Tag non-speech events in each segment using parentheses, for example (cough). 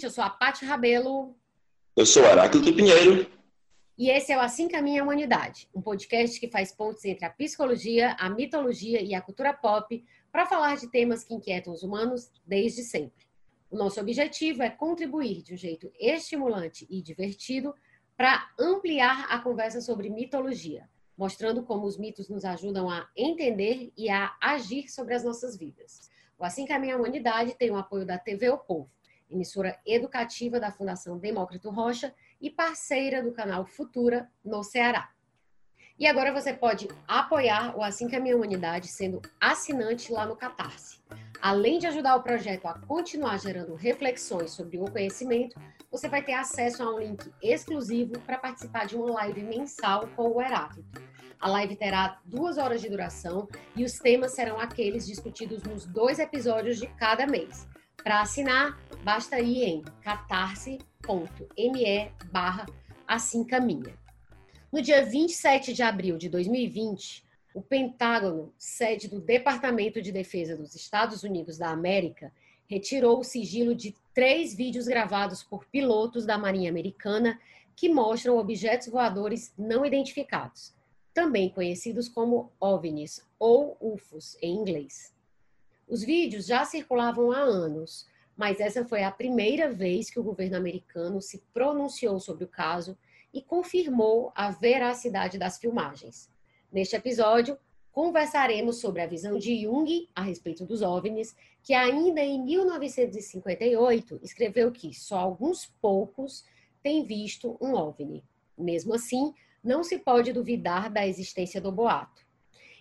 Gente, eu sou a Paty Rabelo. Eu sou Heráclito Pinheiro. E esse é o Assim Caminha a Humanidade, um podcast que faz pontes entre a psicologia, a mitologia e a cultura pop para falar de temas que inquietam os humanos desde sempre. O nosso objetivo é contribuir de um jeito estimulante e divertido para ampliar a conversa sobre mitologia, mostrando como os mitos nos ajudam a entender e a agir sobre as nossas vidas. O Assim Caminha a Humanidade tem o apoio da TV O Povo emissora educativa da Fundação Demócrito Rocha e parceira do canal Futura no Ceará. E agora você pode apoiar o Assim Caminha a Humanidade sendo assinante lá no Catarse. Além de ajudar o projeto a continuar gerando reflexões sobre o conhecimento, você vai ter acesso a um link exclusivo para participar de uma live mensal com o Heráclito. A live terá duas horas de duração e os temas serão aqueles discutidos nos dois episódios de cada mês. Para assinar, basta ir em catarse.me barra assim caminha. No dia 27 de abril de 2020, o Pentágono, sede do Departamento de Defesa dos Estados Unidos da América, retirou o sigilo de três vídeos gravados por pilotos da Marinha Americana que mostram objetos voadores não identificados, também conhecidos como OVNIs ou UFOs em inglês. Os vídeos já circulavam há anos, mas essa foi a primeira vez que o governo americano se pronunciou sobre o caso e confirmou a veracidade das filmagens. Neste episódio, conversaremos sobre a visão de Jung a respeito dos OVNIs, que ainda em 1958 escreveu que só alguns poucos têm visto um OVNI. Mesmo assim, não se pode duvidar da existência do boato.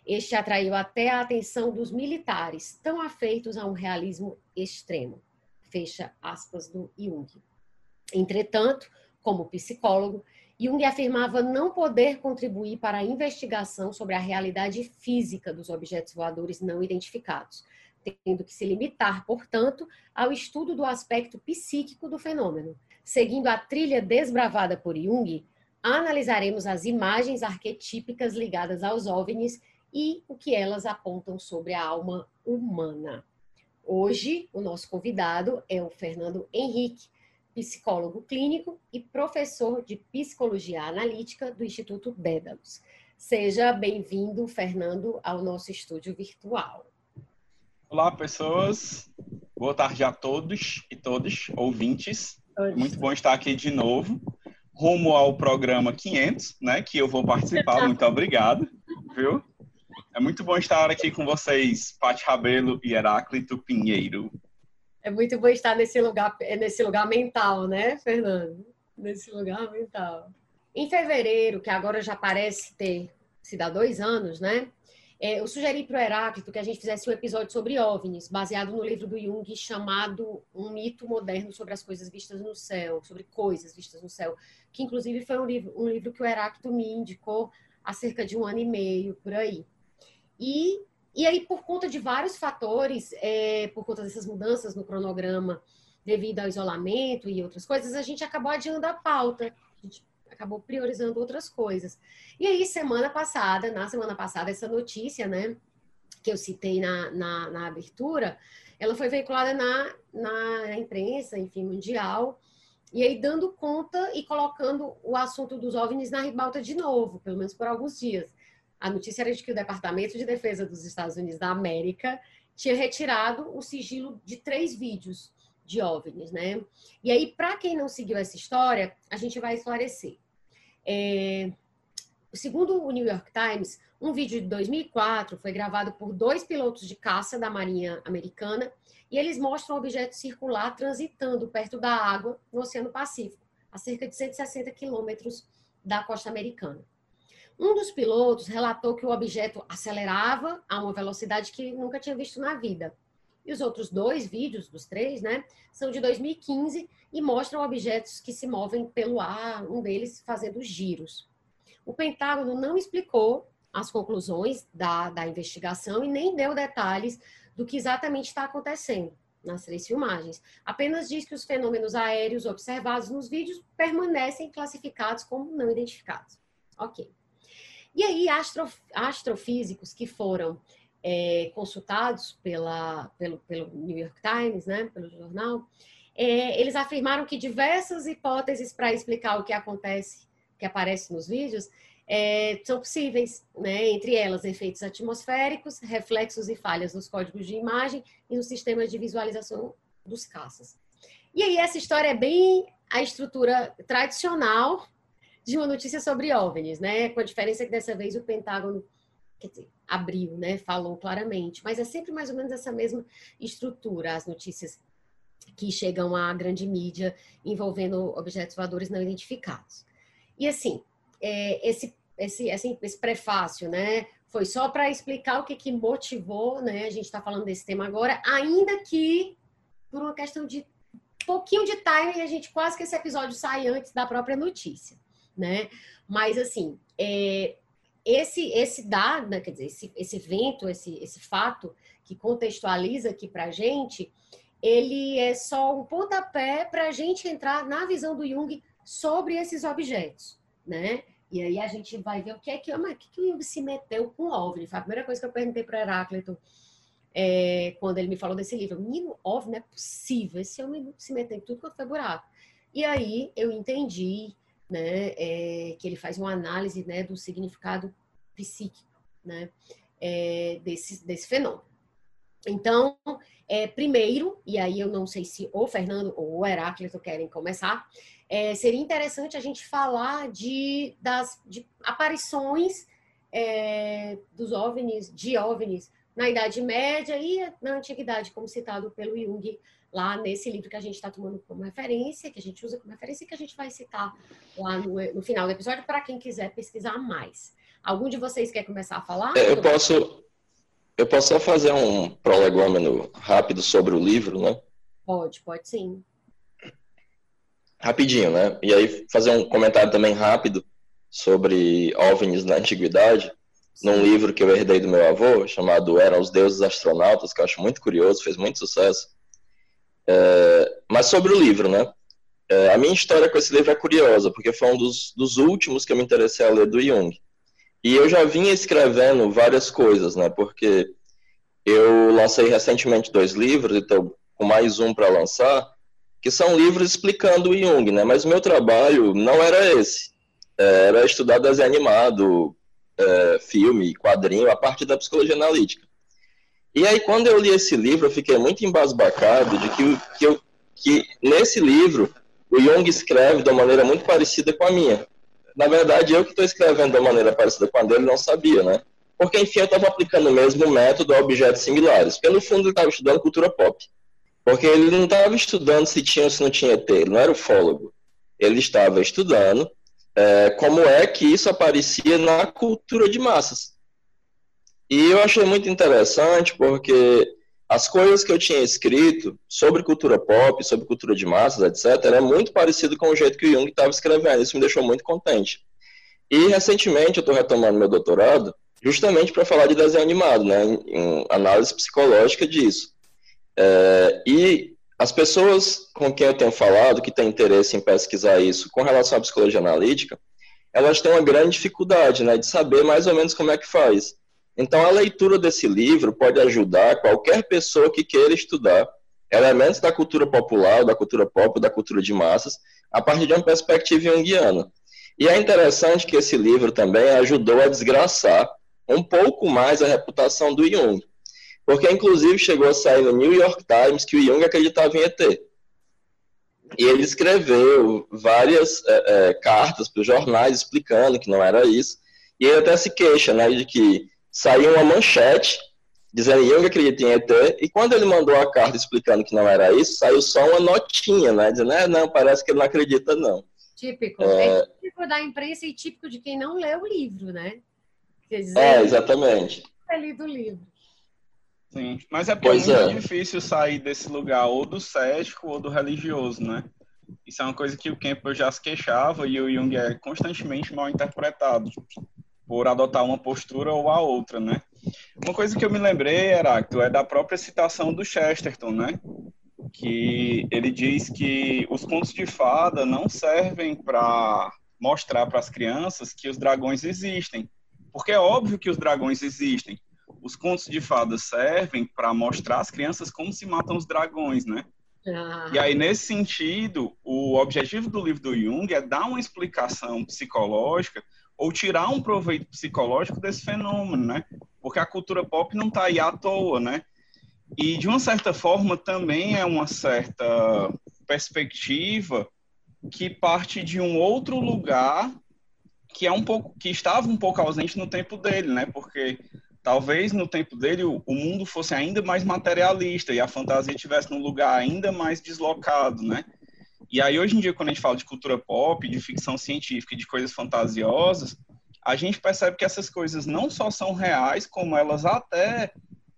Este atraiu até a atenção dos militares, tão afeitos a um realismo extremo. Fecha aspas do Jung. Entretanto, como psicólogo, Jung afirmava não poder contribuir para a investigação sobre a realidade física dos objetos voadores não identificados, tendo que se limitar, portanto, ao estudo do aspecto psíquico do fenômeno. Seguindo a trilha desbravada por Jung, analisaremos as imagens arquetípicas ligadas aos OVNIs e o que elas apontam sobre a alma humana. Hoje, o nosso convidado é o Fernando Henrique, psicólogo clínico e professor de psicologia analítica do Instituto Dédalus. Seja bem-vindo, Fernando, ao nosso estúdio virtual. Olá, pessoas. Boa tarde a todos e todas, ouvintes. Muito bom estar aqui de novo, rumo ao programa 500, né, que eu vou participar. Muito obrigado, viu? É muito bom estar aqui com vocês, Paty Rabelo e Heráclito Pinheiro. É muito bom estar nesse lugar, nesse lugar mental, né, Fernando? Nesse lugar mental. Em fevereiro, que agora já parece ter sido há dois anos, né? É, eu sugeri para o Heráclito que a gente fizesse um episódio sobre OVNIs, baseado no livro do Jung chamado Um Mito Moderno sobre as Coisas Vistas no Céu, sobre coisas vistas no céu, que inclusive foi um livro, um livro que o Heráclito me indicou há cerca de um ano e meio, por aí. E, e aí, por conta de vários fatores, é, por conta dessas mudanças no cronograma, devido ao isolamento e outras coisas, a gente acabou adiando a pauta. A gente acabou priorizando outras coisas. E aí, semana passada, na semana passada, essa notícia, né, que eu citei na, na, na abertura, ela foi veiculada na, na imprensa, enfim, mundial, e aí dando conta e colocando o assunto dos OVNIs na ribalta de novo, pelo menos por alguns dias. A notícia era de que o Departamento de Defesa dos Estados Unidos da América tinha retirado o sigilo de três vídeos de OVNIs, né? E aí, para quem não seguiu essa história, a gente vai esclarecer. É, segundo o New York Times, um vídeo de 2004 foi gravado por dois pilotos de caça da Marinha Americana e eles mostram um objeto circular transitando perto da água no Oceano Pacífico, a cerca de 160 quilômetros da costa americana. Um dos pilotos relatou que o objeto acelerava a uma velocidade que nunca tinha visto na vida. E os outros dois vídeos, dos três, né, são de 2015 e mostram objetos que se movem pelo ar, um deles fazendo giros. O Pentágono não explicou as conclusões da, da investigação e nem deu detalhes do que exatamente está acontecendo nas três filmagens. Apenas diz que os fenômenos aéreos observados nos vídeos permanecem classificados como não identificados. Ok. E aí, astro, astrofísicos que foram é, consultados pela, pelo, pelo New York Times, né, pelo jornal, é, eles afirmaram que diversas hipóteses para explicar o que acontece, que aparece nos vídeos, é, são possíveis, né? entre elas efeitos atmosféricos, reflexos e falhas nos códigos de imagem e no sistema de visualização dos caças. E aí essa história é bem a estrutura tradicional de uma notícia sobre OVNIs, né? Com a diferença que dessa vez o Pentágono dizer, abriu, né? Falou claramente, mas é sempre mais ou menos essa mesma estrutura, as notícias que chegam à grande mídia envolvendo objetos voadores não identificados. E assim, é, esse, esse, esse, esse prefácio, né? Foi só para explicar o que, que motivou, né? A gente está falando desse tema agora, ainda que por uma questão de pouquinho de timing, a gente quase que esse episódio sai antes da própria notícia, né? Mas assim, é, esse esse dado, né, quer dizer, esse, esse evento, esse, esse fato que contextualiza aqui para gente, ele é só um pontapé para a gente entrar na visão do Jung sobre esses objetos, né? E aí a gente vai ver o que é que, mas, que, que o Jung se meteu com o OVNI. Foi a primeira coisa que eu perguntei para Heráclito é, quando ele me falou desse livro. Menino, OVNI, não é possível. Esse homem se meteu em tudo quanto foi buraco. E aí eu entendi né, é, que ele faz uma análise né, do significado psíquico né, é, desse, desse fenômeno. Então, é, primeiro, e aí eu não sei se o Fernando ou o Heráclito querem começar, é, seria interessante a gente falar de, das, de aparições é, dos OVNIs, de OVNIs, na Idade Média e na Antiguidade, como citado pelo Jung lá nesse livro que a gente está tomando como referência, que a gente usa como referência e que a gente vai citar lá no, no final do episódio para quem quiser pesquisar mais. Algum de vocês quer começar a falar? É, eu posso, eu posso só fazer um prolegômeno rápido sobre o livro, né? Pode, pode sim. Rapidinho, né? E aí fazer um comentário também rápido sobre OVNIs na antiguidade, sim. num livro que eu herdei do meu avô, chamado Eram os Deuses Astronautas, que eu acho muito curioso, fez muito sucesso. É, mas sobre o livro, né? É, a minha história com esse livro é curiosa, porque foi um dos, dos últimos que eu me interessei a ler do Jung. E eu já vinha escrevendo várias coisas, né? Porque eu lancei recentemente dois livros, então com mais um para lançar, que são livros explicando o Jung, né? Mas o meu trabalho não era esse. É, era estudar desenho animado, filme, quadrinho, a parte da psicologia analítica. E aí, quando eu li esse livro, eu fiquei muito embasbacado de que, que, eu, que nesse livro o Jung escreve de uma maneira muito parecida com a minha. Na verdade, eu que estou escrevendo de uma maneira parecida com a dele não sabia, né? Porque, enfim, eu estava aplicando o mesmo método a objetos similares. Porque, no fundo, ele estava estudando cultura pop. Porque ele não estava estudando se tinha ou se não tinha ET, ele não era ufólogo. Ele estava estudando é, como é que isso aparecia na cultura de massas. E eu achei muito interessante porque as coisas que eu tinha escrito sobre cultura pop, sobre cultura de massas, etc., é muito parecido com o jeito que o Jung estava escrevendo. Isso me deixou muito contente. E recentemente eu estou retomando meu doutorado justamente para falar de desenho animado, né, em análise psicológica disso. É, e as pessoas com quem eu tenho falado, que têm interesse em pesquisar isso com relação à psicologia analítica, elas têm uma grande dificuldade né, de saber mais ou menos como é que faz. Então, a leitura desse livro pode ajudar qualquer pessoa que queira estudar elementos da cultura popular, da cultura pop, da cultura de massas, a partir de uma perspectiva junguiana. E é interessante que esse livro também ajudou a desgraçar um pouco mais a reputação do Jung. Porque, inclusive, chegou a sair no New York Times que o Jung acreditava em ET. E ele escreveu várias é, é, cartas para os jornais explicando que não era isso. E ele até se queixa né, de que saiu uma manchete dizendo Jung acredita em ET, e quando ele mandou a carta explicando que não era isso, saiu só uma notinha, né? Dizendo, é, não, parece que ele não acredita, não. Típico. É, é típico da imprensa e típico de quem não lê o livro, né? Quer dizer, é, exatamente. É lido o livro. Sim, mas é porque é muito difícil sair desse lugar ou do cético ou do religioso, né? Isso é uma coisa que o Campbell já se queixava e o Jung é constantemente mal interpretado por adotar uma postura ou a outra, né? Uma coisa que eu me lembrei, Heráclito, é da própria citação do Chesterton, né? Que ele diz que os contos de fada não servem para mostrar para as crianças que os dragões existem, porque é óbvio que os dragões existem. Os contos de fadas servem para mostrar às crianças como se matam os dragões, né? Ah. E aí, nesse sentido, o objetivo do livro do Jung é dar uma explicação psicológica ou tirar um proveito psicológico desse fenômeno, né? Porque a cultura pop não está aí à toa, né? E, de uma certa forma, também é uma certa perspectiva que parte de um outro lugar que é um pouco que estava um pouco ausente no tempo dele, né? Porque talvez no tempo dele o, o mundo fosse ainda mais materialista e a fantasia estivesse num lugar ainda mais deslocado, né? E aí, hoje em dia, quando a gente fala de cultura pop, de ficção científica, de coisas fantasiosas, a gente percebe que essas coisas não só são reais, como elas até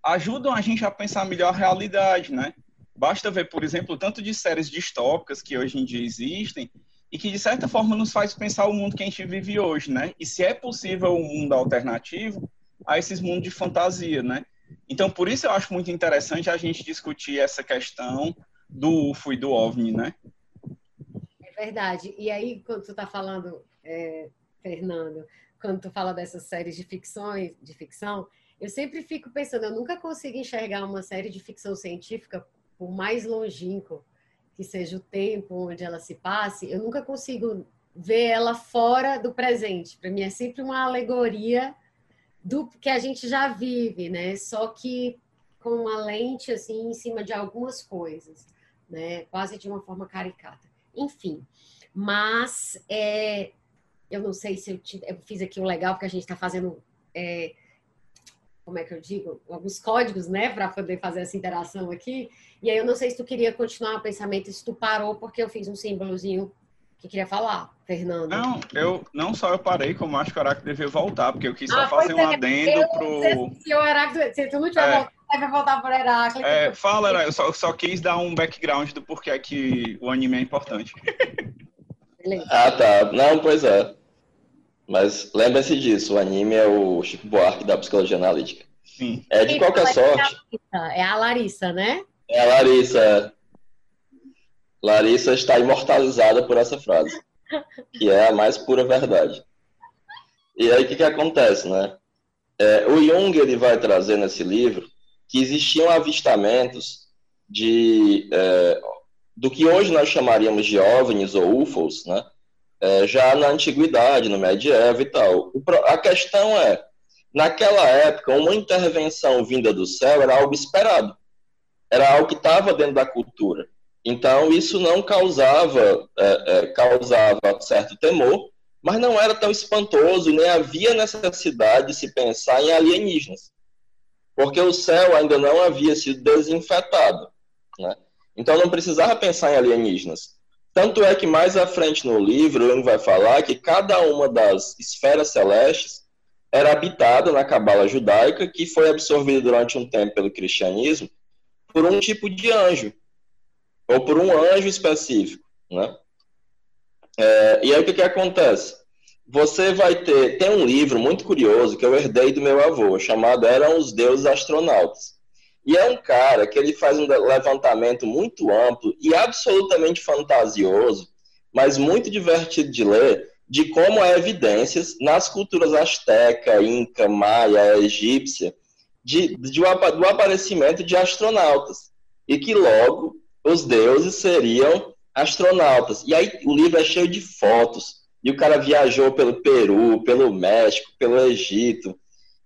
ajudam a gente a pensar melhor a realidade, né? Basta ver, por exemplo, tanto de séries distópicas que hoje em dia existem e que, de certa forma, nos faz pensar o mundo que a gente vive hoje, né? E se é possível um mundo alternativo a esses mundos de fantasia, né? Então, por isso eu acho muito interessante a gente discutir essa questão do UFO e do OVNI, né? Verdade. E aí, quando tu está falando, é, Fernando, quando tu fala dessas séries de ficções, de ficção, eu sempre fico pensando, eu nunca consigo enxergar uma série de ficção científica, por mais longínquo que seja o tempo onde ela se passe, eu nunca consigo ver ela fora do presente. Para mim é sempre uma alegoria do que a gente já vive, né? Só que com uma lente assim em cima de algumas coisas, né? Quase de uma forma caricata. Enfim, mas é, eu não sei se eu, eu, fiz aqui o legal, porque a gente está fazendo, é, como é que eu digo, alguns códigos, né, para poder fazer essa interação aqui. E aí eu não sei se tu queria continuar o pensamento, se tu parou, porque eu fiz um símbolozinho que queria falar, Fernando. Não, eu não só eu parei, como acho que o Heráclito devia voltar, porque eu quis só ah, fazer um é, adendo pro. Se, o Heráclito, se tu não tiver é, voltado, vai voltar para Heráclito. É, fala, Heráclito, eu só, só quis dar um background do porquê que o anime é importante. Ah, tá. Não, pois é. Mas lembre-se disso, o anime é o Chico Buarque da psicologia analítica. Sim. É de qualquer sorte. É a Larissa, né? É a Larissa. Larissa está imortalizada por essa frase, que é a mais pura verdade. E aí o que, que acontece, né? É, o Jung ele vai trazer nesse livro que existiam avistamentos de é, do que hoje nós chamaríamos de OVNIs ou UFOs, né? É, já na antiguidade, no medievo e tal. O, a questão é, naquela época, uma intervenção vinda do céu era algo esperado, era algo que estava dentro da cultura. Então, isso não causava, é, é, causava certo temor, mas não era tão espantoso, nem havia necessidade de se pensar em alienígenas, porque o céu ainda não havia sido desinfetado. Né? Então, não precisava pensar em alienígenas. Tanto é que mais à frente no livro, ele vai falar que cada uma das esferas celestes era habitada na cabala judaica, que foi absorvida durante um tempo pelo cristianismo, por um tipo de anjo, ou por um anjo específico, né? É, e aí o que, que acontece? Você vai ter, tem um livro muito curioso que eu herdei do meu avô, chamado Eram os Deuses Astronautas. E é um cara que ele faz um levantamento muito amplo e absolutamente fantasioso, mas muito divertido de ler, de como há evidências nas culturas asteca, inca, maia, egípcia, de, de, do aparecimento de astronautas. E que logo os deuses seriam astronautas. E aí o livro é cheio de fotos. E o cara viajou pelo Peru, pelo México, pelo Egito.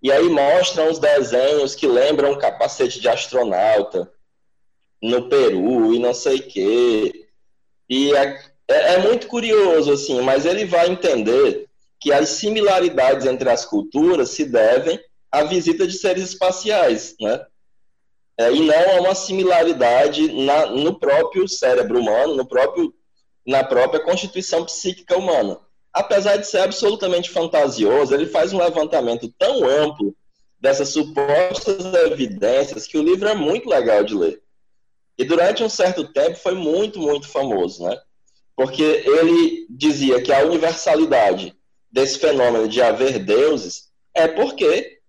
E aí mostram os desenhos que lembram um capacete de astronauta no Peru e não sei o quê. E é, é, é muito curioso, assim, mas ele vai entender que as similaridades entre as culturas se devem à visita de seres espaciais, né? é, e não há uma similaridade na, no próprio cérebro humano, no próprio, na própria constituição psíquica humana. Apesar de ser absolutamente fantasioso, ele faz um levantamento tão amplo dessas supostas evidências que o livro é muito legal de ler. E durante um certo tempo foi muito, muito famoso, né? Porque ele dizia que a universalidade desse fenômeno de haver deuses é porque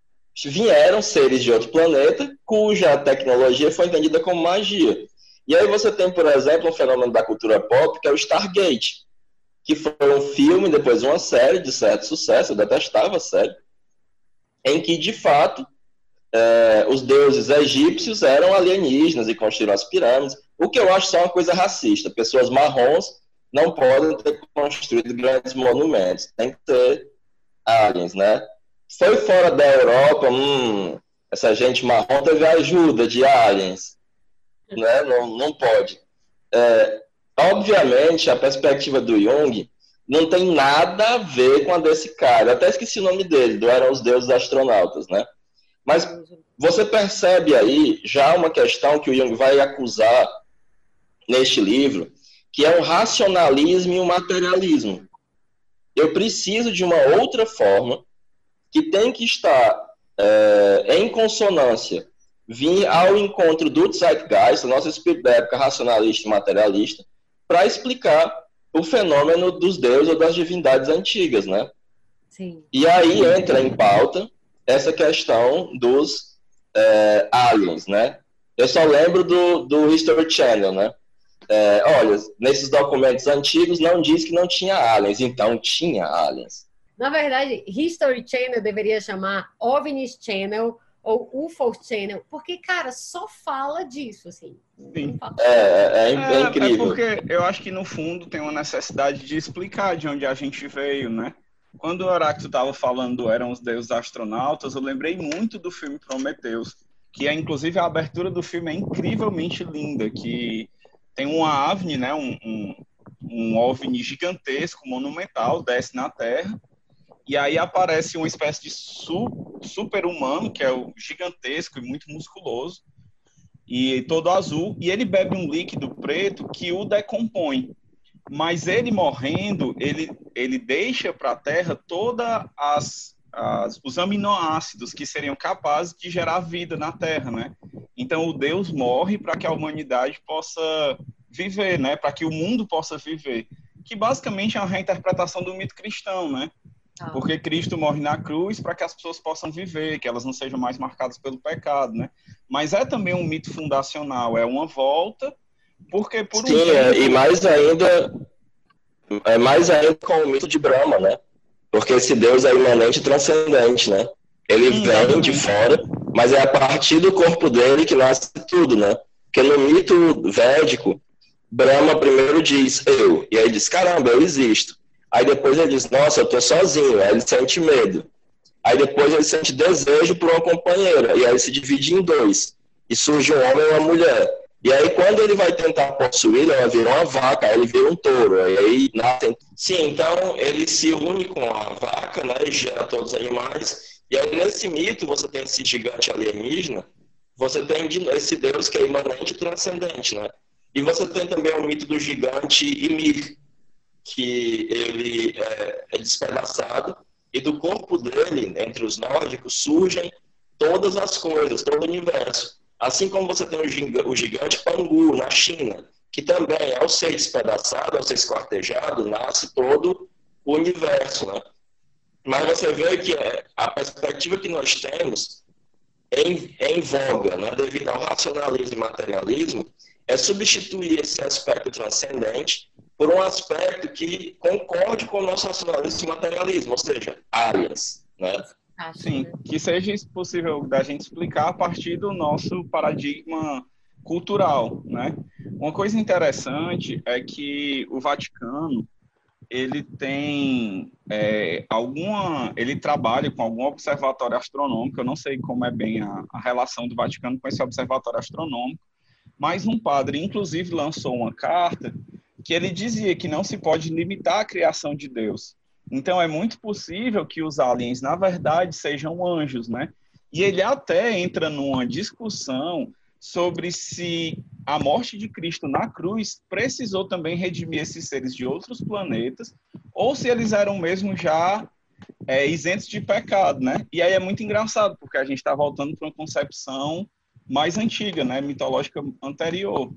vieram seres de outro planeta cuja tecnologia foi entendida como magia. E aí você tem, por exemplo, um fenômeno da cultura pop que é o Stargate, que foi um filme, depois uma série de certo sucesso, eu detestava a série, em que, de fato, é, os deuses egípcios eram alienígenas e construíram as pirâmides, o que eu acho só uma coisa racista. Pessoas marrons não podem ter construído grandes monumentos, tem que ter aliens, né? Foi fora da Europa, hum, essa gente marrom teve ajuda de aliens, né? Não, não pode. É, obviamente, a perspectiva do Jung não tem nada a ver com a desse cara. Eu até esqueci o nome dele, do Eram os Deuses Astronautas, né? Mas você percebe aí já uma questão que o Jung vai acusar neste livro, que é o racionalismo e o materialismo. Eu preciso de uma outra forma que tem que estar é, em consonância, vir ao encontro do Zeitgeist, nosso espírito da época racionalista e materialista, para explicar o fenômeno dos deuses ou das divindades antigas, né? Sim. E aí entra em pauta essa questão dos é, aliens, né? Eu só lembro do, do History Channel, né? É, olha, nesses documentos antigos não diz que não tinha aliens, então tinha aliens. Na verdade, History Channel deveria chamar OVNIs Channel ou UFO Channel, porque, cara, só fala disso, assim. Sim. É, é, é, é, incrível. É porque eu acho que, no fundo, tem uma necessidade de explicar de onde a gente veio, né? Quando o Araxo estava falando Eram os Deuses Astronautas, eu lembrei muito do filme Prometheus, que é, inclusive, a abertura do filme é incrivelmente linda, que tem uma OVNI, né, um, um, um OVNI gigantesco, monumental, desce na Terra, e aí aparece uma espécie de su, super-humano, que é o gigantesco e muito musculoso, e todo azul, e ele bebe um líquido preto que o decompõe. Mas ele morrendo, ele, ele deixa para a Terra as, os aminoácidos que seriam capazes de gerar vida na Terra, né? Então o Deus morre para que a humanidade possa viver, né? Para que o mundo possa viver. Que basicamente é uma reinterpretação do mito cristão, né? Ah. Porque Cristo morre na cruz para que as pessoas possam viver, que elas não sejam mais marcadas pelo pecado, né? Mas é também um mito fundacional, é uma volta, porque por um Sim, tempo... é, e mais ainda é mais ainda com o mito de Brahma, né? Porque esse Deus é imanente e transcendente, né? Ele Sim, vem de fora, mas é a partir do corpo dele que nasce tudo, né? Porque no mito védico, Brahma primeiro diz eu, e aí diz caramba, eu existo. Aí depois ele diz, nossa, eu tô sozinho. Aí ele sente medo. Aí depois ele sente desejo por uma companheira. E aí se divide em dois. E surge um homem e uma mulher. E aí quando ele vai tentar possuir, ela vira uma vaca, aí ele vira um touro. E aí nascem. Sim, então ele se une com a vaca, né? E gera todos os animais. E aí nesse mito você tem esse gigante alienígena, você tem esse Deus que é imanente e transcendente, né? E você tem também o mito do gigante Ymir, que ele é, é despedaçado e do corpo dele, entre os nórdicos, surgem todas as coisas, todo o universo. Assim como você tem o gigante Pangu na China, que também, ao ser despedaçado, ao ser esquartejado, nasce todo o universo. Né? Mas você vê que é, a perspectiva que nós temos em, em voga, né, devido ao racionalismo e materialismo, é substituir esse aspecto transcendente por um aspecto que concorde com o nosso racionalismo e materialismo, ou seja, áreas, né? Sim, que seja possível da gente explicar a partir do nosso paradigma cultural, né? Uma coisa interessante é que o Vaticano ele tem é, alguma, ele trabalha com algum observatório astronômico. Eu não sei como é bem a, a relação do Vaticano com esse observatório astronômico, mas um padre, inclusive, lançou uma carta que ele dizia que não se pode limitar a criação de Deus. Então é muito possível que os aliens, na verdade, sejam anjos, né? E ele até entra numa discussão sobre se a morte de Cristo na cruz precisou também redimir esses seres de outros planetas, ou se eles eram mesmo já é, isentos de pecado, né? E aí é muito engraçado, porque a gente está voltando para uma concepção mais antiga, né? Mitológica anterior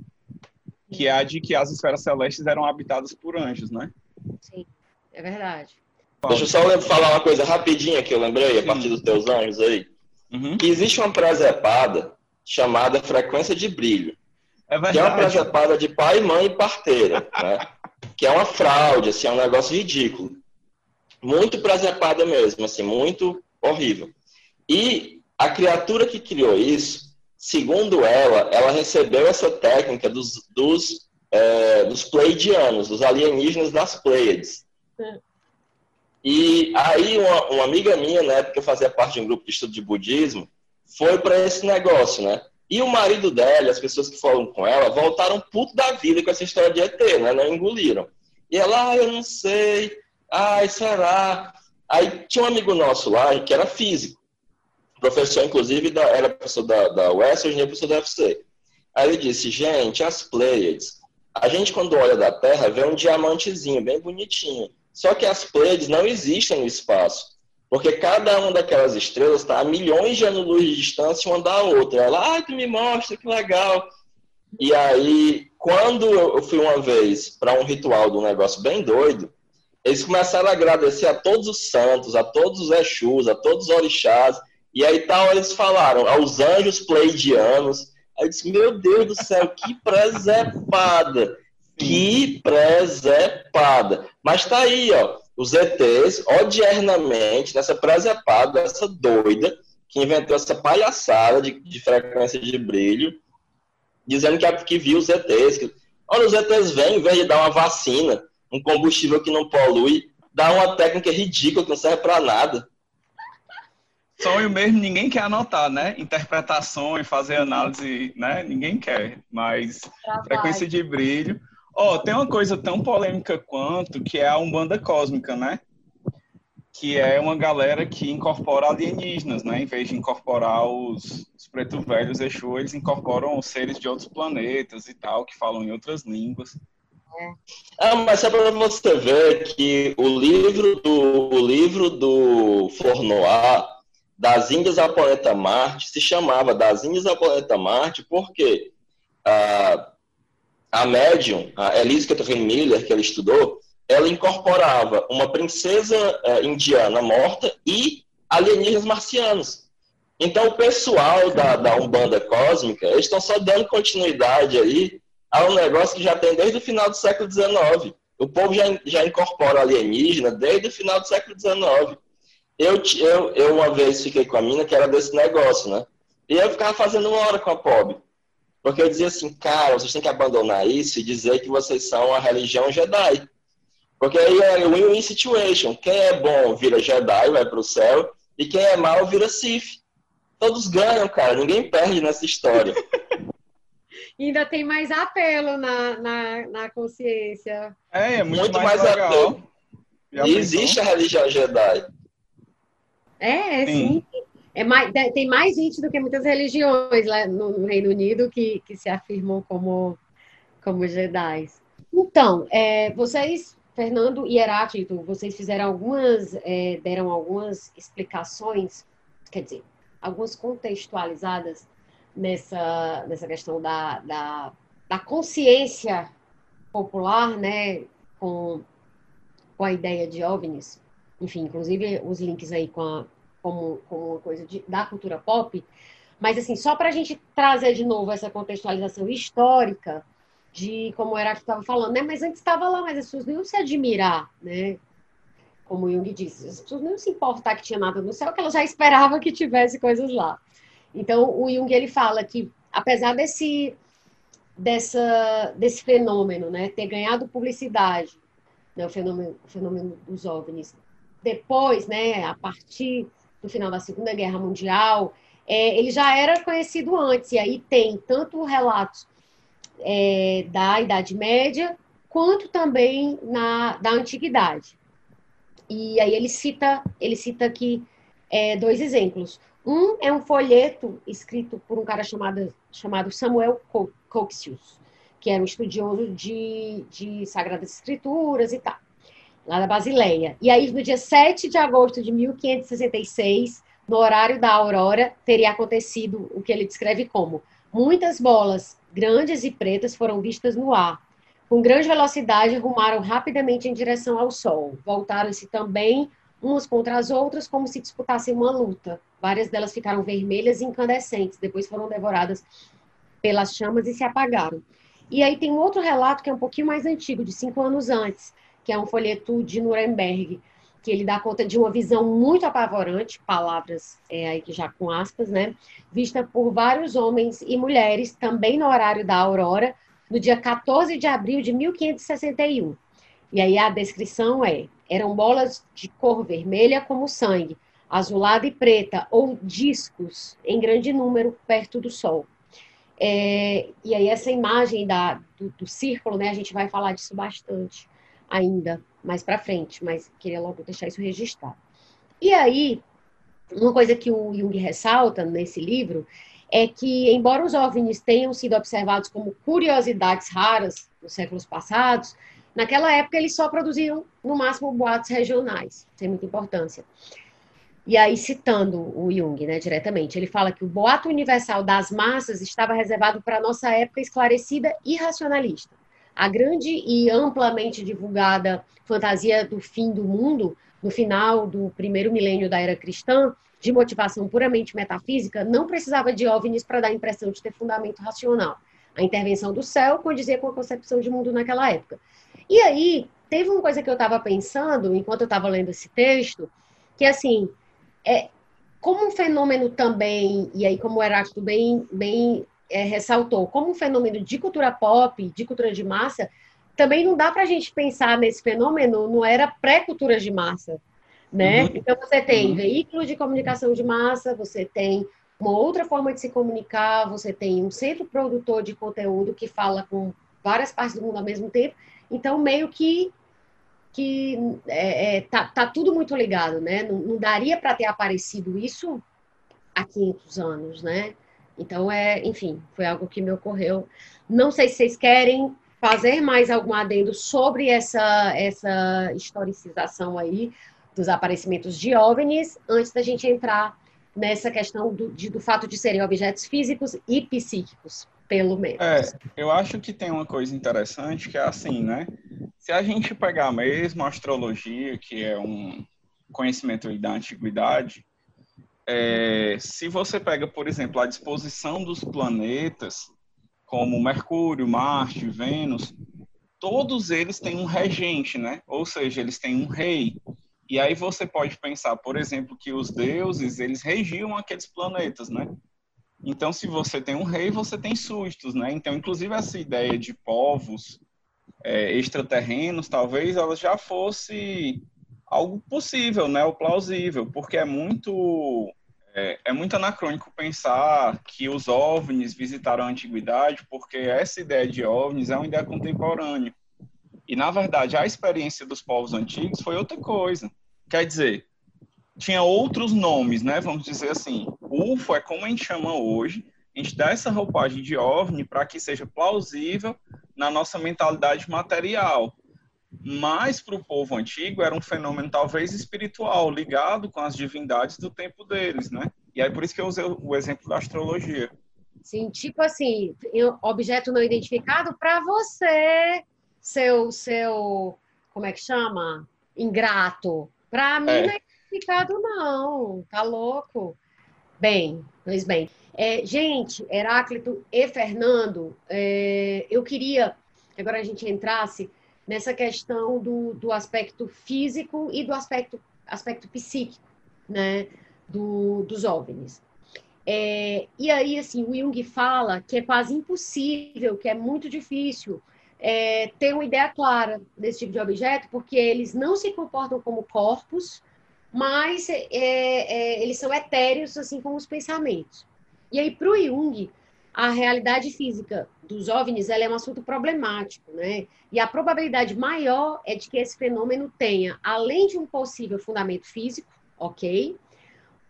que é a de que as esferas celestes eram habitadas por anjos, né? Sim, é verdade. Deixa eu só falar uma coisa rapidinha que eu lembrei, Sim. a partir dos teus anjos aí. Uhum. Que existe uma presepada chamada frequência de brilho. É verdade. Que é uma presepada de pai, mãe e parteira, né? que é uma fraude, assim, é um negócio ridículo. Muito presepada mesmo, assim, muito horrível. E a criatura que criou isso, segundo ela, ela recebeu essa técnica dos, dos, é, dos Pleiadianos, dos alienígenas das Pleiades. É. E aí uma, uma, amiga minha, na época que eu fazia parte de um grupo de estudo de budismo, foi para esse negócio, né? E o marido dela, as pessoas que foram com ela, voltaram puto da vida com essa história de ET, né? Não engoliram. E ela, ah, eu não sei, ai, será? Aí tinha um amigo nosso lá, que era físico, professor, inclusive, da, era professor da, da UES, hoje é professor da UFC. Aí ele disse, gente, as Pleiades, a gente quando olha da Terra vê um diamantezinho bem bonitinho. Só que as Pleiades não existem no espaço. Porque cada uma daquelas estrelas está a milhões de anos-luz de distância uma da outra. Ela, ai, tu me mostra, que legal. E aí, quando eu fui uma vez para um ritual de um negócio bem doido, eles começaram a agradecer a todos os santos, a todos os Exus, a todos os orixás. E aí tal, eles falaram aos anjos pleidianos. Aí eu disse, meu Deus do céu, que presepada! Que presepada! Mas tá aí, ó os ETs, odiernamente, nessa presepada, essa doida, que inventou essa palhaçada de, de frequência de brilho, dizendo que, que viu os ETs. Que, olha, os ETs vêm, em vez de dar uma vacina, um combustível que não polui, dá uma técnica ridícula que não serve para nada. Sonho mesmo, ninguém quer anotar, né? Interpretações, fazer análise, né? Ninguém quer. Mas Trabalho. frequência de brilho. Ó, oh, tem uma coisa tão polêmica quanto que é a Umbanda Cósmica, né? Que é uma galera que incorpora alienígenas, né? Em vez de incorporar os, os pretos velhos Exu, eles incorporam seres de outros planetas e tal, que falam em outras línguas. É. Ah, mas é para você ver que o livro do, o livro do Fornoir, das Índias ao planeta Marte, se chamava Das Índias ao planeta Marte, porque ah, a médium, a Elizabeth Miller, que ela estudou, ela incorporava uma princesa uh, indiana morta e alienígenas marcianos. Então, o pessoal da, da Umbanda Cósmica, eles estão só dando continuidade aí a um negócio que já tem desde o final do século XIX. O povo já, já incorpora alienígena desde o final do século XIX. Eu, eu, eu uma vez fiquei com a mina que era desse negócio, né? E eu ficava fazendo uma hora com a pobre. Porque eu dizia assim, cara, vocês têm que abandonar isso e dizer que vocês são a religião Jedi. Porque aí é win-win situation. Quem é bom vira Jedi, vai para o céu, e quem é mal vira Sith. Todos ganham, cara. Ninguém perde nessa história. (laughs) ainda tem mais apelo na, na, na consciência. É, é muito, muito mais, mais apelo. E existe a religião Jedi. É, é sim. sim. É mais, tem mais gente do que muitas religiões lá no, Reino Unido que, que se afirmam como, como Jedi. Então, é, vocês, Fernando e Heráclito, vocês fizeram algumas, é, deram algumas explicações, quer dizer, algumas contextualizadas nessa, nessa questão da, da, da consciência popular, né, com, com a ideia de OVNIs. Enfim, inclusive os links aí com a como, como coisa de, da cultura pop, mas assim, só para a gente trazer de novo essa contextualização histórica de como era que estava falando, né? Mas antes estava lá, mas as pessoas não iam se admirar, né? Como Jung disse, as pessoas não iam se importar que tinha nada no céu, que elas já esperavam que tivesse coisas lá. Então, o Jung ele fala que apesar desse dessa desse fenômeno, né, ter ganhado publicidade, né, o fenômeno, o fenômeno dos OVNIs, depois, né, a partir do final da Segunda Guerra Mundial, é, ele já era conhecido antes, e aí tem tanto relatos é, da Idade Média, quanto também na, da Antiguidade. E aí ele cita, ele cita aqui é, dois exemplos. Um é um folheto escrito por um cara chamado, chamado Samuel Coxius, que era um estudioso de, de Sagradas Escrituras e tal lá da Basileia. E aí, no dia 7 de agosto de 1566, no horário da aurora, teria acontecido o que ele descreve como muitas bolas grandes e pretas foram vistas no ar. Com grande velocidade, rumaram rapidamente em direção ao sol. Voltaram-se também umas contra as outras, como se disputassem uma luta. Várias delas ficaram vermelhas e incandescentes, depois foram devoradas pelas chamas e se apagaram. E aí tem um outro relato que é um pouquinho mais antigo, de cinco anos antes, que é um folheto de Nuremberg, que ele dá conta de uma visão muito apavorante, palavras é, aí que já com aspas, né? Vista por vários homens e mulheres, também no horário da aurora, no dia 14 de abril de 1561. E aí a descrição é: eram bolas de cor vermelha como sangue, azulada e preta, ou discos em grande número perto do sol. É, e aí essa imagem da, do, do, círculo, né, a gente vai falar disso bastante ainda mais para frente, mas queria logo deixar isso registrado. E aí, uma coisa que o Jung ressalta nesse livro é que, embora os OVNIs tenham sido observados como curiosidades raras nos séculos passados, naquela época eles só produziam, no máximo, boatos regionais, sem muita importância. E aí, citando o Jung, né, diretamente, ele fala que o boato universal das massas estava reservado para a nossa época esclarecida e racionalista. A grande e amplamente divulgada fantasia do fim do mundo, no final do primeiro milênio da era cristã, de motivação puramente metafísica, não precisava de OVNIs para dar a impressão de ter fundamento racional. A intervenção do céu condizia com a concepção de mundo naquela época. E aí, teve uma coisa que eu estava pensando, enquanto eu estava lendo esse texto, que assim, é, como um fenômeno também, e aí como o Heráclito bem, bem é, ressaltou, como um fenômeno de cultura pop, de cultura de massa, também não dá para a gente pensar nesse fenômeno, não era pré-cultura de massa, né? Uhum. Então você tem uhum. veículos de comunicação de massa, você tem uma outra forma de se comunicar, você tem um centro produtor de conteúdo que fala com várias partes do mundo ao mesmo tempo, então meio que que é, é, tá, tá tudo muito ligado, né? Não, não daria para ter aparecido isso há 500 anos, né? Então é, enfim, foi algo que me ocorreu. Não sei se vocês querem fazer mais algum adendo sobre essa essa historicização aí dos aparecimentos de OVNIs, antes da gente entrar nessa questão do, de, do fato de serem objetos físicos e psíquicos, pelo menos. É, eu acho que tem uma coisa interessante que é assim, né? Se a gente pegar mesmo a astrologia, que é um conhecimento da antiguidade, é, se você pega, por exemplo, a disposição dos planetas, como Mercúrio, Marte, Vênus, todos eles têm um regente, né? Ou seja, eles têm um rei. E aí você pode pensar, por exemplo, que os deuses, eles regiam aqueles planetas, né? Então, se você tem um rei, você tem súditos, né? Então, inclusive essa ideia de povos é, extraterrenos, talvez ela já fosse algo possível, né? Ou plausível, porque é muito é, é, muito anacrônico pensar que os OVNIs visitaram a antiguidade, porque essa ideia de OVNIs é uma ideia contemporânea. E, na verdade, a experiência dos povos antigos foi outra coisa. Quer dizer, tinha outros nomes, né? Vamos dizer assim. UFO é como a gente chama hoje. A gente dá essa roupagem de OVNI para que seja plausível na nossa mentalidade material. Mas para o povo antigo era um fenômeno talvez espiritual, ligado com as divindades do tempo deles, né? E aí por isso que eu usei o exemplo da astrologia. Sim, tipo assim, objeto não identificado para você, seu, seu, como é que chama? Ingrato. Para mim é. não é identificado, não. Tá louco? Bem, pois bem. É, gente, Heráclito e Fernando, é, eu queria que agora a gente entrasse nessa questão do, do aspecto físico e do aspecto, aspecto psíquico, né, do, dos OVNIs. É, e aí, assim, o Jung fala que é quase impossível, que é muito difícil é, ter uma ideia clara desse tipo de objeto, porque eles não se comportam como corpos, mas é, é, eles são etéreos, assim como os pensamentos. E aí, para o Jung, a realidade física dos OVNIs é um assunto problemático, né? E a probabilidade maior é de que esse fenômeno tenha, além de um possível fundamento físico, ok?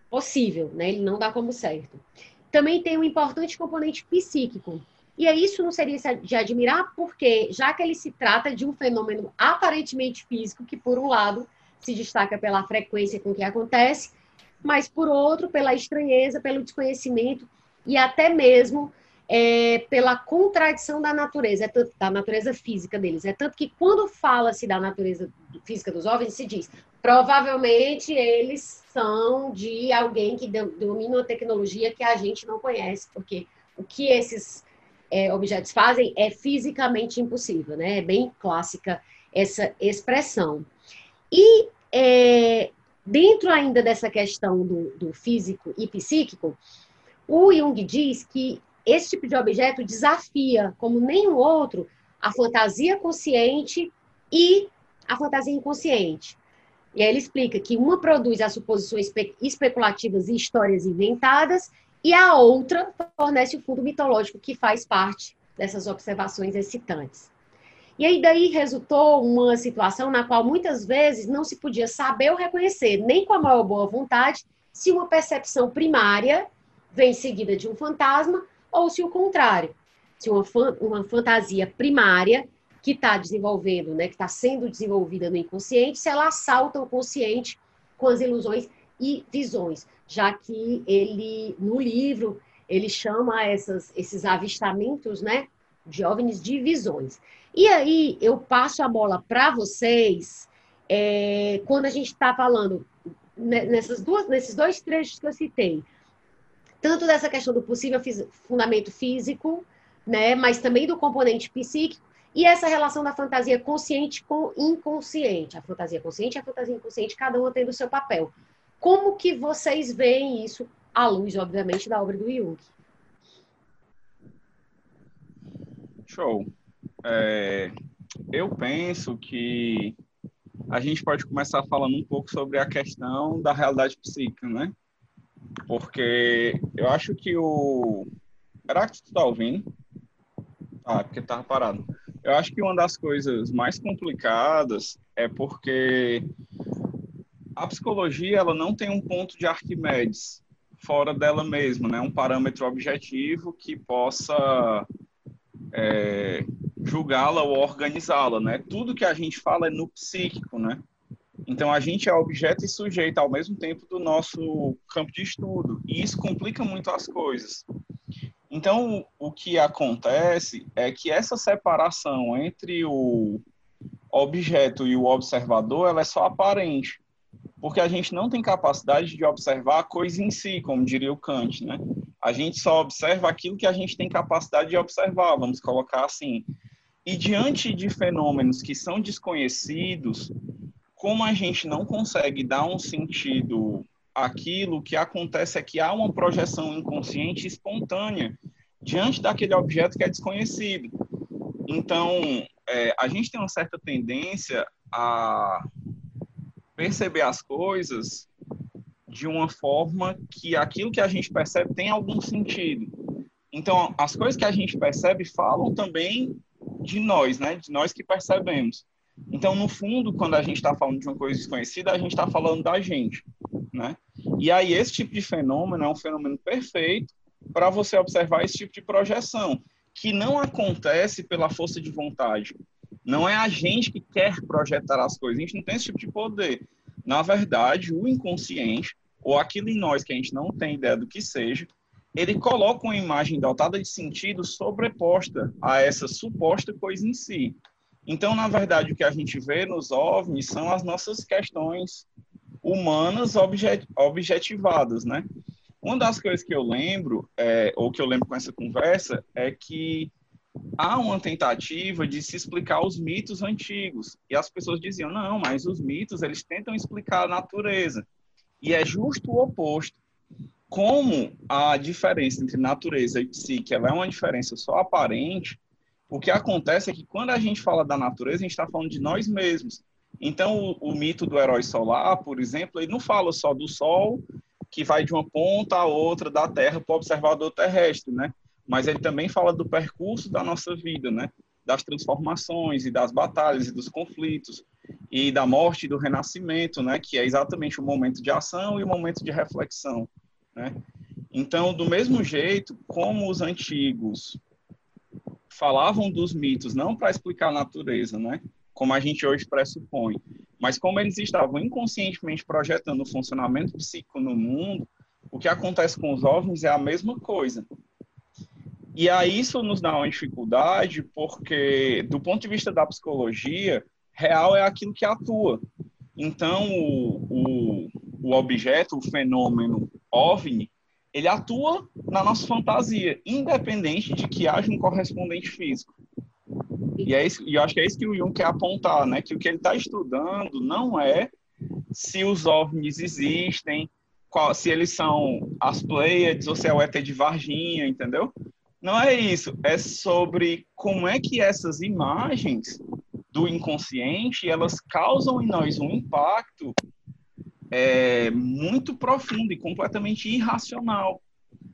Possível, né? Ele não dá como certo. Também tem um importante componente psíquico, e isso não seria de admirar, porque já que ele se trata de um fenômeno aparentemente físico, que por um lado se destaca pela frequência com que acontece, mas por outro, pela estranheza, pelo desconhecimento e até mesmo é, pela contradição da natureza, é tanto, da natureza física deles. É tanto que quando fala-se da natureza física dos OVNIs, se diz, provavelmente eles são de alguém que domina uma tecnologia que a gente não conhece, porque o que esses é, objetos fazem é fisicamente impossível, né? É bem clássica essa expressão. E é, dentro ainda dessa questão do, do físico e psíquico, o Jung diz que esse tipo de objeto desafia, como nenhum outro, a fantasia consciente e a fantasia inconsciente. E aí ele explica que uma produz as suposições especulativas e histórias inventadas, e a outra fornece o fundo mitológico que faz parte dessas observações excitantes. E aí daí resultou uma situação na qual muitas vezes não se podia saber ou reconhecer, nem com a maior boa vontade, se uma percepção primária vem seguida de um fantasma ou se o contrário, se uma, uma fantasia primária que está desenvolvendo, né, que está sendo desenvolvida no inconsciente, se ela assalta o consciente com as ilusões e visões, já que ele no livro ele chama essas, esses avistamentos, né, de OVNIs de visões. E aí eu passo a bola para vocês é, quando a gente está falando nessas duas, nesses dois trechos que eu citei, tanto dessa questão do possível fundamento físico, né, mas também do componente psíquico e essa relação da fantasia consciente com inconsciente, a fantasia consciente e a fantasia inconsciente, cada uma tendo o seu papel. Como que vocês veem isso à luz, obviamente, da obra do Jung? Show. É, eu penso que a gente pode começar falando um pouco sobre a questão da realidade psíquica, né? Porque eu acho que o. Será que tu tá ouvindo? Ah, é porque tava parado. Eu acho que uma das coisas mais complicadas é porque a psicologia ela não tem um ponto de Arquimedes fora dela mesma, né? Um parâmetro objetivo que possa é, julgá-la ou organizá-la, né? Tudo que a gente fala é no psíquico, né? Então a gente é objeto e sujeito ao mesmo tempo do nosso campo de estudo e isso complica muito as coisas. Então o que acontece é que essa separação entre o objeto e o observador ela é só aparente, porque a gente não tem capacidade de observar a coisa em si, como diria o Kant, né? A gente só observa aquilo que a gente tem capacidade de observar, vamos colocar assim. E diante de fenômenos que são desconhecidos, como a gente não consegue dar um sentido àquilo, que acontece é que há uma projeção inconsciente espontânea diante daquele objeto que é desconhecido. Então, é, a gente tem uma certa tendência a perceber as coisas de uma forma que aquilo que a gente percebe tem algum sentido. Então, as coisas que a gente percebe falam também de nós, né? De nós que percebemos. Então, no fundo, quando a gente está falando de uma coisa desconhecida, a gente está falando da gente, né? E aí, esse tipo de fenômeno é um fenômeno perfeito para você observar esse tipo de projeção, que não acontece pela força de vontade. Não é a gente que quer projetar as coisas, a gente não tem esse tipo de poder. Na verdade, o inconsciente, ou aquilo em nós que a gente não tem ideia do que seja, ele coloca uma imagem dotada de sentido sobreposta a essa suposta coisa em si. Então, na verdade, o que a gente vê nos OVNIs são as nossas questões humanas objet objetivadas, né? Uma das coisas que eu lembro, é, ou que eu lembro com essa conversa, é que há uma tentativa de se explicar os mitos antigos. E as pessoas diziam, não, mas os mitos, eles tentam explicar a natureza. E é justo o oposto. Como a diferença entre natureza e psique ela é uma diferença só aparente, o que acontece é que quando a gente fala da natureza, a gente está falando de nós mesmos. Então, o, o, mito do herói solar, por exemplo, ele não fala só do Sol, que vai de uma ponta a outra da Terra para o observador terrestre, né? Mas ele também fala do percurso da nossa vida, né? Das transformações e das batalhas e dos conflitos e da morte e do renascimento, né? Que é exatamente o momento de ação e o momento de reflexão, né? Então, do mesmo jeito, como os antigos falavam dos mitos não para explicar a natureza, né? Como a gente hoje pressupõe, mas como eles estavam inconscientemente projetando o funcionamento psíquico no mundo, o que acontece com os OVNIs é a mesma coisa. E aí isso nos dá uma dificuldade, porque do ponto de vista da psicologia, real é aquilo que atua. Então, o, o, o objeto, o fenômeno OVNI, ele atua na nossa fantasia, independente de que haja um correspondente físico. E, é isso, e eu acho que é isso que o Jung quer apontar, né? Que o que ele está estudando não é se os OVNIs existem, qual, se eles são as Pleiades ou se é o ET de Varginha, entendeu? Não é isso, é sobre como é que essas imagens do inconsciente, elas causam em nós um impacto é, muito profundo e completamente irracional.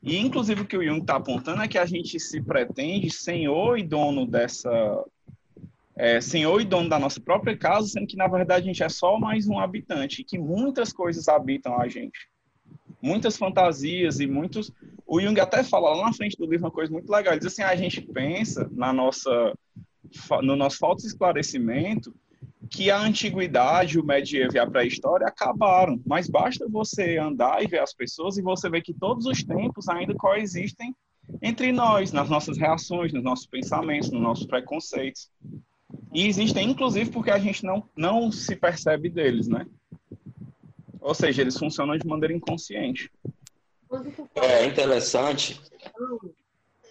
E, inclusive, o que o Jung está apontando é que a gente se pretende senhor e dono dessa. É, senhor e dono da nossa própria casa, sendo que, na verdade, a gente é só mais um habitante, e que muitas coisas habitam a gente. Muitas fantasias e muitos. O Jung até fala lá na frente do livro uma coisa muito legal. Ele diz assim: a gente pensa na nossa, no nosso falso esclarecimento que a antiguidade, o medievo e a pré-história acabaram, mas basta você andar e ver as pessoas e você vê que todos os tempos ainda coexistem entre nós, nas nossas reações, nos nossos pensamentos, nos nossos preconceitos. E existem, inclusive, porque a gente não, não se percebe deles, né? Ou seja, eles funcionam de maneira inconsciente. É interessante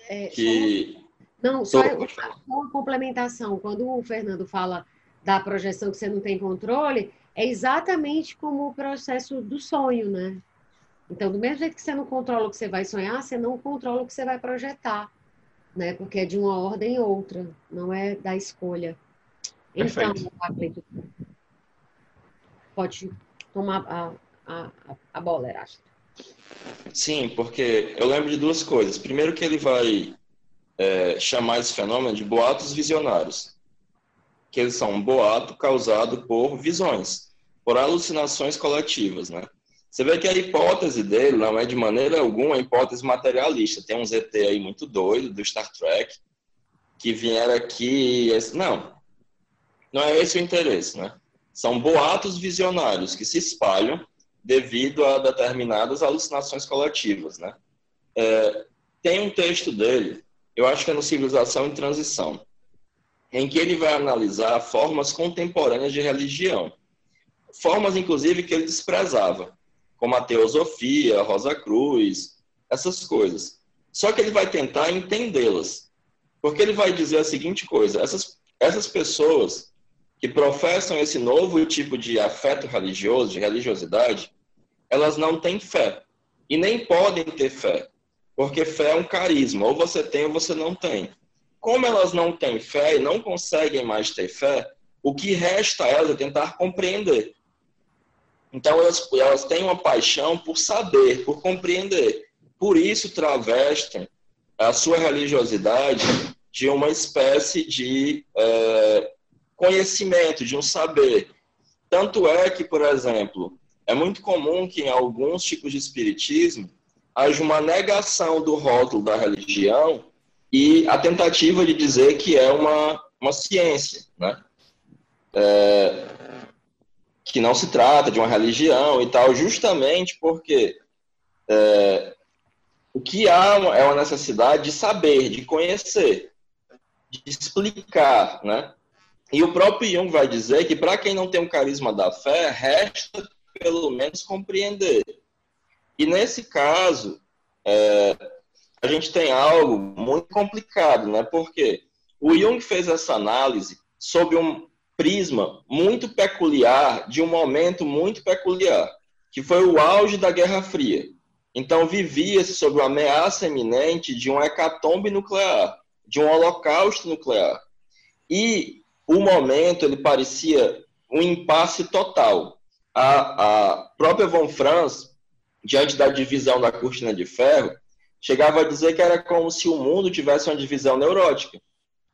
é, que... Não, só, só uma complementação. Quando o Fernando fala da projeção que você não tem controle, é exatamente como o processo do sonho, né? Então, do mesmo jeito que você não controla o que você vai sonhar, você não controla o que você vai projetar, né? Porque é de uma ordem outra, não é da escolha. Então, Perfeito. pode tomar a, a, a bola, Erasto. Sim, porque eu lembro de duas coisas. Primeiro que ele vai é, chamar esse fenômeno de boatos visionários que eles são um boato causado por visões, por alucinações coletivas, né? Você vê que a hipótese dele não é de maneira alguma a hipótese materialista. Tem um ZT aí muito doido do Star Trek que vieram aqui. Não, não é esse o interesse, né? São boatos visionários que se espalham devido a determinadas alucinações coletivas, né? É, tem um texto dele, eu acho que é no Civilização em Transição, em que ele vai analisar formas contemporâneas de religião. Formas, inclusive, que ele desprezava, como a teosofia, a Rosa Cruz, essas coisas. Só que ele vai tentar entendê-las. Porque ele vai dizer a seguinte coisa: essas, essas pessoas que professam esse novo tipo de afeto religioso, de religiosidade, elas não têm fé. E nem podem ter fé. Porque fé é um carisma. Ou você tem ou você não tem como elas não têm fé e não conseguem mais ter fé, o que resta a elas é tentar compreender. Então, elas, elas têm uma paixão por saber, por compreender. Por isso, travestem a sua religiosidade de uma espécie de é, conhecimento, de um saber. Tanto é que, por exemplo, é muito comum que em alguns tipos de espiritismo haja uma negação do rótulo da religião e a tentativa de dizer que é uma, uma ciência, né? É, que não se trata de uma religião e tal, justamente porque é, o que há é uma necessidade de saber, de conhecer, de explicar, né? E o próprio Jung vai dizer que para quem não tem o carisma da fé, resta pelo menos compreender. E nesse caso, é, a gente tem algo muito complicado, né? Porque o Jung fez essa análise sob um prisma muito peculiar, de um momento muito peculiar, que foi o auge da Guerra Fria. Então, vivia-se sob uma ameaça iminente de um hecatombe nuclear, de um holocausto nuclear. E o momento, ele parecia um impasse total. A, a própria Von Franz, diante da divisão da cortina de ferro, chegava a dizer que era como se o mundo tivesse uma divisão neurótica.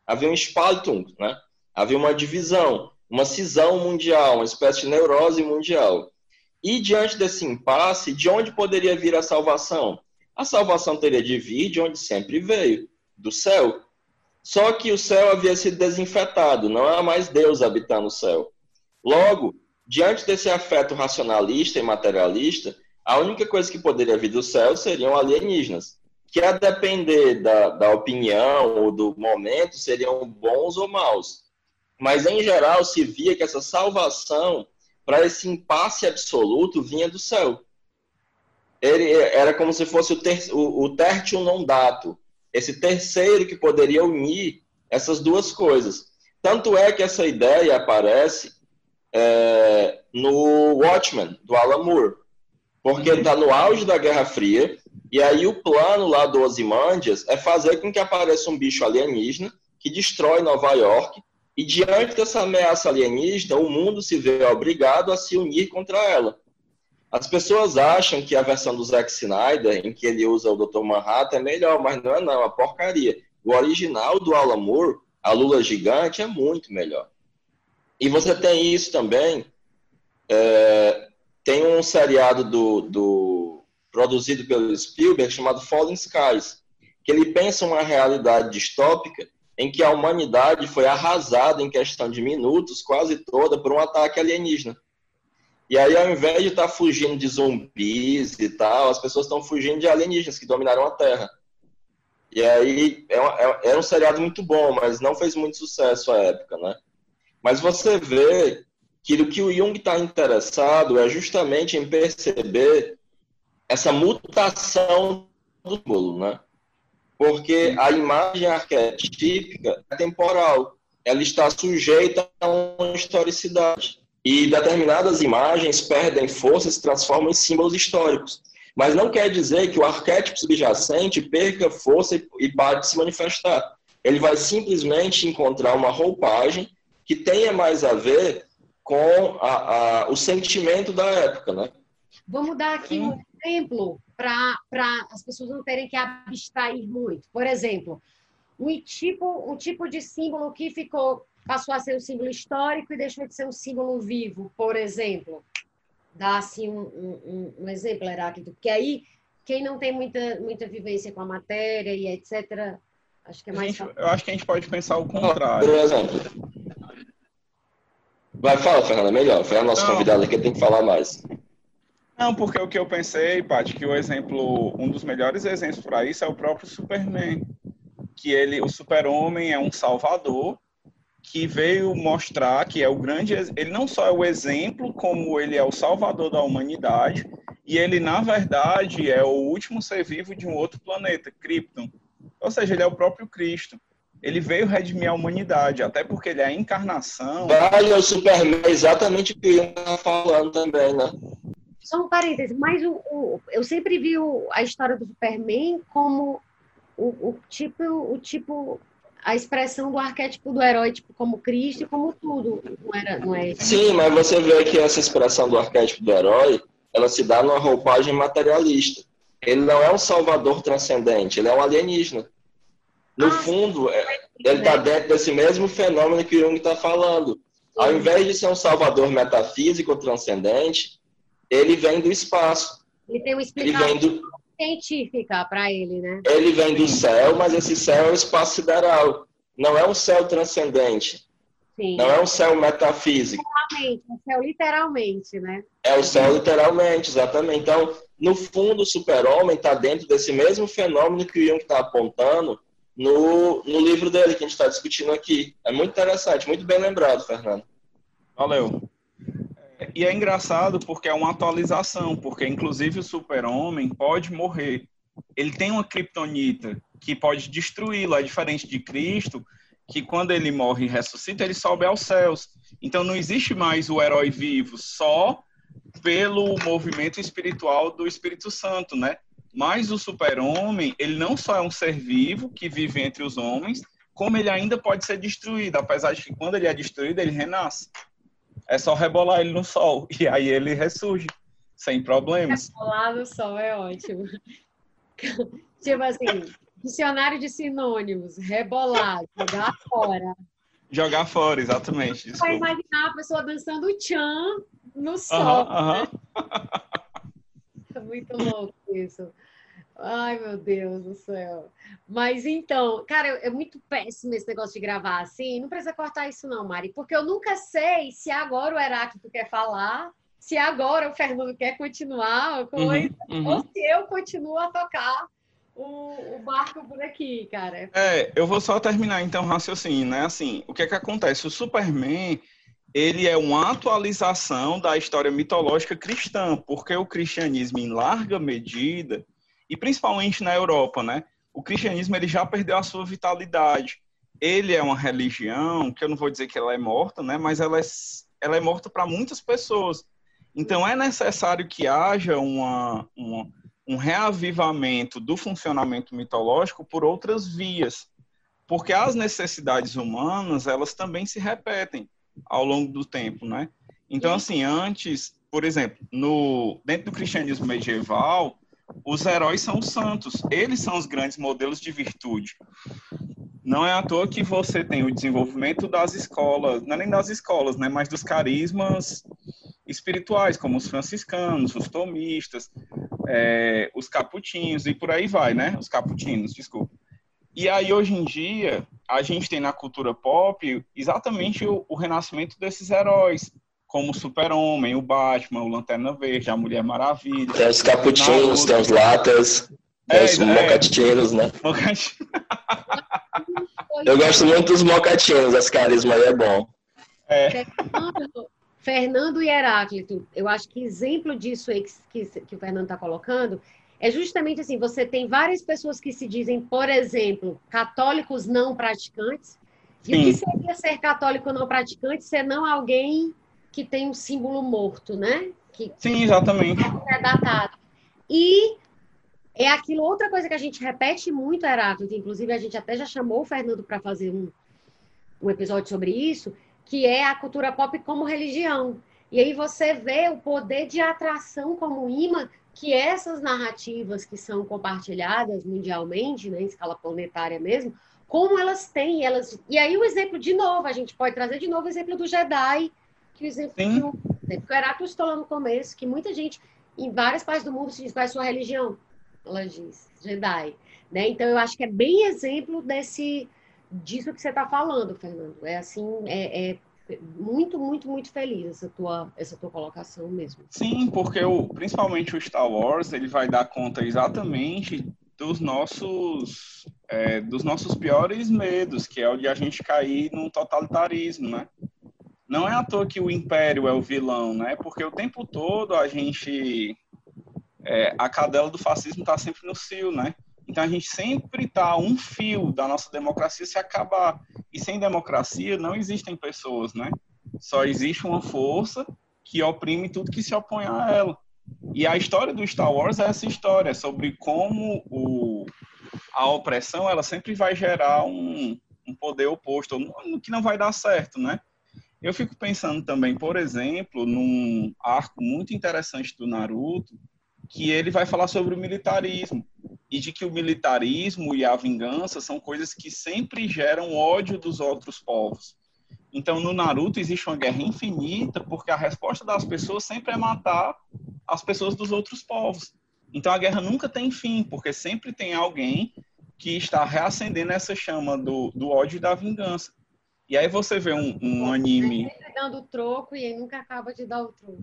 Havia um Spaltung, né? havia uma divisão, uma cisão mundial, uma espécie de neurose mundial. E diante desse impasse, de onde poderia vir a salvação? A salvação teria de vir de onde sempre veio, do céu. Só que o céu havia sido desinfetado, não há mais Deus habitando o céu. Logo, diante desse afeto racionalista e materialista, a única coisa que poderia vir do céu seriam alienígenas que a depender da, da opinião ou do momento seriam bons ou maus. Mas, em geral, se via que essa salvação para esse impasse absoluto vinha do céu. Ele era como se fosse o, ter, o, o non dato, esse terceiro que poderia unir essas duas coisas. Tanto é que essa ideia aparece é, no Watchmen, do Alan Moore. Porque está no auge da Guerra Fria, e aí o plano lá do Ozymandias é fazer com que apareça um bicho alienígena que destrói Nova York, e diante dessa ameaça alienígena, o mundo se vê obrigado a se unir contra ela. As pessoas acham que a versão do Zack Snyder, em que ele usa o Dr. Manhattan, é melhor, mas não é não, é porcaria. O original do Alan Moore, a Lula Gigante, é muito melhor. E você tem isso também, é, tem um seriado do, do, produzido pelo Spielberg chamado Fallen Skies, que ele pensa uma realidade distópica em que a humanidade foi arrasada em questão de minutos, quase toda, por um ataque alienígena. E aí, ao invés de estar tá fugindo de zumbis e tal, as pessoas estão fugindo de alienígenas que dominaram a Terra. E aí, é, é, é um seriado muito bom, mas não fez muito sucesso à época, né? Mas você vê que o que o Jung está interessado é justamente em perceber essa mutação do símbolo, né? Porque a imagem arquetípica é temporal, ela está sujeita a uma historicidade. E determinadas imagens perdem força e se transformam em símbolos históricos. Mas não quer dizer que o arquétipo subjacente perca força e pare de se manifestar. Ele vai simplesmente encontrar uma roupagem que tenha mais a ver com a, a, o sentimento da época, né? Vamos dar aqui um exemplo para as pessoas não terem que abstrair muito. Por exemplo, um tipo, um tipo de símbolo que ficou passou a ser um símbolo histórico e deixou de ser um símbolo vivo, por exemplo. Dá assim um, um, um exemplo, Heráclito, porque aí quem não tem muita, muita vivência com a matéria e etc., acho que é mais. Gente, eu acho que a gente pode pensar o contrário. Por exemplo. Vai, fala, Fernanda, melhor. Foi a nossa não. convidada aqui, tem que falar mais. Não, porque o que eu pensei, Paty, que o exemplo, um dos melhores exemplos para isso é o próprio Superman. Que ele, o super-homem é um salvador que veio mostrar que é o grande. Ele não só é o exemplo, como ele é o salvador da humanidade, e ele, na verdade, é o último ser vivo de um outro planeta, Krypton. Ou seja, ele é o próprio Cristo. Ele veio redimir a humanidade, até porque ele é a encarnação. Vale, o Superman exatamente o que eu estava falando também, né? Só um parênteses, mas o, o, eu sempre vi o, a história do Superman como o, o tipo, o tipo a expressão do arquétipo do herói, tipo, como Cristo e como tudo. Não, era, não é Sim, mas você vê que essa expressão do arquétipo do herói, ela se dá numa roupagem materialista. Ele não é um salvador transcendente, ele é um alienígena. No ah, fundo, é, ele está dentro desse mesmo fenômeno que o Jung está falando. Ao invés de ser um salvador metafísico transcendente, ele vem do espaço. Ele tem uma explicação. Ele vem do, científica para ele, né? Ele vem do céu, mas esse céu é o espaço sideral. Não é um céu transcendente. Sim. Não é um céu metafísico. Literalmente, é o céu literalmente, né? É o céu literalmente, exatamente. Então, no fundo, o super-homem está dentro desse mesmo fenômeno que o Jung está apontando no, no livro dele que a gente está discutindo aqui. É muito interessante, muito bem lembrado, Fernando. Valeu. E é engraçado porque é uma atualização, porque inclusive o super-homem pode morrer. Ele tem uma kryptonita que pode destruí-lo, é diferente de Cristo, que quando ele morre e ressuscita, ele sobe aos céus. Então não existe mais o herói vivo só pelo movimento espiritual do Espírito Santo, né? Mas o super-homem, ele não só é um ser vivo que vive entre os homens, como ele ainda pode ser destruído, apesar de que quando ele é destruído, ele renasce. É só rebolar ele no sol. (laughs) E aí ele ressurge, sem problemas. Rebolar no sol é ótimo. (laughs) tipo assim, dicionário de sinônimos, rebolar, jogar fora. Jogar fora, exatamente. Vai imaginar a pessoa dançando o tchan no sol. Uh -huh, uh -huh. É muito louco isso. Ai, meu Deus do céu. Mas então, cara, é muito péssimo esse negócio de gravar assim. Não precisa cortar isso, não, Mari, porque eu nunca sei se agora o Heráclito quer falar, se agora o Fernando quer continuar, coisa, uhum, uhum. ou se eu continuo a tocar o, o, barco por aqui, cara. É, eu vou só terminar então o raciocínio, né? Assim, o que é que acontece? O Superman ele é uma atualização da história mitológica cristã, porque o cristianismo, em larga medida, e principalmente na Europa, né? O cristianismo ele já perdeu a sua vitalidade. Ele é uma religião que eu não vou dizer que ela é morta, né? Mas ela é, ela é morta para muitas pessoas. Então é necessário que haja uma, uma, um reavivamento do funcionamento mitológico por outras vias, porque as necessidades humanas elas também se repetem ao longo do tempo, né? Então assim antes, por exemplo, no dentro do cristianismo medieval os heróis são os santos, eles são os grandes modelos de virtude. Não é à toa que você tem o desenvolvimento das escolas, não é nem das escolas, né, mas dos carismas espirituais, como os franciscanos, os tomistas, é, os caputinhos e por aí vai, né? Os caputinos, desculpa. E aí, hoje em dia, a gente tem na cultura pop exatamente o, o renascimento desses heróis, como o Super-Homem, o Batman, o Lanterna Verde, a Mulher Maravilha. Tem os caputinhos, tem os latas, tem é, os é, mocatinos, né? (laughs) Eu gosto muito dos mocatinos, esse carisma aí é bom. É. Fernando e Heráclito, eu acho que exemplo disso aí que, que, que o Fernando está colocando é justamente assim: você tem várias pessoas que se dizem, por exemplo, católicos não praticantes. E Sim. o que seria ser católico não praticante, senão alguém que tem um símbolo morto, né? Que, Sim, exatamente. É datado. E é aquilo, outra coisa que a gente repete muito, Heráclito, inclusive a gente até já chamou o Fernando para fazer um, um episódio sobre isso, que é a cultura pop como religião. E aí você vê o poder de atração como imã que essas narrativas que são compartilhadas mundialmente, né, em escala planetária mesmo, como elas têm, elas. E aí o exemplo de novo, a gente pode trazer de novo o exemplo do Jedi, que o exemplo Sim. que o Heráclito falou no começo, que muita gente em várias partes do mundo se diz qual é a sua religião. Ela diz Jedi, né? Então eu acho que é bem exemplo desse disso que você está falando, Fernando. É assim, é, é, muito, muito, muito feliz essa tua, essa tua colocação mesmo. Sim, porque o, principalmente o Star Wars ele vai dar conta exatamente dos nossos é, dos nossos piores medos, que é o de a gente cair num totalitarismo, né? Não é à toa que o Império é o vilão, né? Porque o tempo todo a gente é, a cadela do fascismo está sempre no cio, né? Então a gente sempre está um fio da nossa democracia se acabar. E sem democracia não existem pessoas, né? Só existe uma força que oprime tudo que se opõe a ela. E a história do Star Wars é essa história sobre como o, a opressão ela sempre vai gerar um, um poder oposto, que não vai dar certo, né? Eu fico pensando também, por exemplo, num arco muito interessante do Naruto, que ele vai falar sobre o militarismo e de que o militarismo e a vingança são coisas que sempre geram ódio dos outros povos. Então, no Naruto existe uma guerra infinita porque a resposta das pessoas sempre é matar as pessoas dos outros povos. Então, a guerra nunca tem fim, porque sempre tem alguém que está reacendendo essa chama do, do ódio e da vingança. E aí você vê um, um anime. Sempre dando troco e nunca acaba de dar o troco.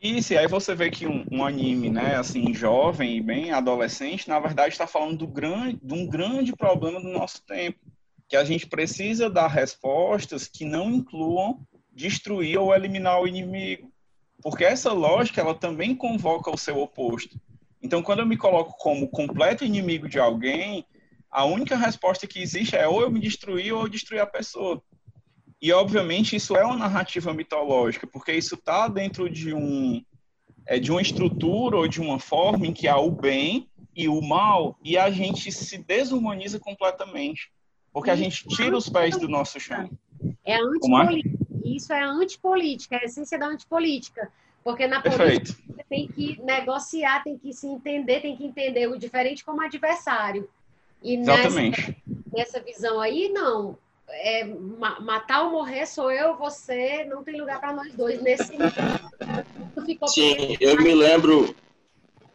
Isso, e aí você vê que um, um, anime, né, assim, jovem e bem adolescente, na verdade está falando do grande, de um grande problema do nosso tempo, que a gente precisa dar respostas que não incluam destruir ou eliminar o inimigo, porque essa lógica ela também convoca o seu oposto. Então, quando eu me coloco como completo inimigo de alguém, a única resposta que existe é ou eu me destruir ou eu destruir a pessoa. E, obviamente, isso é uma narrativa mitológica, porque isso está dentro de, um, é, de uma estrutura ou de uma forma em que há o bem e o mal, e a gente se desumaniza completamente, porque a gente tira os pés do nosso chão. É, é? antipolítica. Isso é antipolítica, é a essência da antipolítica. Porque na política você tem que negociar, tem que se entender, tem que entender o diferente como adversário. E Exatamente. Nessa, nessa visão aí, não é, matar ou morrer sou eu, você, não tem lugar para nós dois nesse. Sim, eu me lembro,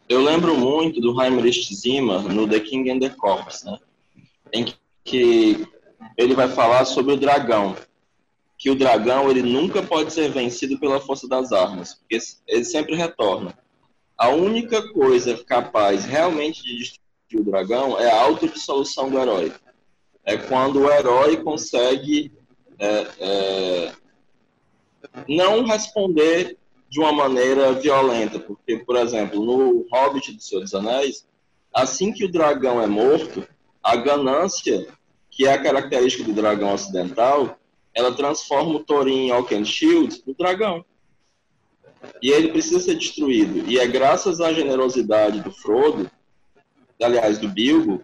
eu lembro muito do Heinrich Zimmer no The King and the Corpse, né? Em que ele vai falar sobre o dragão, que o dragão ele nunca pode ser vencido pela força das armas, porque ele sempre retorna. A única coisa capaz realmente de destruir o dragão é a autodissolução do herói é quando o herói consegue é, é, não responder de uma maneira violenta. Porque, por exemplo, no Hobbit do Senhor dos Anéis, assim que o dragão é morto, a ganância, que é a característica do dragão ocidental, ela transforma o Thorin Oaken Shield no dragão. E ele precisa ser destruído. E é graças à generosidade do Frodo, aliás, do Bilbo,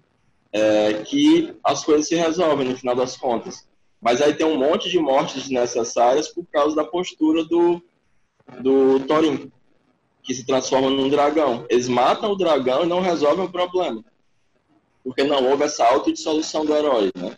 é, que as coisas se resolvem no final das contas. Mas aí tem um monte de mortes desnecessárias por causa da postura do, do Thorin, que se transforma num dragão. Eles matam o dragão e não resolvem o problema. Porque não houve essa autodissolução do herói, né?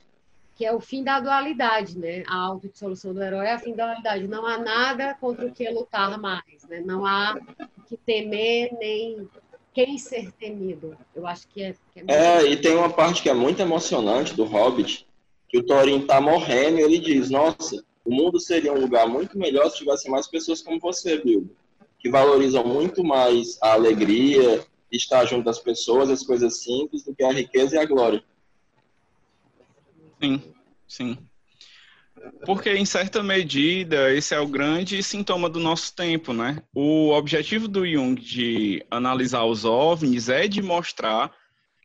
que é o fim da dualidade, né? A autodissolução do herói é a fim da dualidade. Não há nada contra o que lutar mais, né? Não há que temer nem quem ser temido. Eu acho que é. Que é, é, e tem uma parte que é muito emocionante do Hobbit, que o Thorin tá morrendo e ele diz: Nossa, o mundo seria um lugar muito melhor se tivesse mais pessoas como você, Bilbo, que valorizam muito mais a alegria, estar junto das pessoas, as coisas simples, do que a riqueza e a glória. Sim, sim. Porque, em certa medida, esse é o grande sintoma do nosso tempo, né? O objetivo do Jung de analisar os OVNIs é de mostrar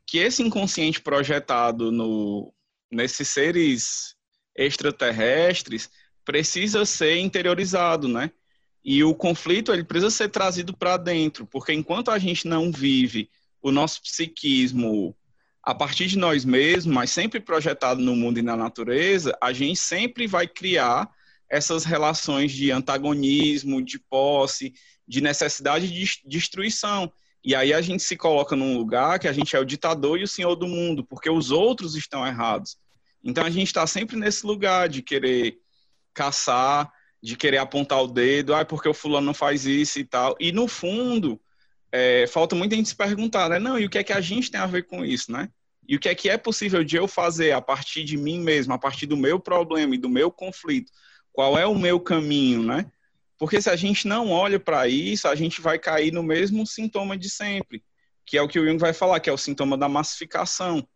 que esse inconsciente projetado no, nesses seres extraterrestres precisa ser interiorizado, né? E o conflito ele precisa ser trazido para dentro, porque enquanto a gente não vive o nosso psiquismo a partir de nós mesmos, mas sempre projetado no mundo e na natureza, a gente sempre vai criar essas relações de antagonismo, de posse, de necessidade de destruição. E aí a gente se coloca num lugar que a gente é o ditador e o senhor do mundo, porque os outros estão errados. Então a gente está sempre nesse lugar de querer caçar, de querer apontar o dedo, ah, porque o fulano não faz isso e tal. E no fundo, é, falta muita gente se perguntar, né? Não, e o que é que a gente tem a ver com isso, né? E o que é que é possível de eu fazer a partir de mim mesmo, a partir do meu problema e do meu conflito? Qual é o meu caminho, né? Porque se a gente não olha para isso, a gente vai cair no mesmo sintoma de sempre, que é o que o Jung vai falar, que é o sintoma da massificação.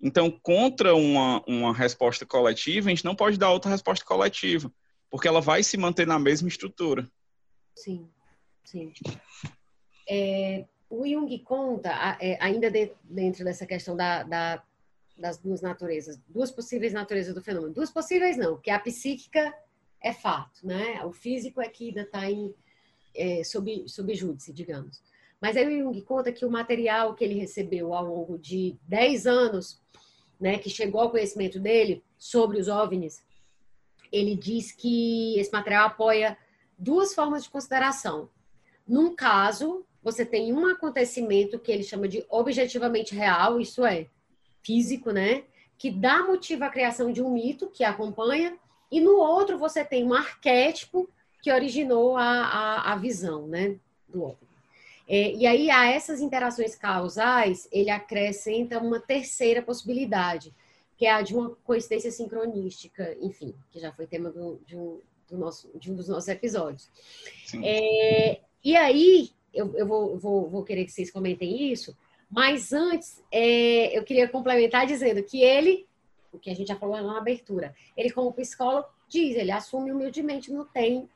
Então, contra uma, uma resposta coletiva, a gente não pode dar outra resposta coletiva, porque ela vai se manter na mesma estrutura. Sim, sim. É, o Jung conta, é, ainda dentro dessa questão da, da, das duas naturezas, duas possíveis naturezas do fenômeno. Duas possíveis não, porque a psíquica é fato, né? O físico é que ainda está em é, sob, sob júdice, digamos. Mas aí o Jung conta que o material que ele recebeu ao longo de 10 anos, né, que chegou ao conhecimento dele sobre os OVNIs, ele diz que esse material apoia duas formas de consideração. Num caso, você tem um acontecimento que ele chama de objetivamente real, isso é, físico, né? Que dá motivo à criação de um mito que acompanha, e no outro você tem um arquétipo que originou a, a, a visão, né? Do outro. É, e aí, a essas interações causais, ele acrescenta uma terceira possibilidade, que é a de uma coincidência sincronística, enfim, que já foi tema do, de, um, do nosso, de um dos nossos episódios. É, e aí, eu, eu vou, vou, vou, querer que vocês comentem isso, mas antes é, eu queria complementar dizendo que ele, o que a gente já falou na abertura, ele como psicólogo diz, ele assume humildemente não tem,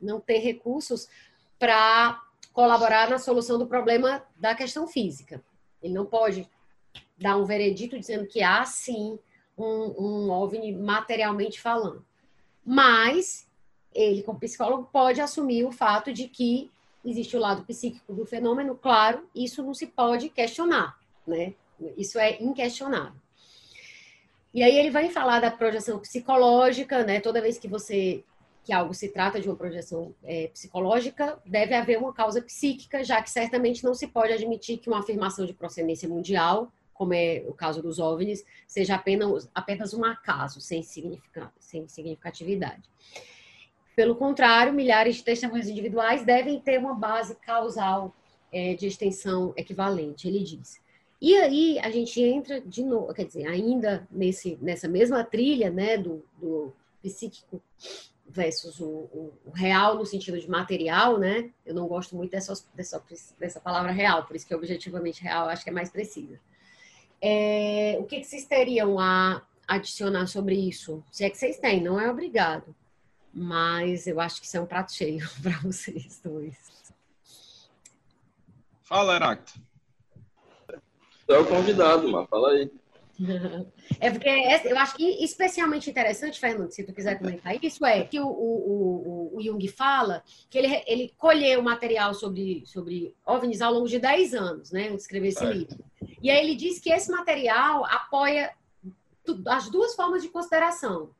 não tem recursos para colaborar na solução do problema da questão física. Ele não pode dar um veredito dizendo que há sim um, um OVNI materialmente falando. Mas ele, como psicólogo, pode assumir o fato de que existe o lado psíquico do fenômeno, claro, isso não se pode questionar, né? Isso é inquestionável. E aí ele vai falar da projeção psicológica, né? Toda vez que você que algo se trata de uma projeção é, psicológica, deve haver uma causa psíquica, já que certamente não se pode admitir que uma afirmação de procedência mundial, como é o caso dos OVNIs, seja apenas, apenas um acaso, sem, significatividade. Pelo contrário, milhares de testemunhos individuais devem ter uma base causal é, de extensão equivalente, ele diz. E aí a gente entra de novo, quer dizer, ainda nesse, nessa mesma trilha né, do, do psíquico versus o, o, o, real no sentido de material, né? Eu não gosto muito dessa, dessa, dessa palavra real, por isso que objetivamente real acho que é mais precisa. É, o que, que vocês teriam a adicionar sobre isso? Se é que vocês têm, não é obrigado. Mas eu acho que isso é um prato cheio (laughs) para vocês dois. Fala, Heracto. Tu é o convidado, mano. Fala aí. (laughs) É porque eu acho que especialmente interessante, Fernando, se tu quiser comentar isso, é que o, o, o, o Jung fala que ele, ele colheu material sobre, sobre OVNIs ao longo de 10 anos, né? De escrever esse é. livro. E aí ele diz que esse material apoia as duas formas de consideração.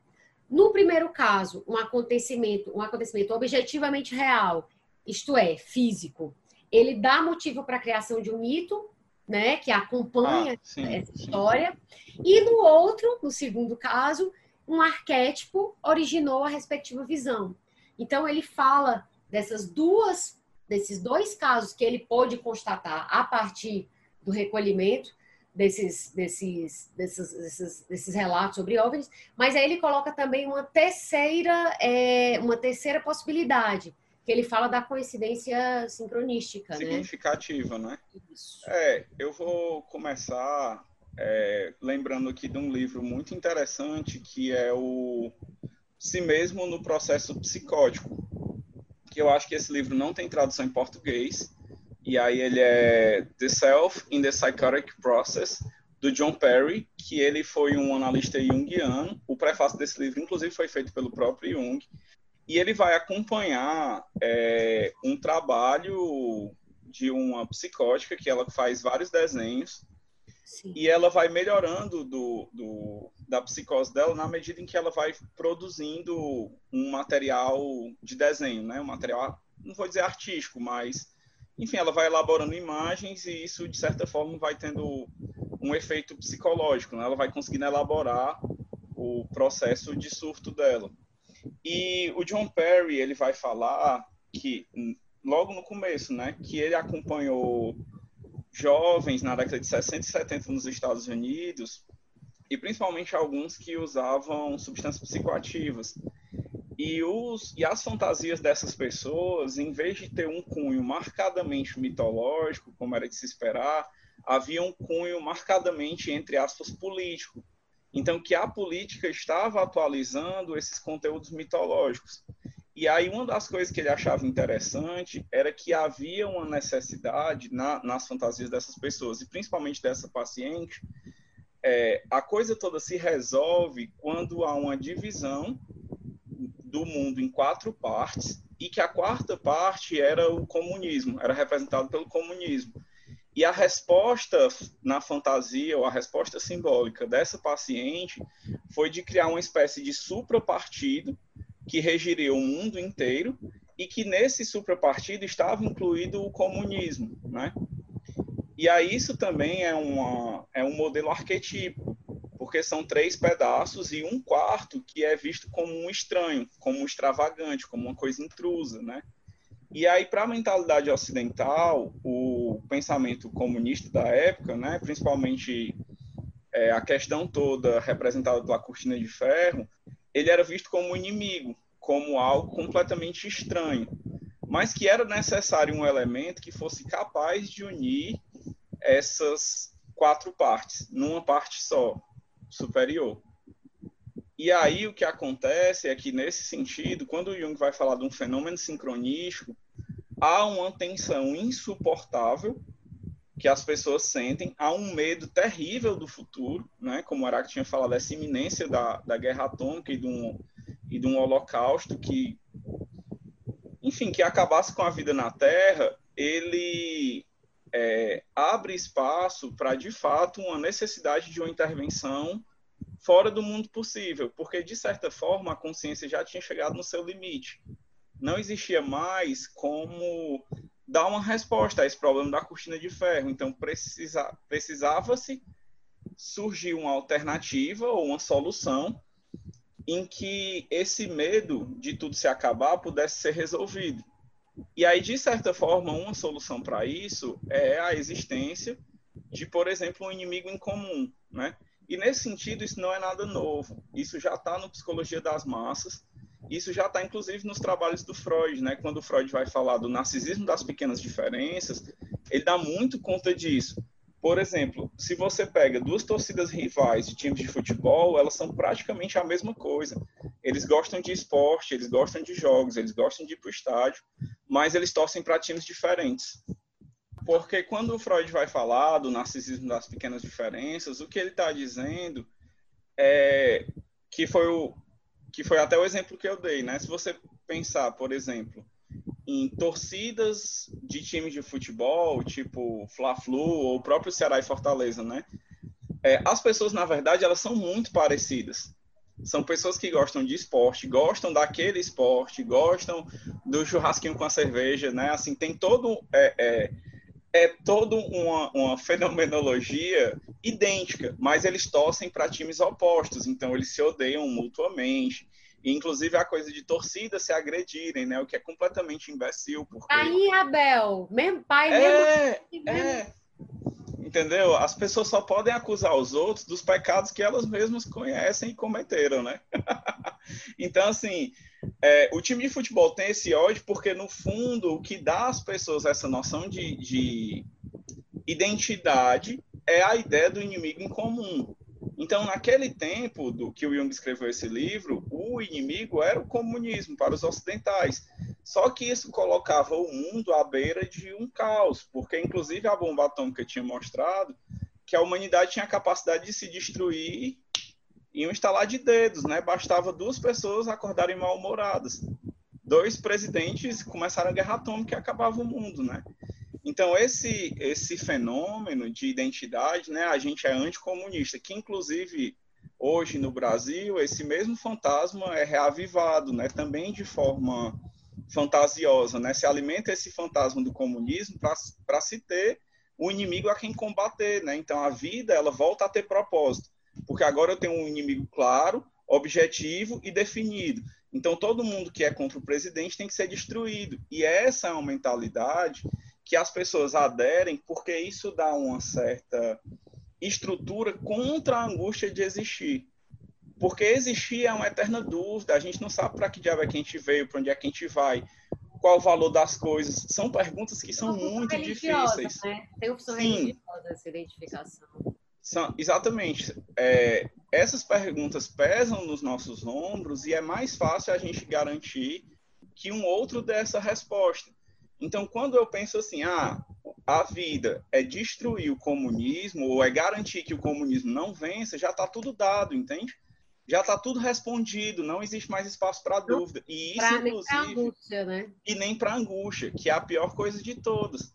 No primeiro caso, um acontecimento, um acontecimento objetivamente real, isto é, físico, ele dá motivo para a criação de um mito, né, que acompanha ah, sim, essa história. Sim. E no outro, no segundo caso, um arquétipo originou a respectiva visão. Então ele fala dessas duas, desses dois casos que ele pôde constatar a partir do recolhimento desses, desses, desses, desses, desses relatos sobre OVNIs, mas aí ele coloca também uma terceira, é, uma terceira possibilidade, que ele fala da coincidência sincronística, né? Significativa, né? né? Isso. É, eu vou começar é, lembrando aqui de um livro muito interessante que é o Si Mesmo no Processo Psicótico, que eu acho que esse livro não tem tradução em português, e aí ele é The Self in the Psychotic Process, do John Perry, que ele foi um analista junguiano. O prefácio desse livro, inclusive, foi feito pelo próprio Jung e ele vai acompanhar é, um trabalho de uma psicótica que ela faz vários desenhos Sim. e ela vai melhorando do, do, da psicose dela na medida em que ela vai produzindo um material de desenho, né? Um material, não vou dizer artístico, mas enfim, ela vai elaborando imagens e isso de certa forma vai tendo um efeito psicológico, né? Ela vai conseguindo elaborar o processo de surto dela. E o John Perry, ele vai falar que, logo no começo, né, que ele acompanhou jovens na década de 60 e 70 nos Estados Unidos, e principalmente alguns que usavam substâncias psicoativas. E, os, e as fantasias dessas pessoas, em vez de ter um cunho marcadamente mitológico, como era de se esperar, havia um cunho marcadamente, entre aspas, político. Então, que a política estava atualizando esses conteúdos mitológicos. E aí, uma das coisas que ele achava interessante era que havia uma necessidade na, nas fantasias dessas pessoas, e principalmente dessa paciente, é, a coisa toda se resolve quando há uma divisão do mundo em quatro partes, e que a quarta parte era o comunismo, era representado pelo comunismo. E a resposta na fantasia, ou a resposta simbólica dessa paciente, foi de criar uma espécie de suprapartido que regiria o mundo inteiro e que nesse suprapartido estava incluído o comunismo, né? E aí isso também é, uma, é um modelo arquetípico, porque são três pedaços e um quarto que é visto como um estranho, como um extravagante, como uma coisa intrusa, né? E aí, para a mentalidade ocidental, o pensamento comunista da época, né, principalmente é, a questão toda representada pela cortina de ferro, ele era visto como inimigo, como algo completamente estranho, mas que era necessário um elemento que fosse capaz de unir essas quatro partes numa parte só, superior. E aí o que acontece é que, nesse sentido, quando Jung vai falar de um fenômeno sincronístico, há uma tensão insuportável que as pessoas sentem, há um medo terrível do futuro, né? como o Araque tinha falado, essa iminência da, da guerra atômica e de, um, e de um holocausto que, enfim, que acabasse com a vida na Terra, ele é, abre espaço para, de fato, uma necessidade de uma intervenção fora do mundo possível, porque de certa forma a consciência já tinha chegado no seu limite. Não existia mais como dar uma resposta a esse problema da cortina de ferro. Então precisa, precisava-se surgir uma alternativa ou uma solução em que esse medo de tudo se acabar pudesse ser resolvido. E aí, de certa forma, uma solução para isso é a existência de, por exemplo, um inimigo em comum, né? E nesse sentido, isso não é nada novo. Isso já está no Psicologia das Massas. Isso já está, inclusive, nos trabalhos do Freud, né? Quando o Freud vai falar do narcisismo das pequenas diferenças, ele dá muito conta disso. Por exemplo, se você pega duas torcidas rivais de times de futebol, elas são praticamente a mesma coisa. Eles gostam de esporte, eles gostam de jogos, eles gostam de ir para o estádio, mas eles torcem para times diferentes porque quando o Freud vai falar do narcisismo das pequenas diferenças, o que ele está dizendo é que foi o que foi até o exemplo que eu dei, né? Se você pensar, por exemplo, em torcidas de times de futebol, tipo Fla-Flu ou próprio Ceará e Fortaleza, né? É, as pessoas, na verdade, elas são muito parecidas. São pessoas que gostam de esporte, gostam daquele esporte, gostam do churrasquinho com a cerveja, né? Assim, tem todo é, é, é toda uma, uma (laughs) fenomenologia idêntica, mas eles torcem para times opostos, então eles se odeiam mutuamente. E, inclusive a coisa de torcida se agredirem, né? O que é completamente imbecil. Porque... Aí, Abel, mesmo pai, é, mesmo... É, entendeu? As pessoas só podem acusar os outros dos pecados que elas mesmas conhecem e cometeram, né? (laughs) então, assim, é, o time de futebol tem esse ódio porque, no fundo, o que dá às pessoas essa noção de, de identidade é a ideia do inimigo em comum. Então, naquele tempo do que o Jung escreveu esse livro, o inimigo era o comunismo para os ocidentais. Só que isso colocava o mundo à beira de um caos, porque inclusive a bomba atômica tinha mostrado que a humanidade tinha a capacidade de se destruir em um estalar de dedos, né? Bastava duas pessoas acordarem mal-humoradas. Dois presidentes começaram a guerra atômica e acabava o mundo, né? Então, esse, esse fenômeno de identidade, né, a gente é anticomunista, que inclusive hoje no Brasil, esse mesmo fantasma é reavivado, né, também de forma fantasiosa, né, se alimenta esse fantasma do comunismo para se ter o um inimigo a quem combater, né, então a vida, ela volta a ter propósito, porque agora eu tenho um inimigo claro, objetivo e definido, então todo mundo que é contra o presidente tem que ser destruído, e essa é uma mentalidade que as pessoas aderem, porque isso dá uma certa estrutura contra a angústia de existir. Porque existir é uma eterna dúvida, a gente não sabe para que diabo é que a gente veio, para onde é que a gente vai, qual o valor das coisas. São perguntas que são muito difíceis. Né? Tem opção Sim. religiosa essa identificação. São, exatamente. É, essas perguntas pesam nos nossos ombros e é mais fácil a gente garantir que um outro dê essa resposta. Então, quando eu penso assim, ah, a vida é destruir o comunismo ou é garantir que o comunismo não vença, já está tudo dado, entende? Já está tudo respondido, não existe mais espaço para dúvida. E isso, pra inclusive, nem angústia, né? e nem para angústia, que é a pior coisa de todas.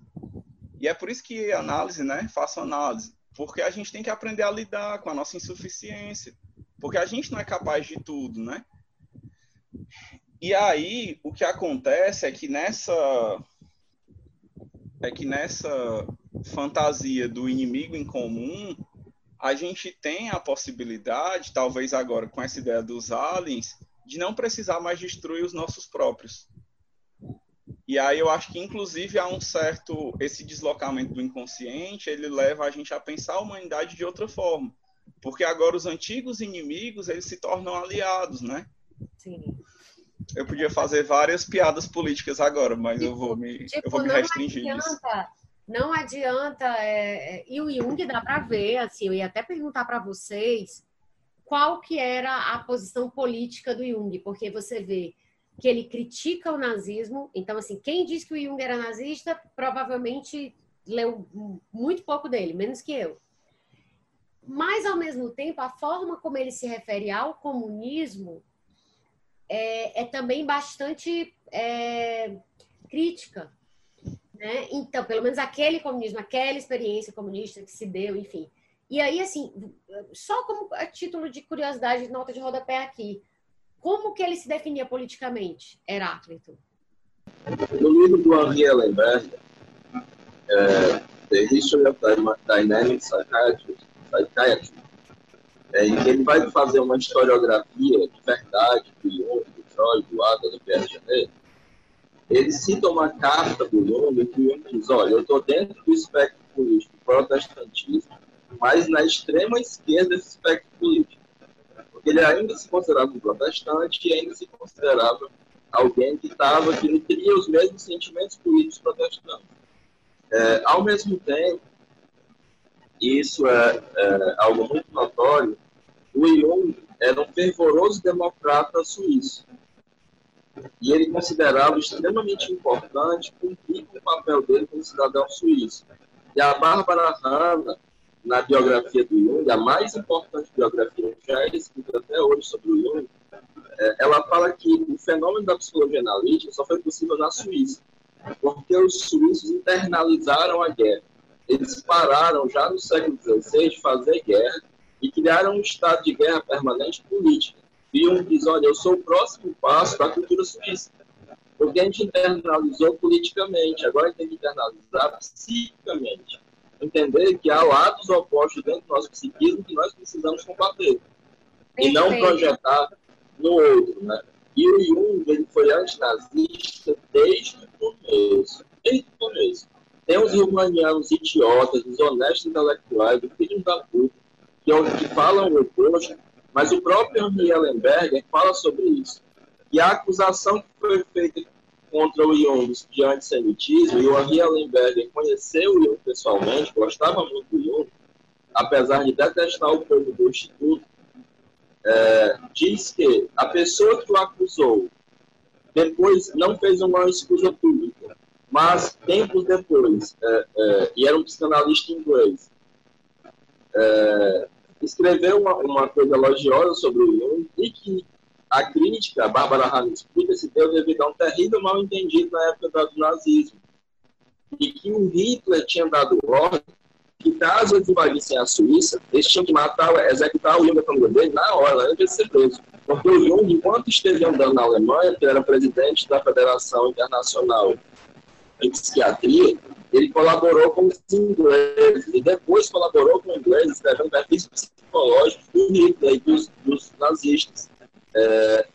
E é por isso que análise, né? Faço análise, porque a gente tem que aprender a lidar com a nossa insuficiência, porque a gente não é capaz de tudo, né? E aí, o que acontece é que nessa é que nessa fantasia do inimigo em comum, a gente tem a possibilidade, talvez agora com essa ideia dos aliens, de não precisar mais destruir os nossos próprios. E aí eu acho que inclusive há um certo esse deslocamento do inconsciente, ele leva a gente a pensar a humanidade de outra forma. Porque agora os antigos inimigos, eles se tornam aliados, né? Sim. Eu podia fazer várias piadas políticas agora, mas tipo, eu vou me, tipo, eu vou me restringir adianta. Não adianta. É, é, e o Jung dá para ver, assim, eu ia até perguntar para vocês qual que era a posição política do Jung, porque você vê que ele critica o nazismo. Então, assim, quem diz que o Jung era nazista provavelmente leu muito pouco dele, menos que eu. Mas, ao mesmo tempo, a forma como ele se refere ao comunismo é, é também bastante é, crítica. Né? Então, pelo menos aquele comunismo, aquela experiência comunista que se deu, enfim. E aí, assim, só como a título de curiosidade, nota de rodapé aqui, como que ele se definia politicamente, Heráclito? No livro do Henri Ellenberg, é, The History of Dynamic Psychiatry é, em que ele vai fazer uma historiografia de verdade do Jung, do Freud, do Ada, do Pierre Janet, ele cita uma carta do Jung em que o diz, olha, eu estou dentro do espectro político protestantismo, mas na extrema esquerda desse espectro político. Porque ele ainda se considerava um protestante e ainda se considerava alguém que estava, que nutria os mesmos sentimentos políticos protestantes. É, ao mesmo tempo, isso é, é algo muito notório o Jung era um fervoroso democrata suíço. e ele considerava extremamente importante cumprir com o papel dele como cidadão suíço. E a Bárbara Hanna, na biografia do Jung, a mais importante biografia já é escrita até hoje sobre o Jung, é, ela fala que o fenômeno da psicologia analítica só foi possível na Suíça, porque os suíços internalizaram a guerra. Eles pararam já no século XVI de fazer guerra e criaram um estado de guerra permanente política. E um diz, olha, eu sou o próximo passo da cultura suíça. Porque a gente internalizou politicamente, agora tem que internalizar psiquicamente. Entender que há lados opostos dentro do nosso psiquismo que nós precisamos combater. E não projetar no outro, né? E o Jung, ele foi antinazista desde o começo. Desde o começo. Tem os humanianos idiotas, desonestos intelectuais, filhos da puta, que, é que falam o oposto, mas o próprio Henri Ellenberger fala sobre isso. E a acusação que foi feita contra o Jung de antissemitismo, e o Henri Ellenberger conheceu o Jung pessoalmente, gostava muito do Jung, apesar de detestar o povo do Instituto, é, diz que a pessoa que o acusou depois não fez uma escusa pública, mas tempos depois, é, é, e era um psicanalista inglês, é, escreveu uma, uma, coisa elogiosa sobre o Jung e que a crítica, a Bárbara explica, se deu devido a um terrível mal entendido na época do nazismo. E que o Hitler tinha dado ordem que caso eles invadissem a Suíça, eles tinham que matar, executar o Jung, família dele, na hora, antes de ser preso. Porque o Jung, enquanto esteve andando na Alemanha, que era presidente da Federação Internacional de Psiquiatria, ele colaborou com os ingleses e depois colaborou com os ingleses, escrevendo perfis psicológicos do Hitler e dos, dos nazistas. É,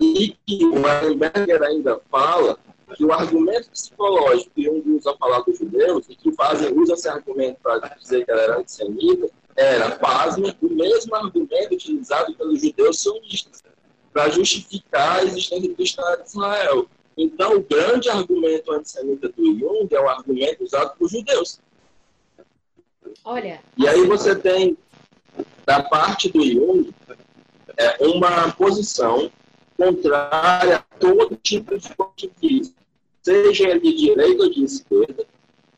e que o Weinberger ainda fala que o argumento psicológico que um usa falar dos judeus, e que fazem usa esse argumento para dizer que ela era antissemita, era, pasme, o mesmo argumento utilizado pelos judeus sionistas para justificar a existência do Estado de Israel. Então, o grande argumento antissemita do Jung é o argumento usado por judeus. Olha. E aí você tem, da parte do Jung, é, uma posição contrária a todo tipo de positivismo, seja ele de direita ou de esquerda,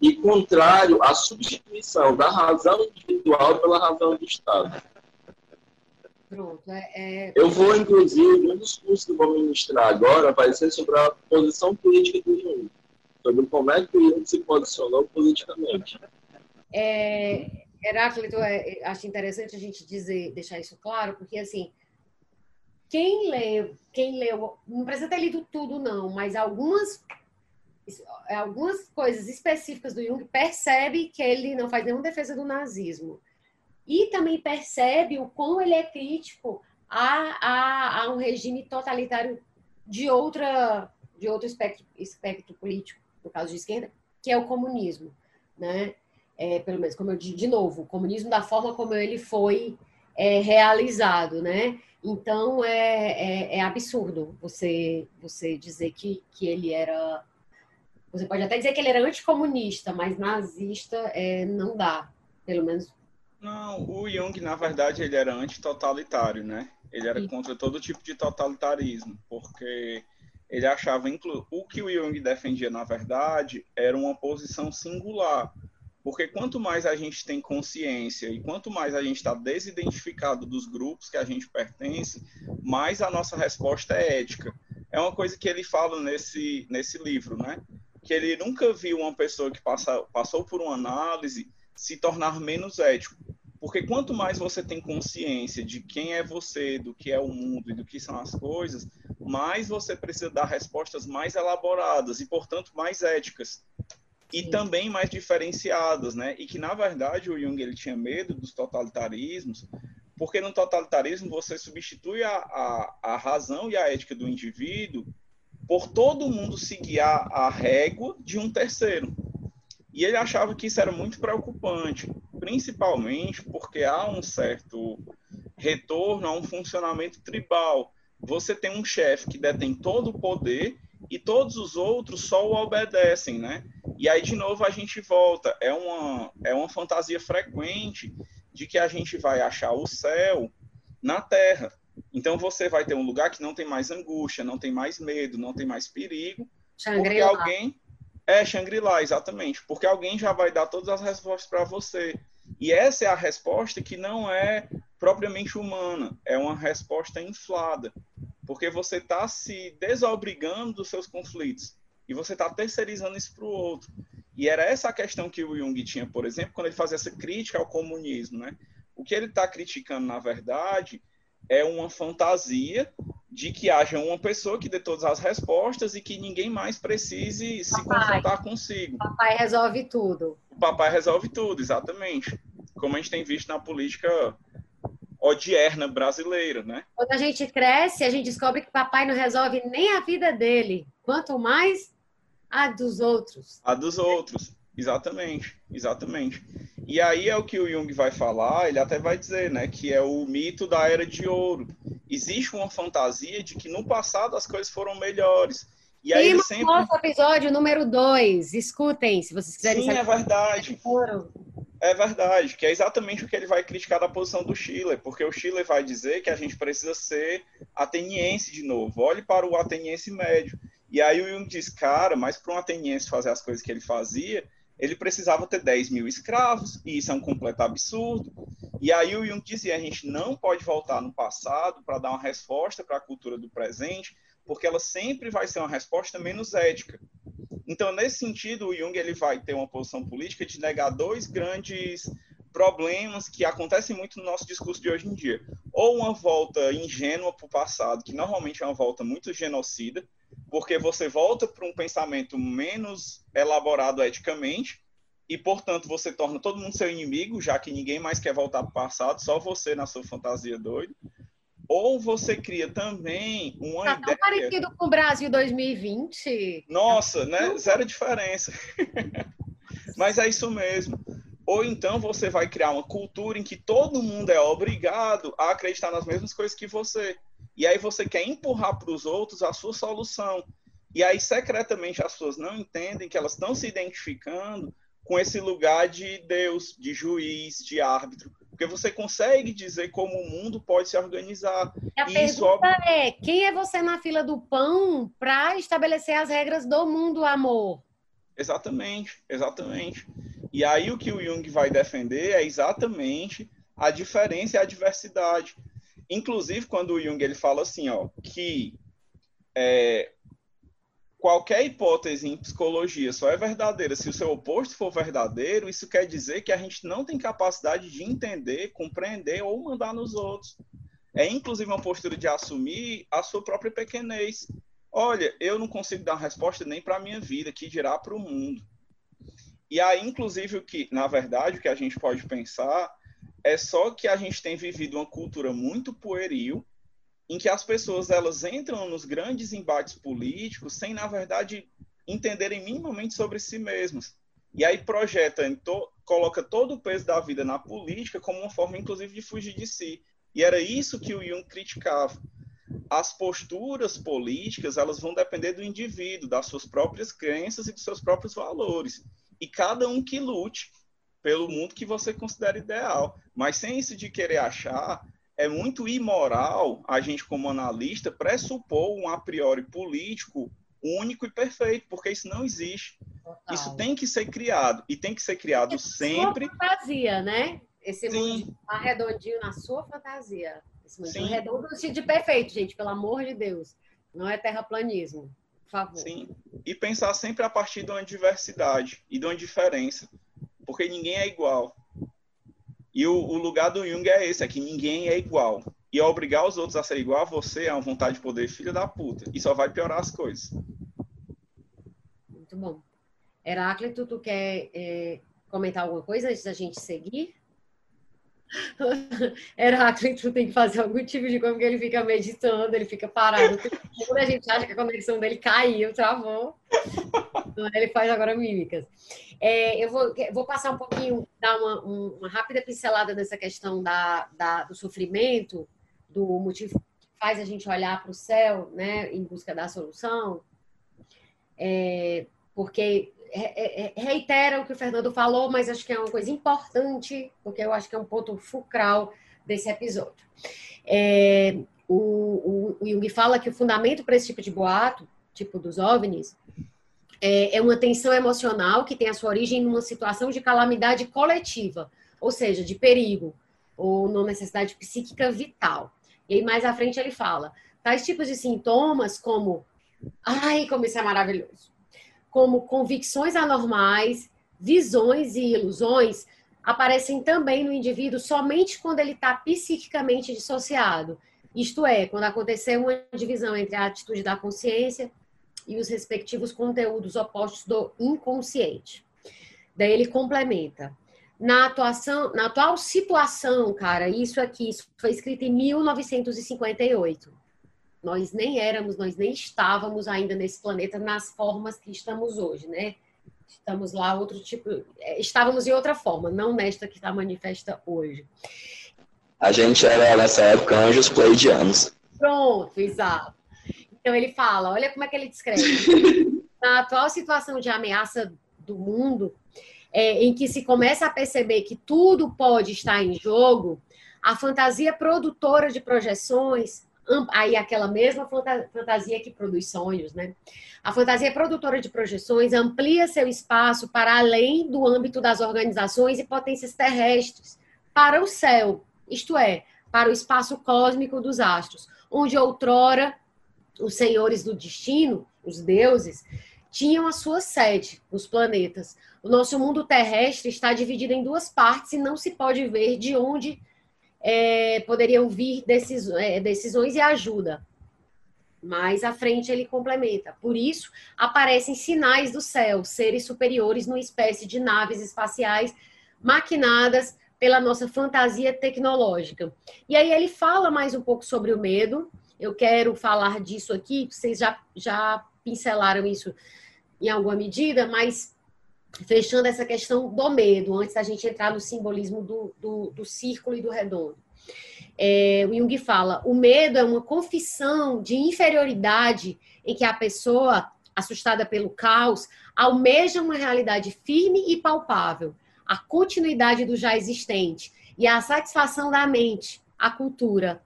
e contrário à substituição da razão individual pela razão do Estado. Pronto, é, é... Eu vou, inclusive, um dos cursos que eu vou ministrar agora vai ser sobre a posição política do Jung, sobre como é que o Jung se posicionou politicamente. É, Heráclito, é, acho interessante a gente dizer, deixar isso claro, porque assim, quem lê, quem leu, não precisa ter lido tudo não, mas algumas algumas coisas específicas do Jung percebe que ele não faz nenhuma defesa do nazismo e também percebe o quão ele é crítico a, a, a um regime totalitário de outra de outro espectro, espectro político, no caso de esquerda, que é o comunismo, né? É, pelo menos, como eu de novo, o comunismo da forma como ele foi é, realizado, né? Então é, é, é, absurdo você você dizer que, que ele era. Você pode até dizer que ele era anticomunista, mas nazista é, não dá, pelo menos. Não, o Jung, na verdade, ele era antitotalitário, né? Ele era contra todo tipo de totalitarismo, porque ele achava inclu... o que o Jung defendia, na verdade, era uma posição singular porque quanto mais a gente tem consciência e quanto mais a gente está desidentificado dos grupos que a gente pertence, mais a nossa resposta é ética. É uma coisa que ele fala nesse, nesse livro, né? Que ele nunca viu uma pessoa que passa, passou por uma análise se tornar menos ético. Porque quanto mais você tem consciência de quem é você, do que é o mundo e do que são as coisas, mais você precisa dar respostas mais elaboradas e, portanto, mais éticas e Sim. também mais diferenciadas, né? E que na verdade o Jung ele tinha medo dos totalitarismos, porque no totalitarismo você substitui a, a, a razão e a ética do indivíduo por todo mundo seguir a, a régua de um terceiro. E ele achava que isso era muito preocupante, principalmente porque há um certo retorno a um funcionamento tribal. Você tem um chefe que detém todo o poder e todos os outros só o obedecem, né? E aí, de novo, a gente volta. É uma, é uma fantasia frequente de que a gente vai achar o céu na Terra. Então você vai ter um lugar que não tem mais angústia, não tem mais medo, não tem mais perigo, porque alguém é Shangri-La, exatamente, porque alguém já vai dar todas as respostas para você. E essa é a resposta que não é propriamente humana, é uma resposta inflada, porque você está se desobrigando dos seus conflitos e você está terceirizando isso para o outro. E era essa a questão que o Jung tinha, por exemplo, quando ele fazia essa crítica ao comunismo, né? O que ele está criticando, na verdade, é uma fantasia de que haja uma pessoa que dê todas as respostas e que ninguém mais precise se confrontar consigo. O papai resolve tudo. O papai resolve tudo, exatamente. Como a gente tem visto na política odierna brasileira, né? Quando a gente cresce, a gente descobre que papai não resolve nem a vida dele, quanto mais a dos outros. A dos outros, exatamente, exatamente. E aí é o que o Jung vai falar, ele até vai dizer, né, que é o mito da era de ouro. Existe uma fantasia de que no passado as coisas foram melhores. E aí ele sempre... nosso episódio número 2, escutem, se vocês quiserem Sim, é verdade. É verdade, que é exatamente o que ele vai criticar da posição do Chile, porque o Chile vai dizer que a gente precisa ser ateniense de novo. Olhe para o ateniense médio. E aí o Jung diz, cara, mas para um ateniense fazer as coisas que ele fazia, ele precisava ter 10 mil escravos, e isso é um completo absurdo. E aí o Jung dizia, a gente não pode voltar no passado para dar uma resposta para a cultura do presente, porque ela sempre vai ser uma resposta menos ética. Então, nesse sentido, o Jung ele vai ter uma posição política de negar dois grandes problemas que acontecem muito no nosso discurso de hoje em dia. Ou uma volta ingênua para o passado, que normalmente é uma volta muito genocida, porque você volta para um pensamento menos elaborado eticamente e, portanto, você torna todo mundo seu inimigo, já que ninguém mais quer voltar para o passado, só você na sua fantasia doida. Ou você cria também uma tá ideia... tão parecido com o Brasil 2020. Nossa, né? Zero diferença. (laughs) Mas é isso mesmo. Ou então você vai criar uma cultura em que todo mundo é obrigado a acreditar nas mesmas coisas que você. E aí você quer empurrar para os outros a sua solução. E aí, secretamente, as pessoas não entendem que elas estão se identificando com esse lugar de Deus, de juiz, de árbitro. Porque você consegue dizer como o mundo pode se organizar. E a e pergunta é: quem é você na fila do pão para estabelecer as regras do mundo, amor? Exatamente, exatamente. E aí o que o Jung vai defender é exatamente a diferença e a diversidade. Inclusive, quando o Jung ele fala assim, ó, que é, qualquer hipótese em psicologia só é verdadeira se o seu oposto for verdadeiro, isso quer dizer que a gente não tem capacidade de entender, compreender ou mandar nos outros. É inclusive uma postura de assumir a sua própria pequenez. Olha, eu não consigo dar resposta nem para a minha vida, que dirá para o mundo. E aí, inclusive, o que, na verdade, o que a gente pode pensar é só que a gente tem vivido uma cultura muito pueril, em que as pessoas elas entram nos grandes embates políticos sem, na verdade, entenderem minimamente sobre si mesmas. E aí projeta, to, coloca todo o peso da vida na política como uma forma, inclusive, de fugir de si. E era isso que o Jung criticava. As posturas políticas elas vão depender do indivíduo, das suas próprias crenças e dos seus próprios valores. E cada um que lute pelo mundo que você considera ideal. Mas sem isso de querer achar, é muito imoral a gente, como analista, pressupor um a priori político único e perfeito, porque isso não existe. Total. Isso tem que ser criado, e tem que ser criado é sempre. Sua fantasia, né? Esse Sim. mundo arredondinho na sua fantasia. Esse mundo Sim. redondo de perfeito, gente, pelo amor de Deus. Não é terraplanismo, por favor. Sim. E pensar sempre a partir de uma diversidade e de uma diferença porque ninguém é igual. E o, o, lugar do Jung é esse, é que ninguém é igual. E obrigar os outros a ser igual a você é uma vontade de poder filha da puta. E só vai piorar as coisas. Muito bom. Heráclito, tu quer é, comentar alguma coisa antes da gente seguir? (laughs) Heráclito tem que fazer algum tipo de como que ele fica meditando, ele fica parado. Quando a gente acha que a conexão dele caiu, travou. Ele faz agora mímicas. É, eu vou, vou, passar um pouquinho, dar uma, uma rápida pincelada nessa questão da, da, do sofrimento, do motivo que faz a gente olhar para o céu, né, em busca da solução, é, porque reitera o que o Fernando falou, mas acho que é uma coisa importante, porque eu acho que é um ponto fulcral desse episódio. É, o, o, o Jung fala que o fundamento para esse tipo de boato, tipo dos OVNIs, é, é uma tensão emocional que tem a sua origem numa situação de calamidade coletiva, ou seja, de perigo, ou numa necessidade psíquica vital. E aí, mais à frente, ele fala: tais tipos de sintomas, como. Ai, como isso é maravilhoso! Como convicções anormais, visões e ilusões, aparecem também no indivíduo somente quando ele está psiquicamente dissociado. Isto é, quando aconteceu uma divisão entre a atitude da consciência e os respectivos conteúdos opostos do inconsciente. Daí ele complementa. Na atuação, na atual situação, cara, isso aqui isso foi escrito em 1958. Nós nem éramos, nós nem estávamos ainda nesse planeta nas formas que estamos hoje, né? Estamos lá outro tipo, é, estávamos em outra forma, não nesta que está manifesta hoje. A gente era nessa época anjos pleidianos. Pronto, exato. Então ele fala, olha como é que ele descreve. (laughs) Na atual situação de ameaça do mundo, é, em que se começa a perceber que tudo pode estar em jogo, a fantasia produtora de projeções, aí aquela mesma fantasia que produz sonhos, né? A fantasia produtora de projeções amplia seu espaço para além do âmbito das organizações e potências terrestres, para o céu, isto é, para o espaço cósmico dos astros, onde outrora os senhores do destino, os deuses, tinham a sua sede nos planetas. O nosso mundo terrestre está dividido em duas partes e não se pode ver de onde é, poderiam vir decis, é, decisões e ajuda. Mais à frente ele complementa. Por isso, aparecem sinais do céu, seres superiores numa espécie de naves espaciais maquinadas pela nossa fantasia tecnológica. E aí ele fala mais um pouco sobre o medo, eu quero falar disso aqui, vocês já, já pincelaram isso em alguma medida, mas fechando essa questão do medo, antes da gente entrar no simbolismo do, do, do círculo e do redondo. É, o Jung fala: o medo é uma confissão de inferioridade em que a pessoa, assustada pelo caos, almeja uma realidade firme e palpável, a continuidade do já existente e a satisfação da mente, a cultura,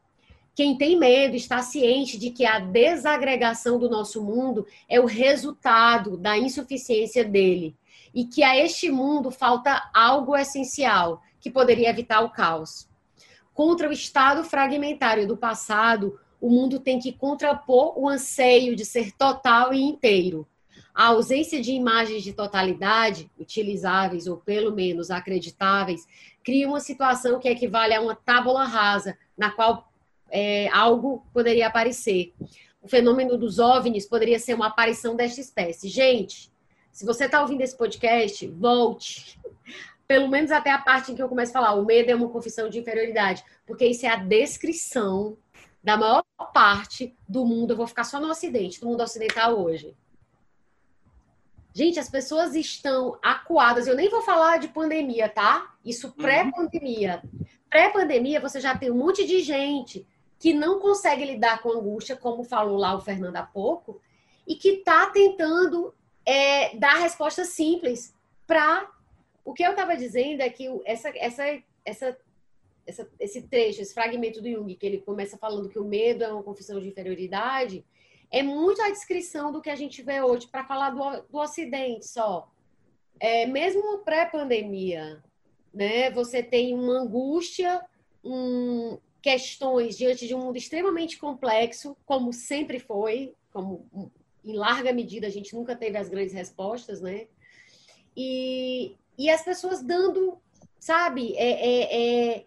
quem tem medo está ciente de que a desagregação do nosso mundo é o resultado da insuficiência dele e que a este mundo falta algo essencial que poderia evitar o caos. Contra o estado fragmentário do passado, o mundo tem que contrapor o anseio de ser total e inteiro. A ausência de imagens de totalidade, utilizáveis ou pelo menos acreditáveis, cria uma situação que equivale a uma tábula rasa, na qual é, algo poderia aparecer. O fenômeno dos OVNIs poderia ser uma aparição desta espécie. Gente, se você está ouvindo esse podcast, volte. (laughs) Pelo menos até a parte em que eu começo a falar, o medo é uma confissão de inferioridade, porque isso é a descrição da maior parte do mundo. Eu vou ficar só no Ocidente, do mundo ocidental hoje. Gente, as pessoas estão acuadas. Eu nem vou falar de pandemia, tá? Isso uhum. pré-pandemia. Pré-pandemia, você já tem um monte de gente que não consegue lidar com angústia, como falou lá o Fernando há pouco, e que está tentando é, dar respostas simples para. O que eu estava dizendo é que essa, essa, essa, essa, esse trecho, esse fragmento do Jung, que ele começa falando que o medo é uma confissão de inferioridade, é muito a descrição do que a gente vê hoje, para falar do, do Ocidente só. É, mesmo pré-pandemia, né, você tem uma angústia, um, questões diante de um mundo extremamente complexo, como sempre foi, como em larga medida a gente nunca teve as grandes respostas, né? E, e as pessoas dando, sabe, é, é, é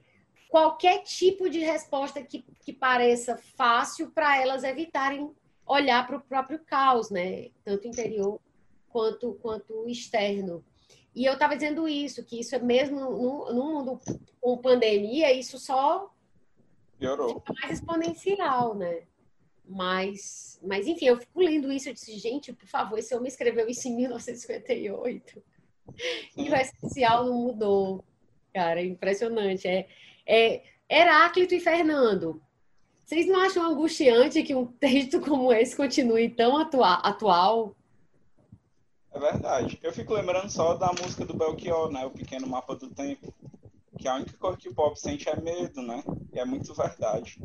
qualquer tipo de resposta que, que pareça fácil para elas evitarem olhar para o próprio caos, né? Tanto interior quanto, quanto externo. E eu estava dizendo isso, que isso é mesmo no, mundo com pandemia, isso só Piorou. Fica mais exponencial, né? Mas, mas, enfim, eu fico lendo isso e disse, gente, por favor, esse homem escreveu isso em 1958. E o essencial não mudou. Cara, é impressionante. É, é Heráclito e Fernando. Vocês não acham angustiante que um texto como esse continue tão atua atual? É verdade. Eu fico lembrando só da música do Belchior, né? O Pequeno Mapa do Tempo que a única coisa que o pop sente é medo, né? E é muito verdade.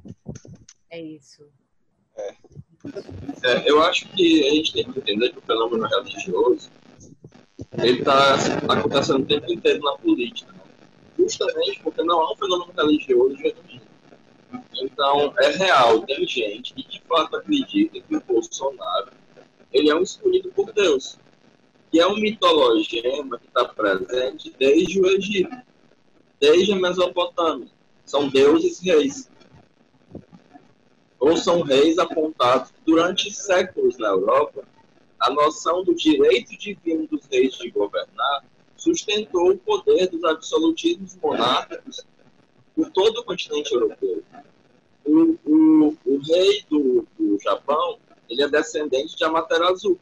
É isso. É. É, eu acho que a gente tem que entender que o fenômeno religioso ele está acontecendo o tempo inteiro na política. Né? Justamente porque não é um fenômeno religioso genuíno. Então, é real, tem gente que de fato acredita que o Bolsonaro ele é um escolhido por Deus. E é um mitologema que está presente desde o Egito, desde a Mesopotâmia. São deuses reis. Ou são reis apontados durante séculos na Europa. A noção do direito divino dos reis de governar sustentou o poder dos absolutismos monárquicos por todo o continente europeu. O, o, o rei do, do Japão ele é descendente de Amaterasu.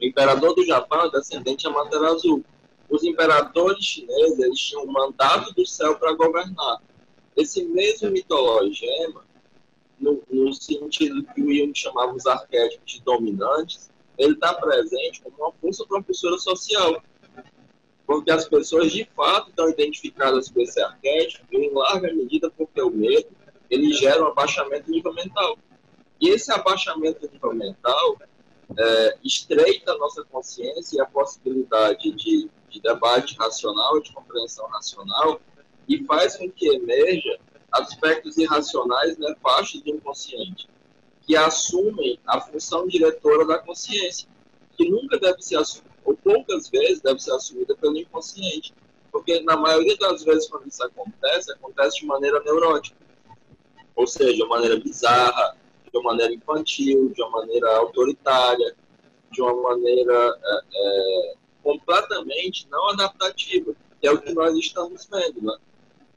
O imperador do Japão é descendente de Amaterasu. Os imperadores chineses eles tinham um mandato do céu para governar. Esse mesmo mitologema, no, no sentido que o Jung chamava os arquétipos de dominantes, ele está presente como uma força propulsora social. Porque as pessoas, de fato, estão identificadas com esse arquétipo, em larga medida porque o medo ele gera um abaixamento nível mental. E esse abaixamento nível mental é, estreita a nossa consciência e a possibilidade de, de debate racional, de compreensão racional, e faz com que emerja aspectos irracionais nefastos do inconsciente, que assumem a função diretora da consciência, que nunca deve ser assumida, ou poucas vezes deve ser assumida pelo inconsciente. Porque na maioria das vezes quando isso acontece, acontece de maneira neurótica ou seja, de maneira bizarra, de uma maneira infantil, de uma maneira autoritária, de uma maneira é, é, completamente não adaptativa, que é o que nós estamos vendo né?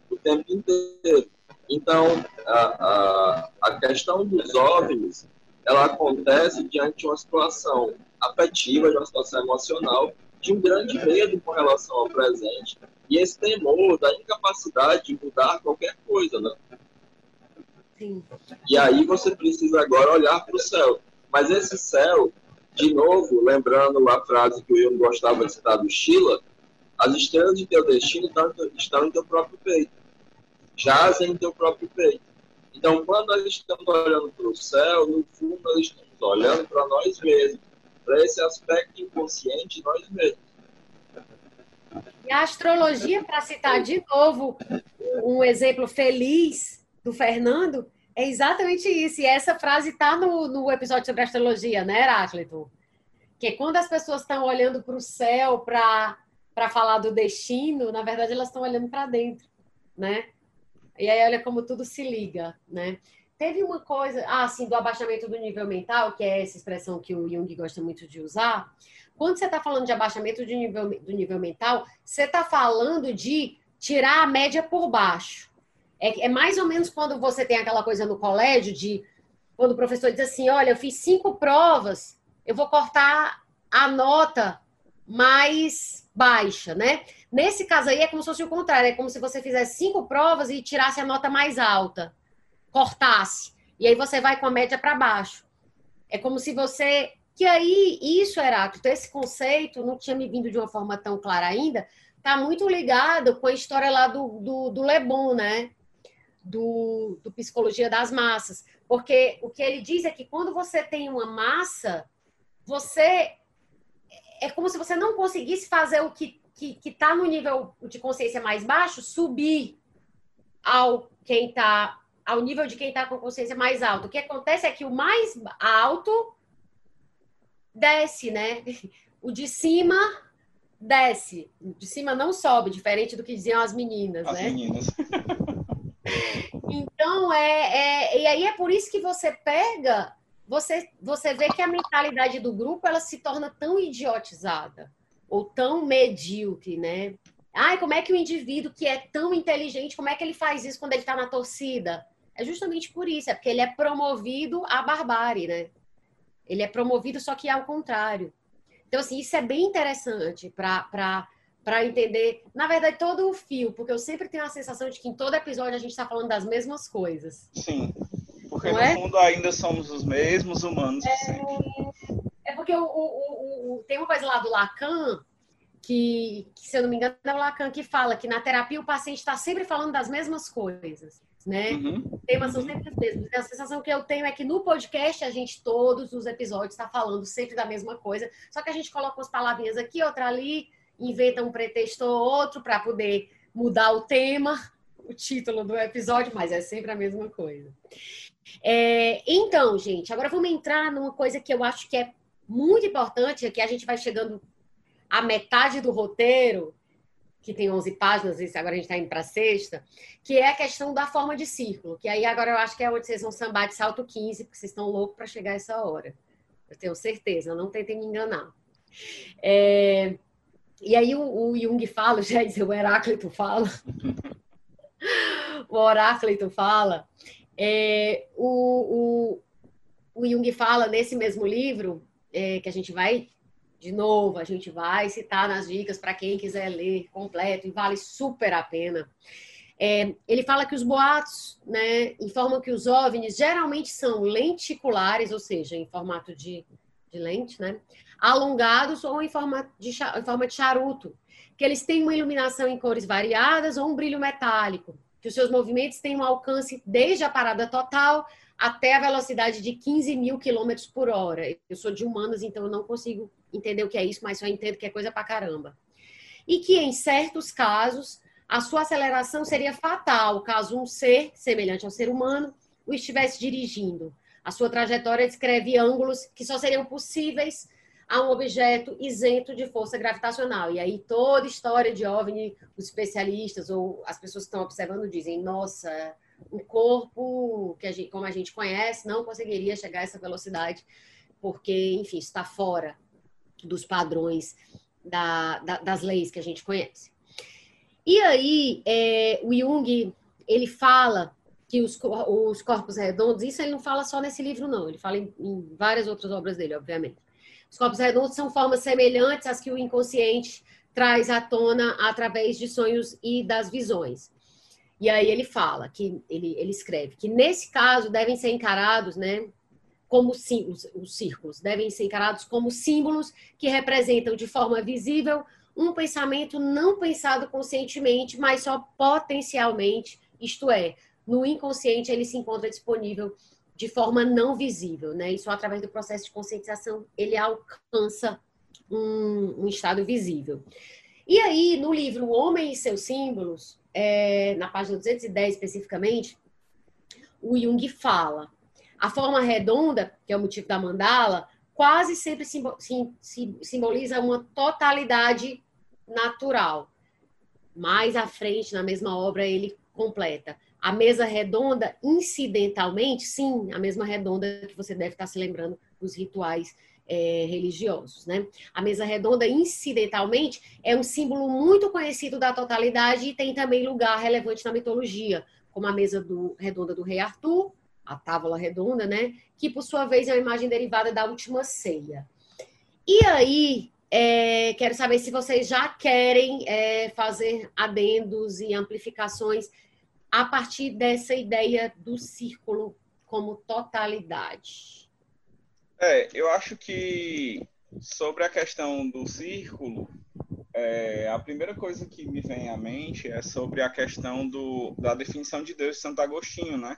o tempo inteiro. Então, a, a, a questão dos OVNIs, ela acontece diante de uma situação afetiva, de uma situação emocional, de um grande medo com relação ao presente, e esse temor da incapacidade de mudar qualquer coisa, né? Sim. E aí você precisa agora olhar para o céu. Mas esse céu, de novo, lembrando a frase que Jung gostava de citar do Sheila, as estrelas de teu destino estão em teu próprio peito. Jazem em teu próprio peito. Então, quando nós estamos olhando para o céu, no fundo, nós estamos olhando para nós mesmos, para esse aspecto inconsciente de nós mesmos. E a astrologia, para citar de novo um exemplo feliz do Fernando, é exatamente isso. E essa frase está no, no episódio sobre astrologia, né, Heráclito? Que é quando as pessoas estão olhando para o céu para falar do destino, na verdade elas estão olhando para dentro, né? E aí olha como tudo se liga, né? Teve uma coisa, ah, assim, do abaixamento do nível mental, que é essa expressão que o Jung gosta muito de usar. Quando você está falando de abaixamento do nível, do nível mental, você está falando de tirar a média por baixo. É, é mais ou menos quando você tem aquela coisa no colégio de quando o professor diz assim: olha, eu fiz cinco provas, eu vou cortar a nota mais baixa, né? Nesse caso aí é como se fosse o contrário, é como se você fizesse cinco provas e tirasse a nota mais alta, cortasse, e aí você vai com a média para baixo. É como se você. Que aí, isso, Heráclito, esse conceito não tinha me vindo de uma forma tão clara ainda, tá muito ligado com a história lá do, do, do Le Bon, né? Do, do Psicologia das Massas. Porque o que ele diz é que quando você tem uma massa, você. É como se você não conseguisse fazer o que que está no nível de consciência mais baixo subir ao quem tá ao nível de quem está com consciência mais alta. O que acontece é que o mais alto desce, né? O de cima desce. O de cima não sobe, diferente do que diziam as meninas, as né? Meninas. (laughs) Então, é, é, e aí é por isso que você pega, você, você vê que a mentalidade do grupo ela se torna tão idiotizada ou tão medíocre, né? Ai, como é que o indivíduo que é tão inteligente, como é que ele faz isso quando ele está na torcida? É justamente por isso, é porque ele é promovido à barbárie, né? Ele é promovido só que ao contrário. Então, assim, isso é bem interessante para para entender, na verdade, todo o fio, porque eu sempre tenho a sensação de que em todo episódio a gente está falando das mesmas coisas. Sim, porque Não no é? fundo ainda somos os mesmos humanos. É, é porque o, o, o, tem uma coisa lá do Lacan, que, que, se eu não me engano, é o Lacan que fala que na terapia o paciente está sempre falando das mesmas coisas. né? Uhum. Temas são sempre os mesmos. A sensação que eu tenho é que no podcast a gente, todos os episódios, está falando sempre da mesma coisa, só que a gente coloca umas palavrinhas aqui, outra ali, inventa um pretexto ou outro para poder mudar o tema, o título do episódio, mas é sempre a mesma coisa. É, então, gente, agora vamos entrar numa coisa que eu acho que é muito importante, é que a gente vai chegando à metade do roteiro, que tem 11 páginas, e agora a gente está indo para a sexta, que é a questão da forma de círculo, que aí agora eu acho que é onde vocês vão sambar de salto 15, porque vocês estão loucos para chegar essa hora. Eu tenho certeza, não tentem me enganar. É, e aí o, o Jung fala, (laughs) já o Heráclito fala, o Heráclito fala, é, o, o, o Jung fala nesse mesmo livro, é, que a gente vai de novo, a gente vai citar nas dicas para quem quiser ler completo e vale super a pena. É, ele fala que os boatos né, informam que os OVNIs geralmente são lenticulares, ou seja, em formato de, de lente, né, alongados ou em forma, de, em forma de charuto, que eles têm uma iluminação em cores variadas ou um brilho metálico, que os seus movimentos têm um alcance desde a parada total até a velocidade de 15 mil quilômetros por hora. Eu sou de humanas, então eu não consigo entender o que é isso, mas só entendo que é coisa pra caramba. E que, em certos casos, a sua aceleração seria fatal, caso um ser, semelhante ao ser humano, o estivesse dirigindo. A sua trajetória descreve ângulos que só seriam possíveis a um objeto isento de força gravitacional. E aí toda história de OVNI, os especialistas ou as pessoas que estão observando dizem, nossa, um corpo que a gente, como a gente conhece não conseguiria chegar a essa velocidade, porque, enfim, está fora dos padrões da, da, das leis que a gente conhece. E aí, é, o Jung, ele fala que os, os corpos redondos, isso ele não fala só nesse livro, não, ele fala em, em várias outras obras dele, obviamente. Os corpos redondos são formas semelhantes às que o inconsciente traz à tona através de sonhos e das visões. E aí ele fala que ele, ele escreve que nesse caso devem ser encarados, né, como sim, os, os círculos devem ser encarados como símbolos que representam de forma visível um pensamento não pensado conscientemente, mas só potencialmente, isto é, no inconsciente ele se encontra disponível de forma não visível, né? Só através do processo de conscientização ele alcança um, um estado visível. E aí, no livro O Homem e seus Símbolos, é, na página 210 especificamente, o Jung fala a forma redonda, que é o motivo da mandala, quase sempre simboliza uma totalidade natural. Mais à frente, na mesma obra, ele completa. A mesa redonda, incidentalmente, sim, a mesma redonda que você deve estar se lembrando dos rituais é, religiosos, né? A mesa redonda, incidentalmente, é um símbolo muito conhecido da totalidade e tem também lugar relevante na mitologia, como a mesa do, redonda do rei Arthur, a tábua redonda, né? Que por sua vez é uma imagem derivada da última ceia. E aí, é, quero saber se vocês já querem é, fazer adendos e amplificações a partir dessa ideia do círculo como totalidade. É, eu acho que sobre a questão do círculo, é, a primeira coisa que me vem à mente é sobre a questão do, da definição de Deus de Santo Agostinho, né?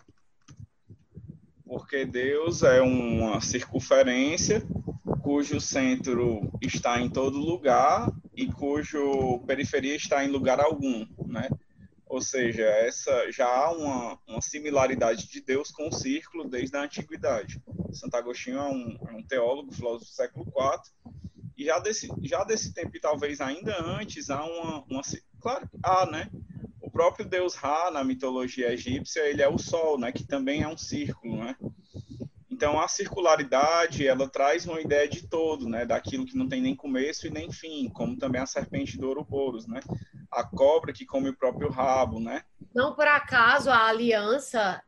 porque Deus é uma circunferência cujo centro está em todo lugar e cujo periferia está em lugar algum, né? Ou seja, essa já há uma, uma similaridade de Deus com o círculo desde a antiguidade. Santo Agostinho é um, é um teólogo, filósofo do século IV, e já desse, já desse tempo, e talvez ainda antes, há uma, uma claro, há, né? próprio deus Ra, na mitologia egípcia, ele é o sol, né, que também é um círculo, né? Então, a circularidade, ela traz uma ideia de todo, né, daquilo que não tem nem começo e nem fim, como também a serpente do Ouroboros, né? A cobra que come o próprio rabo, né? Não por acaso a aliança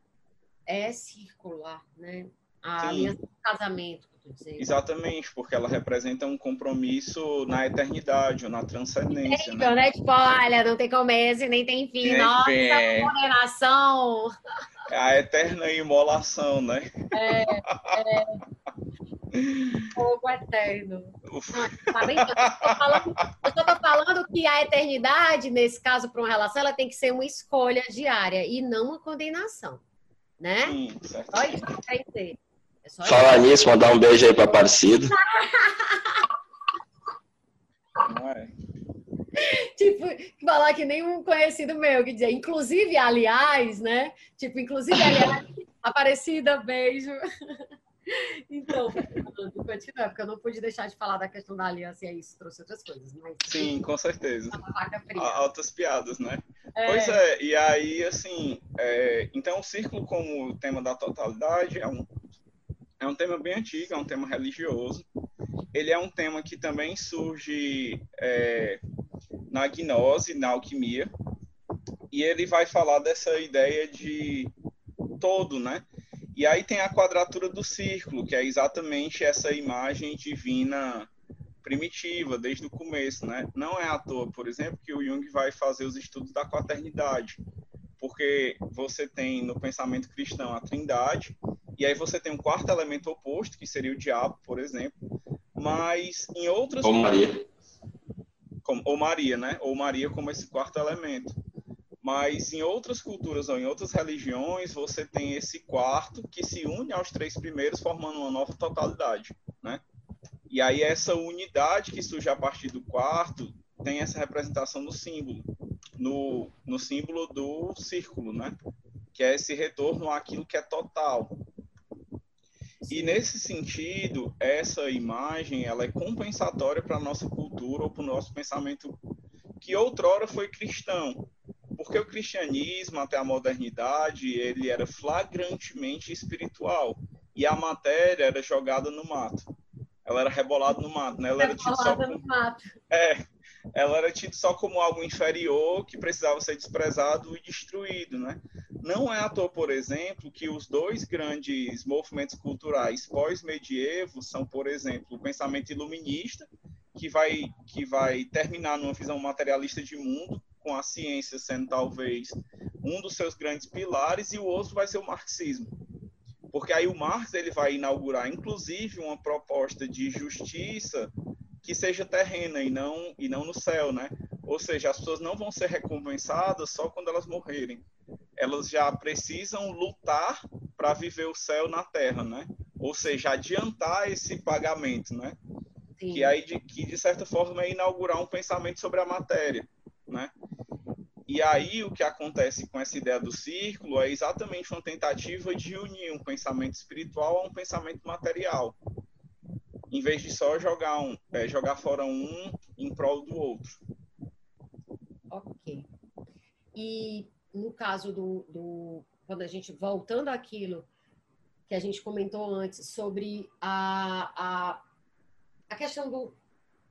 é circular, né? A Sim. aliança do casamento Exatamente, porque ela representa um compromisso na eternidade ou na transcendência. Então, né? né? Tipo, olha, não tem começo nem tem fim. Tem Nossa, fim. condenação. É a eterna imolação, né? É, é. Fogo eterno. Não, tá bem, eu, falando, eu só tô falando que a eternidade, nesse caso, para uma relação, ela tem que ser uma escolha diária e não uma condenação. Né? Sim, certo. Só isso que quer dizer. É Falar nisso, mandar um beijo aí para Aparecido. Não é? tipo, falar que nem um conhecido meu que dizia, inclusive, aliás, né? Tipo, inclusive, aliás, (laughs) Aparecida, beijo. Então, continuar, porque eu não pude deixar de falar da questão da aliança e aí isso trouxe outras coisas. Mas... Sim, com certeza. Altas piadas, né? É... Pois é, e aí, assim, é... então o círculo como tema da totalidade é um, é um tema bem antigo, é um tema religioso. Ele é um tema que também surge é, na gnose, na alquimia, e ele vai falar dessa ideia de todo, né? E aí tem a quadratura do círculo, que é exatamente essa imagem divina primitiva, desde o começo, né? Não é à toa, por exemplo, que o Jung vai fazer os estudos da quaternidade, porque você tem no pensamento cristão a trindade, e aí você tem um quarto elemento oposto, que seria o diabo, por exemplo, mas em outras... Ou Maria. Como, ou Maria, né? Ou Maria como esse quarto elemento. Mas em outras culturas ou em outras religiões, você tem esse quarto que se une aos três primeiros, formando uma nova totalidade, né? E aí essa unidade que surge a partir do quarto tem essa representação no símbolo, no, no símbolo do círculo, né? Que é esse retorno àquilo que é total. E nesse sentido, essa imagem ela é compensatória para a nossa cultura ou para o nosso pensamento que outrora foi cristão, porque o cristianismo até a modernidade ele era flagrantemente espiritual e a matéria era jogada no mato. Ela era rebolada no mato, né? Ela era tido só como... É, ela era tida só como algo inferior que precisava ser desprezado e destruído, né? Não é à toa, por exemplo, que os dois grandes movimentos culturais pós-medievo são, por exemplo, o pensamento iluminista, que vai, que vai terminar numa visão materialista de mundo, com a ciência sendo talvez um dos seus grandes pilares, e o outro vai ser o marxismo. Porque aí o Marx ele vai inaugurar, inclusive, uma proposta de justiça que seja terrena e não, e não no céu, né? Ou seja, as pessoas não vão ser recompensadas só quando elas morrerem. Elas já precisam lutar para viver o céu na terra, né? Ou seja, adiantar esse pagamento, né? Sim. Que aí de, que de certa forma é inaugurar um pensamento sobre a matéria, né? E aí o que acontece com essa ideia do círculo é exatamente uma tentativa de unir um pensamento espiritual a um pensamento material, em vez de só jogar um, é, jogar fora um em prol do outro. Ok. E no caso do, do quando a gente voltando àquilo que a gente comentou antes sobre a, a, a questão do,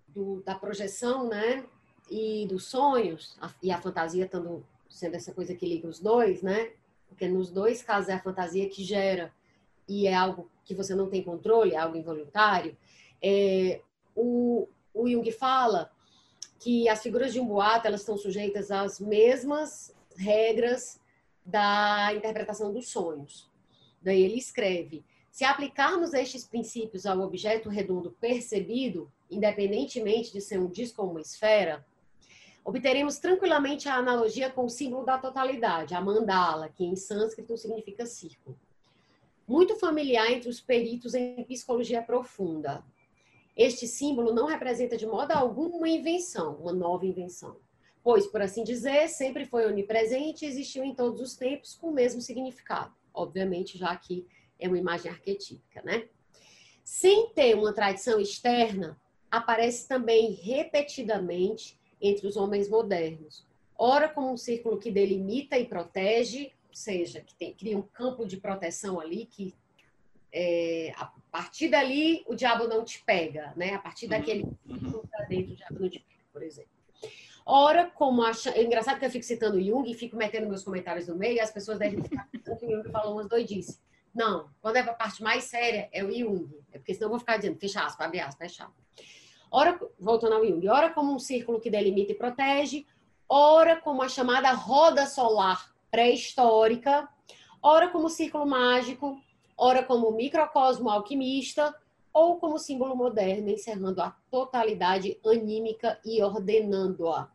do, da projeção, né? E dos sonhos, a, e a fantasia estando, sendo essa coisa que liga os dois, né? Porque nos dois casos é a fantasia que gera e é algo que você não tem controle, é algo involuntário. É, o, o Jung fala que as figuras de um boato elas estão sujeitas às mesmas regras da interpretação dos sonhos. Daí ele escreve: se aplicarmos estes princípios ao objeto redondo percebido, independentemente de ser um disco ou uma esfera, obteremos tranquilamente a analogia com o símbolo da totalidade, a mandala, que em sânscrito significa círculo. Muito familiar entre os peritos em psicologia profunda. Este símbolo não representa de modo algum uma invenção, uma nova invenção, pois, por assim dizer, sempre foi onipresente e existiu em todos os tempos com o mesmo significado. Obviamente, já que é uma imagem arquetípica, né? Sem ter uma tradição externa, aparece também repetidamente entre os homens modernos. Ora, como um círculo que delimita e protege, ou seja, que tem, cria um campo de proteção ali, que é, a partir dali o diabo não te pega, né? A partir daquele círculo uhum. dentro o diabo não te pega, por exemplo. Ora, como acha... É engraçado que eu fico citando Jung e fico metendo meus comentários no meio e as pessoas devem ficar (laughs) pensando que o Jung falou umas doidices. Não, quando é a parte mais séria, é o Jung. É porque senão eu vou ficar dizendo, fecha aspas, abre aspas, fecha aspas. Ora, voltando ao Jung, ora como um círculo que delimita e protege, ora como a chamada roda solar pré-histórica, ora como círculo mágico, ora como microcosmo alquimista, ou como símbolo moderno, encerrando a totalidade anímica e ordenando-a.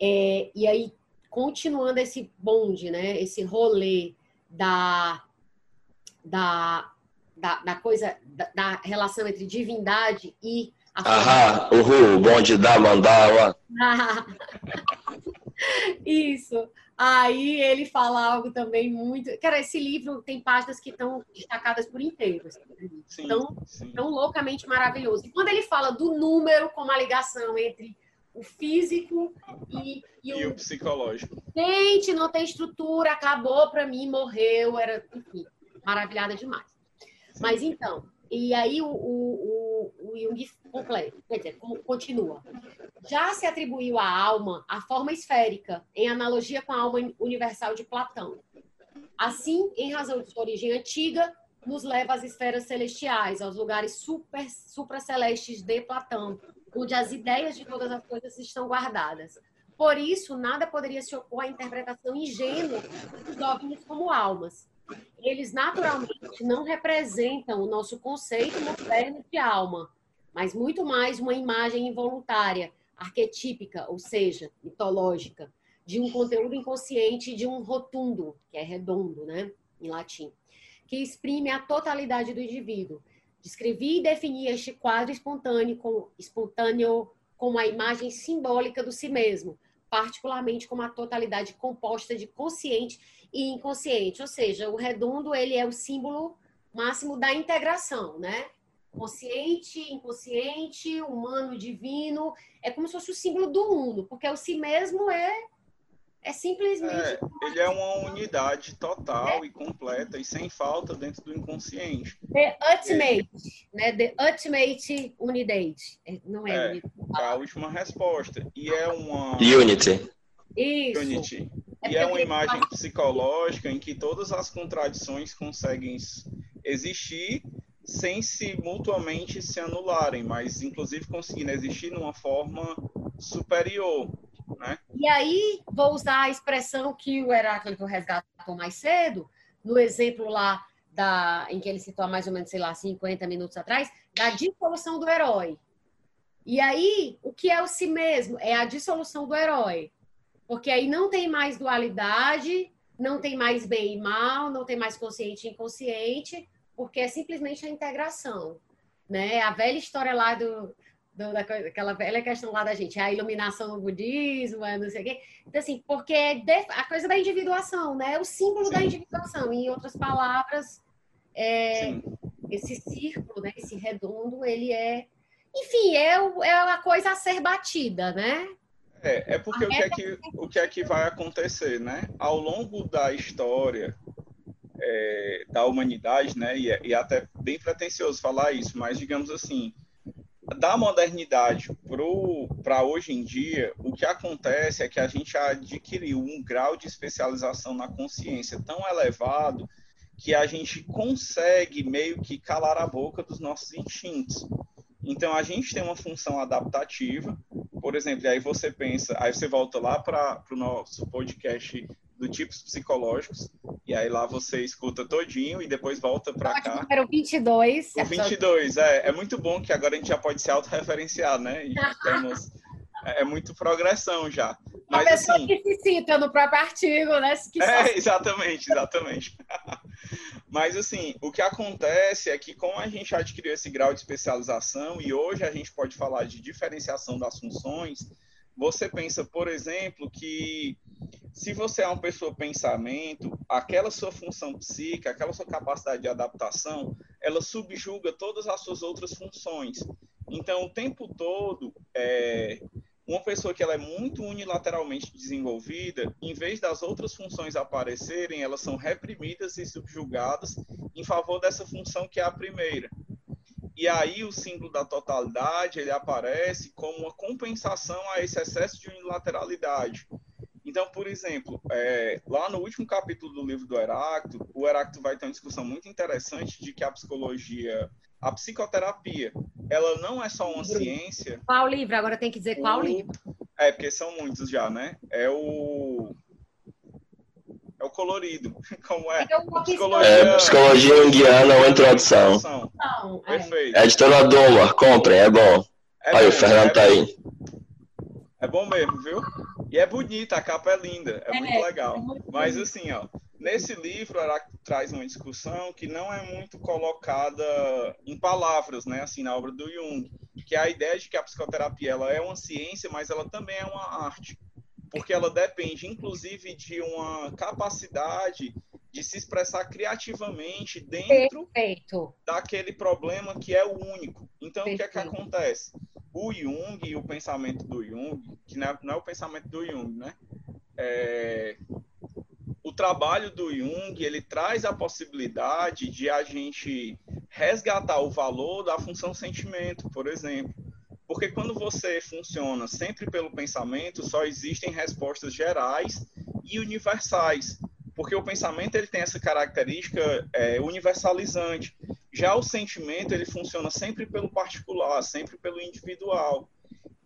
É, e aí, continuando esse bonde, né, esse rolê da, da, da, da coisa, da, da, relação entre divindade e Aham, uhul, bonde da mandala. (laughs) Isso. Aí ele fala algo também muito. Cara, esse livro tem páginas que estão destacadas por inteiro. Assim, tão, tão loucamente maravilhoso. E quando ele fala do número como a ligação entre o físico e, e, e o... o... psicológico. Gente, não tem estrutura, acabou para mim, morreu, era, enfim, maravilhada demais. Sim. Mas então, e aí o, o, o, Jung completa, quer dizer, continua. Já se atribuiu à alma a forma esférica, em analogia com a alma universal de Platão. Assim, em razão de sua origem antiga, nos leva às esferas celestiais, aos lugares super, supracelestes de Platão, onde as ideias de todas as coisas estão guardadas. Por isso, nada poderia se opor à interpretação ingênua dos OVNIs como almas. Eles naturalmente não representam o nosso conceito moderno de alma, mas muito mais uma imagem involuntária, arquetípica, ou seja, mitológica, de um conteúdo inconsciente de um rotundo, que é redondo, né, em latim, que exprime a totalidade do indivíduo. Descrevi e defini este quadro espontâneo, espontâneo como a imagem simbólica do si mesmo, particularmente como a totalidade composta de consciente e inconsciente, ou seja, o redondo ele é o símbolo máximo da integração, né? Consciente, inconsciente, humano, divino, é como se fosse o símbolo do uno, porque o si mesmo é é simplesmente. É, ele é uma unidade total é. e completa e sem falta dentro do inconsciente. The ultimate, é. né? The ultimate unidade. É, não é, é a última resposta. E é uma. Unity. Isso. Unity. É e é uma imagem psicológica em que todas as contradições conseguem existir sem se mutuamente se anularem, mas inclusive conseguindo existir numa forma superior. Né? E aí, vou usar a expressão que o Heráclito resgatou mais cedo, no exemplo lá da, em que ele citou mais ou menos, sei lá, 50 minutos atrás, da dissolução do herói. E aí, o que é o si mesmo? É a dissolução do herói. Porque aí não tem mais dualidade, não tem mais bem e mal, não tem mais consciente e inconsciente, porque é simplesmente a integração. Né? A velha história lá do, do, daquela velha questão lá da gente, a iluminação no budismo, não sei o quê. Então, assim, porque é a coisa da individuação, né? É o símbolo Sim. da individuação. Em outras palavras, é, esse círculo, né? esse redondo, ele é. Enfim, é, é a coisa a ser batida, né? É, é porque o que é que, o que é que vai acontecer, né? Ao longo da história é, da humanidade, né? E, e até bem pretensioso falar isso, mas digamos assim, da modernidade para hoje em dia, o que acontece é que a gente adquiriu um grau de especialização na consciência tão elevado que a gente consegue meio que calar a boca dos nossos instintos. Então a gente tem uma função adaptativa, por exemplo, aí você pensa, aí você volta lá para o nosso podcast do tipos psicológicos, e aí lá você escuta todinho e depois volta para cá. Número 22. O 22, é, é muito bom que agora a gente já pode se autorreferenciar, né? E temos, é, é muito progressão já. Mas, a pessoa assim, que se cita no próprio artigo, né? Que é, exatamente, exatamente. (laughs) Mas, assim, o que acontece é que, como a gente adquiriu esse grau de especialização e hoje a gente pode falar de diferenciação das funções, você pensa, por exemplo, que se você é uma pessoa pensamento, aquela sua função psíquica, aquela sua capacidade de adaptação, ela subjuga todas as suas outras funções. Então, o tempo todo, é, uma pessoa que ela é muito unilateralmente desenvolvida, em vez das outras funções aparecerem, elas são reprimidas e subjugadas em favor dessa função que é a primeira. E aí o símbolo da totalidade, ele aparece como uma compensação a esse excesso de unilateralidade. Então, por exemplo, é, lá no último capítulo do livro do Heráclito, o Heráclito vai ter uma discussão muito interessante de que a psicologia a psicoterapia, ela não é só uma ciência. Qual livro? Agora tem que dizer qual o... livro. É, porque são muitos já, né? É o. É o colorido. (laughs) Como é? Psicologia, é, psicologia junguiana ou introdução. Não, é. Perfeito. É editora Doma, comprem, é bom. É aí, bom, o Fernando é tá aí. É bom mesmo, viu? E é bonita, a capa é linda, é, é muito legal. É muito Mas assim, ó, nesse livro ela traz uma discussão que não é muito colocada em palavras, né, assim, na obra do Jung, que é a ideia de que a psicoterapia ela é uma ciência, mas ela também é uma arte porque ela depende, inclusive, de uma capacidade de se expressar criativamente dentro Perfeito. daquele problema que é o único. Então, Perfeito. o que é que acontece? O Jung e o pensamento do Jung, que não é, não é o pensamento do Jung, né? É, o trabalho do Jung, ele traz a possibilidade de a gente resgatar o valor da função sentimento, por exemplo. Porque quando você funciona sempre pelo pensamento, só existem respostas gerais e universais. Porque o pensamento ele tem essa característica é, universalizante. Já o sentimento ele funciona sempre pelo particular, sempre pelo individual.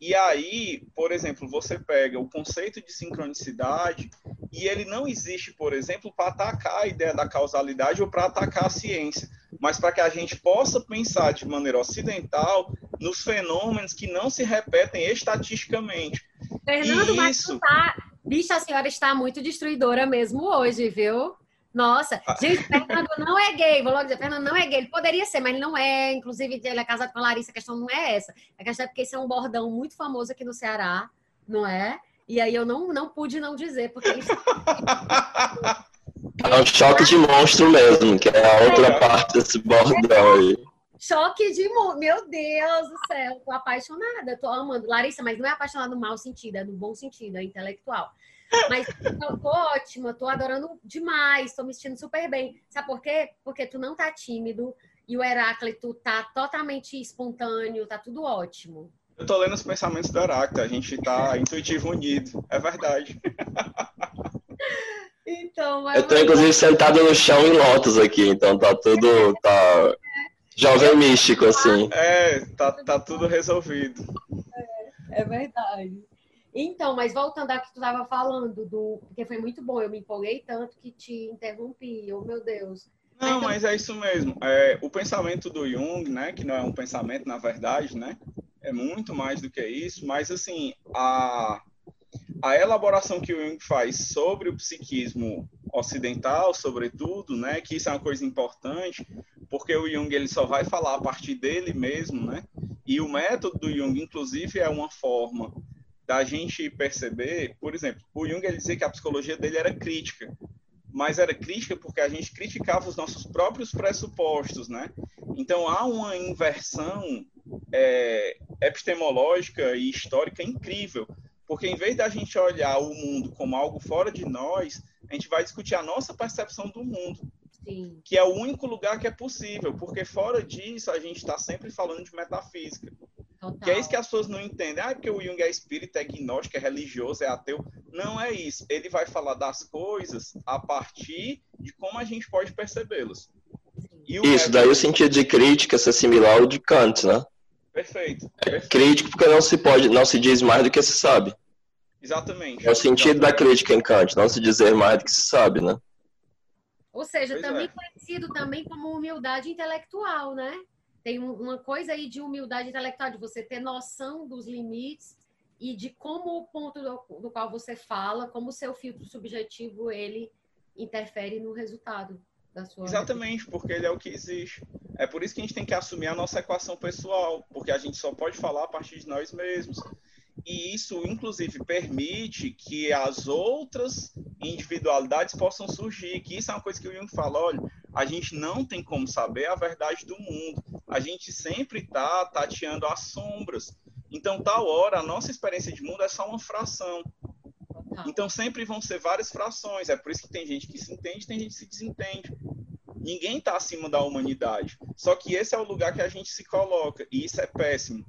E aí, por exemplo, você pega o conceito de sincronicidade e ele não existe, por exemplo, para atacar a ideia da causalidade ou para atacar a ciência, mas para que a gente possa pensar de maneira ocidental nos fenômenos que não se repetem estatisticamente. Fernando, mas isso... tá... Bicho, a senhora está muito destruidora mesmo hoje, viu? Nossa, ah. gente, Fernando não é gay, vou logo dizer, Fernando não é gay, ele poderia ser, mas ele não é, inclusive ele é casado com a Larissa, a questão não é essa, a questão é porque esse é um bordão muito famoso aqui no Ceará, não é? E aí eu não, não pude não dizer, porque isso... (laughs) É um choque de monstro mesmo, que é a outra é. parte desse bordão aí. Choque de monstro. Meu Deus do céu, tô apaixonada, tô amando. Larissa, mas não é apaixonada no mau sentido, é no bom sentido, é intelectual. Mas eu tô ótima, tô adorando demais, tô me sentindo super bem. Sabe por quê? Porque tu não tá tímido e o Heráclito tá totalmente espontâneo, tá tudo ótimo. Eu tô lendo os pensamentos do Heráclito, a gente tá intuitivo unido, é verdade. (laughs) Então, eu tô inclusive sentado no chão em lotos aqui, então tá tudo tá jovem místico assim. É, tá, tá tudo resolvido. É, é verdade. Então, mas voltando ao que tu estava falando, do, porque foi muito bom, eu me empolguei tanto que te interrompi, oh meu Deus. Não, então... mas é isso mesmo. É, o pensamento do Jung, né, que não é um pensamento na verdade, né, é muito mais do que isso, mas assim, a, a elaboração que o Jung faz sobre o psiquismo ocidental, sobretudo, né, que isso é uma coisa importante, porque o Jung ele só vai falar a partir dele mesmo, né, e o método do Jung, inclusive, é uma forma da gente perceber, por exemplo, o Jung ele dizia que a psicologia dele era crítica, mas era crítica porque a gente criticava os nossos próprios pressupostos, né? Então há uma inversão é, epistemológica e histórica incrível, porque em vez da gente olhar o mundo como algo fora de nós, a gente vai discutir a nossa percepção do mundo. Sim. Que é o único lugar que é possível, porque fora disso a gente está sempre falando de metafísica. Total. Que é isso que as pessoas não entendem. Ah, porque o Jung é espírita, é gnóstico, é religioso, é ateu. Não é isso. Ele vai falar das coisas a partir de como a gente pode percebê-las. Isso, daí o sentido de crítica se similar ao de Kant, né? Perfeito. É crítico porque não se pode, não se diz mais do que se sabe. Exatamente. É o sentido Exatamente. da crítica em Kant, não se dizer mais do que se sabe, né? Ou seja, pois também é. conhecido também como humildade intelectual, né? tem uma coisa aí de humildade intelectual, de você ter noção dos limites e de como o ponto do, do qual você fala, como o seu filtro subjetivo, ele interfere no resultado da sua... Exatamente, porque ele é o que existe. É por isso que a gente tem que assumir a nossa equação pessoal, porque a gente só pode falar a partir de nós mesmos. E isso, inclusive, permite que as outras individualidades possam surgir. Que isso é uma coisa que o Jung fala: olha, a gente não tem como saber a verdade do mundo. A gente sempre está tateando as sombras. Então, tal hora, a nossa experiência de mundo é só uma fração. Então, sempre vão ser várias frações. É por isso que tem gente que se entende tem gente que se desentende. Ninguém está acima da humanidade. Só que esse é o lugar que a gente se coloca. E isso é péssimo.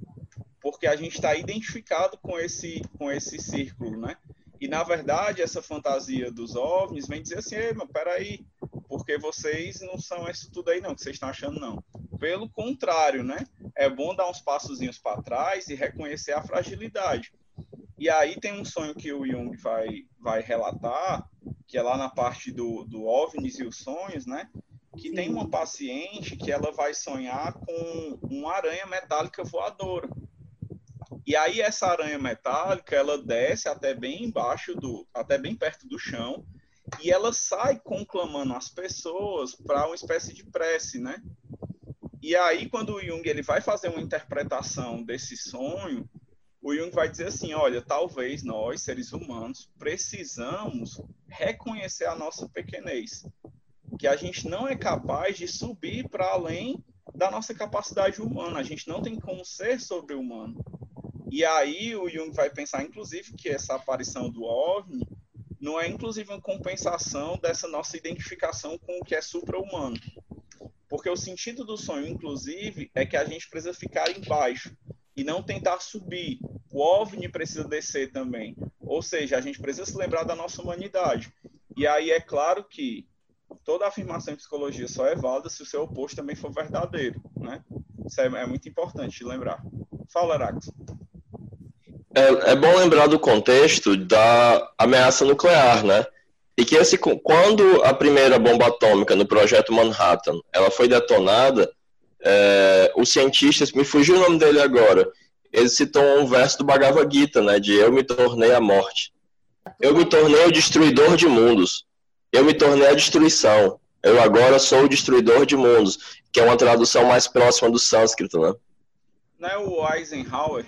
Porque a gente está identificado com esse, com esse círculo, né? E, na verdade, essa fantasia dos OVNIs vem dizer assim, Ei, mas peraí, porque vocês não são isso tudo aí não, que vocês estão achando não. Pelo contrário, né? É bom dar uns passozinhos para trás e reconhecer a fragilidade. E aí tem um sonho que o Jung vai, vai relatar, que é lá na parte do, do OVNIs e os sonhos, né? Que Sim. tem uma paciente que ela vai sonhar com uma aranha metálica voadora. E aí essa aranha metálica, ela desce até bem embaixo do, até bem perto do chão, e ela sai conclamando as pessoas para uma espécie de prece, né? E aí quando o Jung ele vai fazer uma interpretação desse sonho, o Jung vai dizer assim, olha, talvez nós, seres humanos, precisamos reconhecer a nossa pequenez, que a gente não é capaz de subir para além da nossa capacidade humana, a gente não tem como ser sobre-humano. E aí o Jung vai pensar, inclusive, que essa aparição do OVNI não é, inclusive, uma compensação dessa nossa identificação com o que é supra-humano. Porque o sentido do sonho, inclusive, é que a gente precisa ficar embaixo e não tentar subir. O OVNI precisa descer também. Ou seja, a gente precisa se lembrar da nossa humanidade. E aí é claro que toda afirmação em psicologia só é válida se o seu oposto também for verdadeiro, né? Isso é, é muito importante lembrar. Fala, Arax. É, é, bom lembrar do contexto da ameaça nuclear, né? E que esse, quando a primeira bomba atômica no projeto Manhattan ela foi detonada, é, os cientistas, me fugiu o nome dele agora, eles citam um verso do Bhagavad Gita, né? De eu me tornei a morte. Eu me tornei o destruidor de mundos. Eu me tornei a destruição. Eu agora sou o destruidor de mundos, que é uma tradução mais próxima do sânscrito, né? Não é o Eisenhower?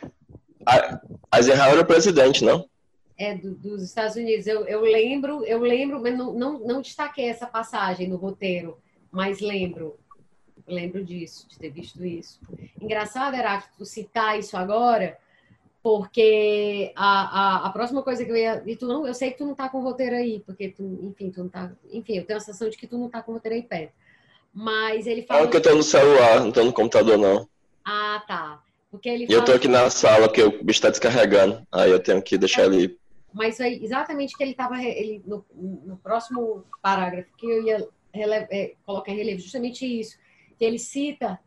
Eisenhower era presidente, não? É, do, dos Estados Unidos. Eu, eu lembro, eu lembro, mas não, não, não destaquei essa passagem no roteiro, mas lembro. Lembro disso, de ter visto isso. Engraçado, Heráclito, citar isso agora, porque a, a, a, próxima coisa que eu ia. E tu não, eu sei que tu não tá com o roteiro aí, porque tu, enfim, tu não tá. Enfim, eu tenho a sensação de que tu não tá com o roteiro aí perto. Mas ele fala. Fala que eu tô no celular, não tô no computador, não. Ah, tá. Porque ele eu tô aqui na sala que o bicho tá descarregando. Aí eu tenho que deixar ele. Mas foi exatamente que ele estava ele, no, no, próximo parágrafo que eu ia rele, é, colocar em relevo justamente isso. Que ele cita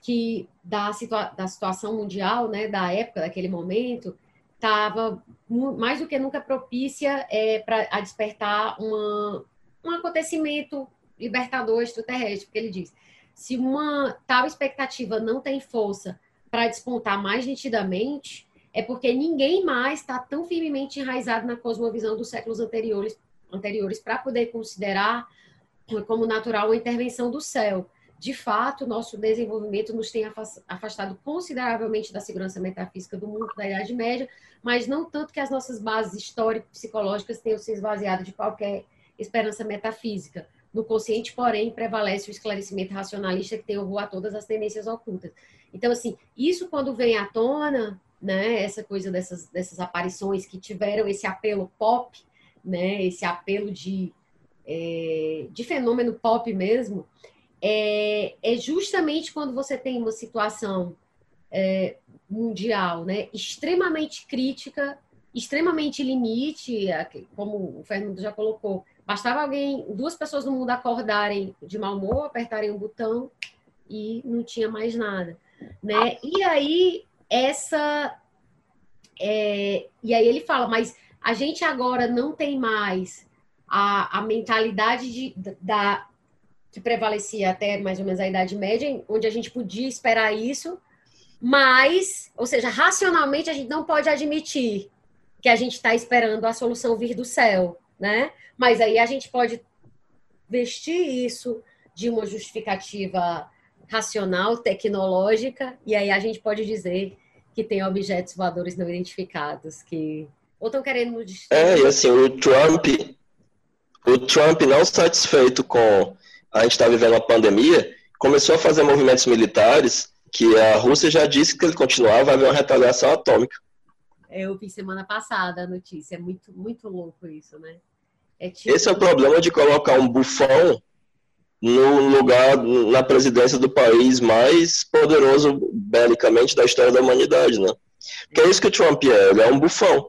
que da, situa da situação mundial, né, da época, daquele momento, estava mais do que nunca propícia é, para a despertar uma, um acontecimento libertador extraterrestre, porque ele diz, se uma tal expectativa não tem força para despontar mais nitidamente é porque ninguém mais está tão firmemente enraizado na cosmovisão dos séculos anteriores, anteriores para poder considerar como natural a intervenção do céu. De fato, nosso desenvolvimento nos tem afastado consideravelmente da segurança metafísica do mundo da Idade Média, mas não tanto que as nossas bases histórico-psicológicas tenham se esvaziado de qualquer esperança metafísica. No consciente, porém, prevalece o esclarecimento racionalista que tem horror a todas as tendências ocultas. Então, assim, isso quando vem à tona, né, essa coisa dessas, dessas aparições que tiveram esse apelo pop, né, esse apelo de, é, de fenômeno pop mesmo, é, é, justamente quando você tem uma situação é, mundial, né, extremamente crítica, extremamente limite, como o Fernando já colocou, bastava alguém, duas pessoas no mundo acordarem de mau humor, apertarem um botão e não tinha mais nada né? E aí essa é, e aí ele fala, mas a gente agora não tem mais a, a mentalidade de, da que prevalecia até mais ou menos a Idade Média, onde a gente podia esperar isso, mas, ou seja, racionalmente a gente não pode admitir que a gente está esperando a solução vir do céu, né? Mas aí a gente pode vestir isso de uma justificativa racional, tecnológica, e aí a gente pode dizer que tem objetos voadores não identificados, que ou estão querendo nos. É, e assim, o Trump, o Trump não satisfeito com a gente estar tá vivendo uma pandemia, começou a fazer movimentos militares que a Rússia já disse que ele continuar vai haver uma retaliação atômica. Eu vi semana passada a notícia, é muito, muito louco isso, né? É tipo... Esse é o problema de colocar um bufão no lugar, na presidência do país mais poderoso belicamente da história da humanidade, né? Que é isso que o Trump é, ele é um bufão.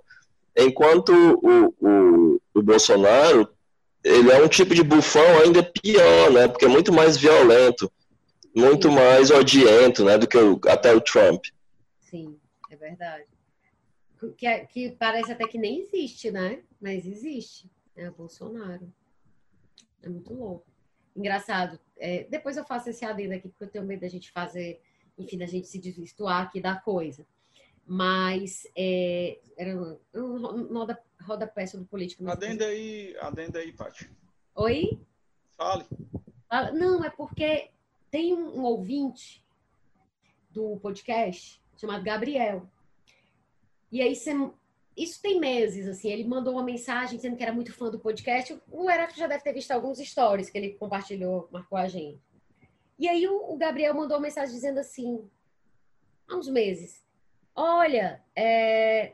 Enquanto o, o, o Bolsonaro, ele é um tipo de bufão ainda pior, né? Porque é muito mais violento, muito mais odiento, né? Do que o, até o Trump. Sim, é verdade. Que, é, que parece até que nem existe, né? Mas existe. É Bolsonaro. É muito louco. Engraçado. É, depois eu faço esse adendo aqui, porque eu tenho medo da gente fazer, enfim, da gente se desvirtuar aqui da coisa. Mas é, era roda, roda peça do político. Adenda aí, adenda aí, Paty. Oi? Fale. Não, é porque tem um, um ouvinte do podcast chamado Gabriel. E aí você isso tem meses, assim, ele mandou uma mensagem dizendo que era muito fã do podcast. O Heráclito já deve ter visto alguns stories que ele compartilhou, marcou a gente. E aí o, o Gabriel mandou uma mensagem dizendo assim, há uns meses, olha, é,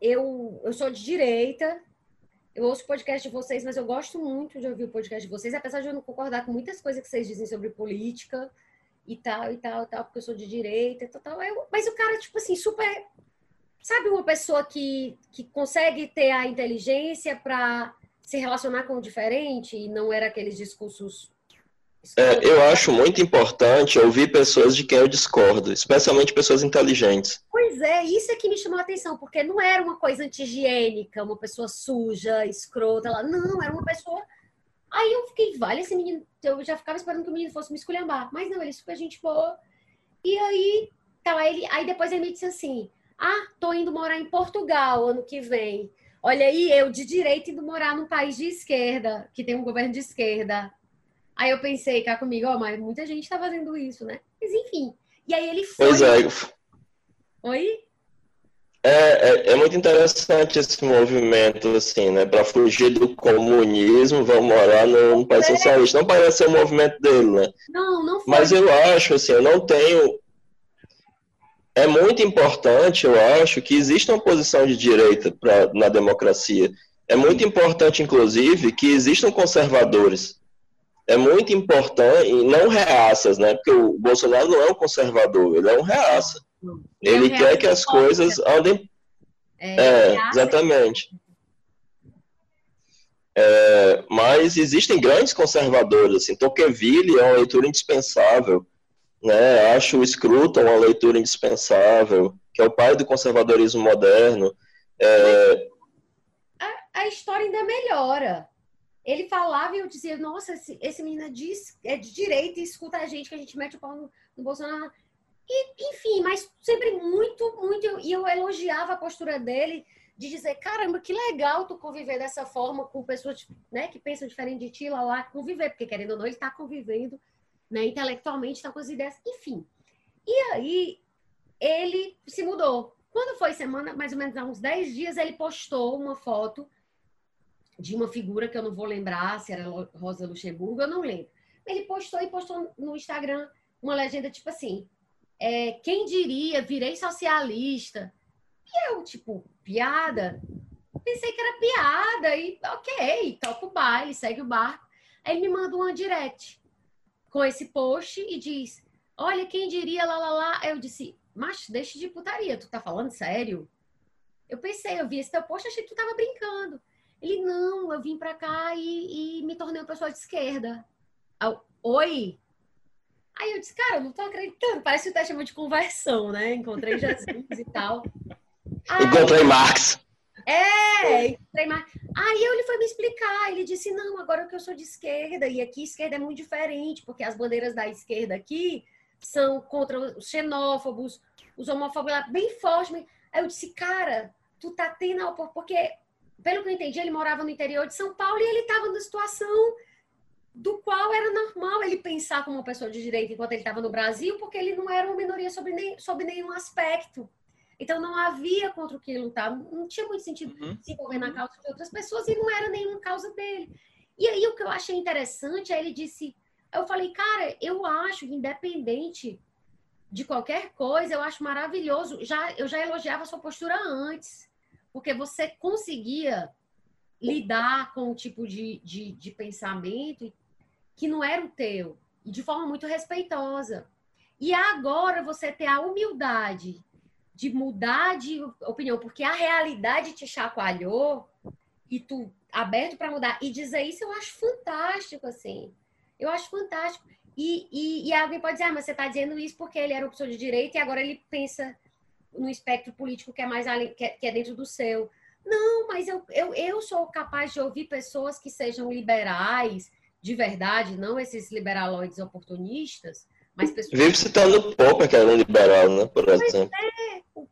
eu, eu sou de direita, eu ouço o podcast de vocês, mas eu gosto muito de ouvir o podcast de vocês, apesar de eu não concordar com muitas coisas que vocês dizem sobre política e tal, e tal, e tal, porque eu sou de direita e tal, tal. Eu, mas o cara, tipo assim, super Sabe uma pessoa que, que consegue ter a inteligência para se relacionar com o diferente e não era aqueles discursos. É, eu acho muito importante ouvir pessoas de quem eu discordo, especialmente pessoas inteligentes. Pois é, isso é que me chamou a atenção, porque não era uma coisa anti-higiênica, uma pessoa suja, escrota, lá. não, era uma pessoa. Aí eu fiquei, vale esse menino, eu já ficava esperando que o menino fosse me esculhambar, mas não, ele é super gente boa. E aí, tá, ele, aí depois ele me disse assim: ah, tô indo morar em Portugal ano que vem. Olha aí, eu de direita indo morar num país de esquerda, que tem um governo de esquerda. Aí eu pensei, cá comigo, ó, oh, mas muita gente tá fazendo isso, né? Mas enfim. E aí ele foi. Pois é. Oi? É, é, é, muito interessante esse movimento, assim, né? Para fugir do comunismo, vamos morar num país é. socialista. Não parece ser o movimento dele, né? Não, não foi. Mas eu acho, assim, eu não tenho é muito importante, eu acho, que exista uma posição de direita pra, na democracia. É muito importante, inclusive, que existam conservadores. É muito importante, e não reaças, né? Porque o Bolsonaro não é um conservador, ele é um reaça. Ele é quer que as coisas andem. É, é exatamente. É, mas existem grandes conservadores, assim, Tocqueville é uma leitura indispensável né? Acho o Scruton uma leitura indispensável, que é o pai do conservadorismo moderno. É... A, a, história ainda melhora. Ele falava e eu dizia, nossa, esse, esse menino é de, é de direita e escuta a gente, que a gente mete o pau no, no Bolsonaro. E, enfim, mas sempre muito, muito. E eu elogiava a postura dele de dizer, caramba, que legal tu conviver dessa forma com pessoas né, que pensam diferente de ti lá, lá, conviver, porque querendo ou não, ele está convivendo né? Intelectualmente está com as ideias, enfim. E aí ele se mudou. Quando foi semana, mais ou menos há uns 10 dias, ele postou uma foto de uma figura que eu não vou lembrar se era Rosa Luxemburgo, eu não lembro. Ele postou e postou no Instagram uma legenda tipo assim: é, quem diria, virei socialista. E eu, tipo, piada? Pensei que era piada, e ok, toca o baile, segue o barco. Aí ele me manda uma direct com esse post e diz: Olha, quem diria lá, lá, lá. Eu disse: Mas deixa de putaria, tu tá falando sério? Eu pensei, eu vi esse teu post, achei que tu tava brincando. Ele: Não, eu vim pra cá e, e me tornei uma pessoa de esquerda. Eu, Oi? Aí eu disse, cara, eu não tô acreditando. Parece que o teste é de conversão, né? Encontrei Jesus e tal. Aí, Encontrei Marx. É, Aí ele foi me explicar, ele disse, não, agora que eu sou de esquerda, e aqui esquerda é muito diferente, porque as bandeiras da esquerda aqui são contra os xenófobos, os homofóbos lá, bem forte. Aí eu disse, cara, tu tá tendo porque, pelo que eu entendi, ele morava no interior de São Paulo e ele estava numa situação do qual era normal ele pensar como uma pessoa de direita enquanto ele estava no Brasil, porque ele não era uma minoria sobre, nem, sobre nenhum aspecto. Então não havia contra o que lutar, não tinha muito sentido uhum. se envolver na causa de outras pessoas e não era nenhuma causa dele. E aí o que eu achei interessante, aí ele disse, eu falei, cara, eu acho independente de qualquer coisa, eu acho maravilhoso. Já eu já elogiava a sua postura antes, porque você conseguia lidar com um tipo de, de, de pensamento que não era o teu, e de forma muito respeitosa. E agora você ter a humildade de mudar de opinião, porque a realidade te chacoalhou e tu aberto para mudar e dizer isso, eu acho fantástico, assim. Eu acho fantástico. E, e, e alguém pode dizer, ah, mas você está dizendo isso porque ele era opção de direita e agora ele pensa no espectro político que é mais que é, que é dentro do seu. Não, mas eu, eu, eu sou capaz de ouvir pessoas que sejam liberais de verdade, não esses liberaloides oportunistas, mas pessoas. Vive citando o Popper, que era um liberal, né? Por exemplo. É,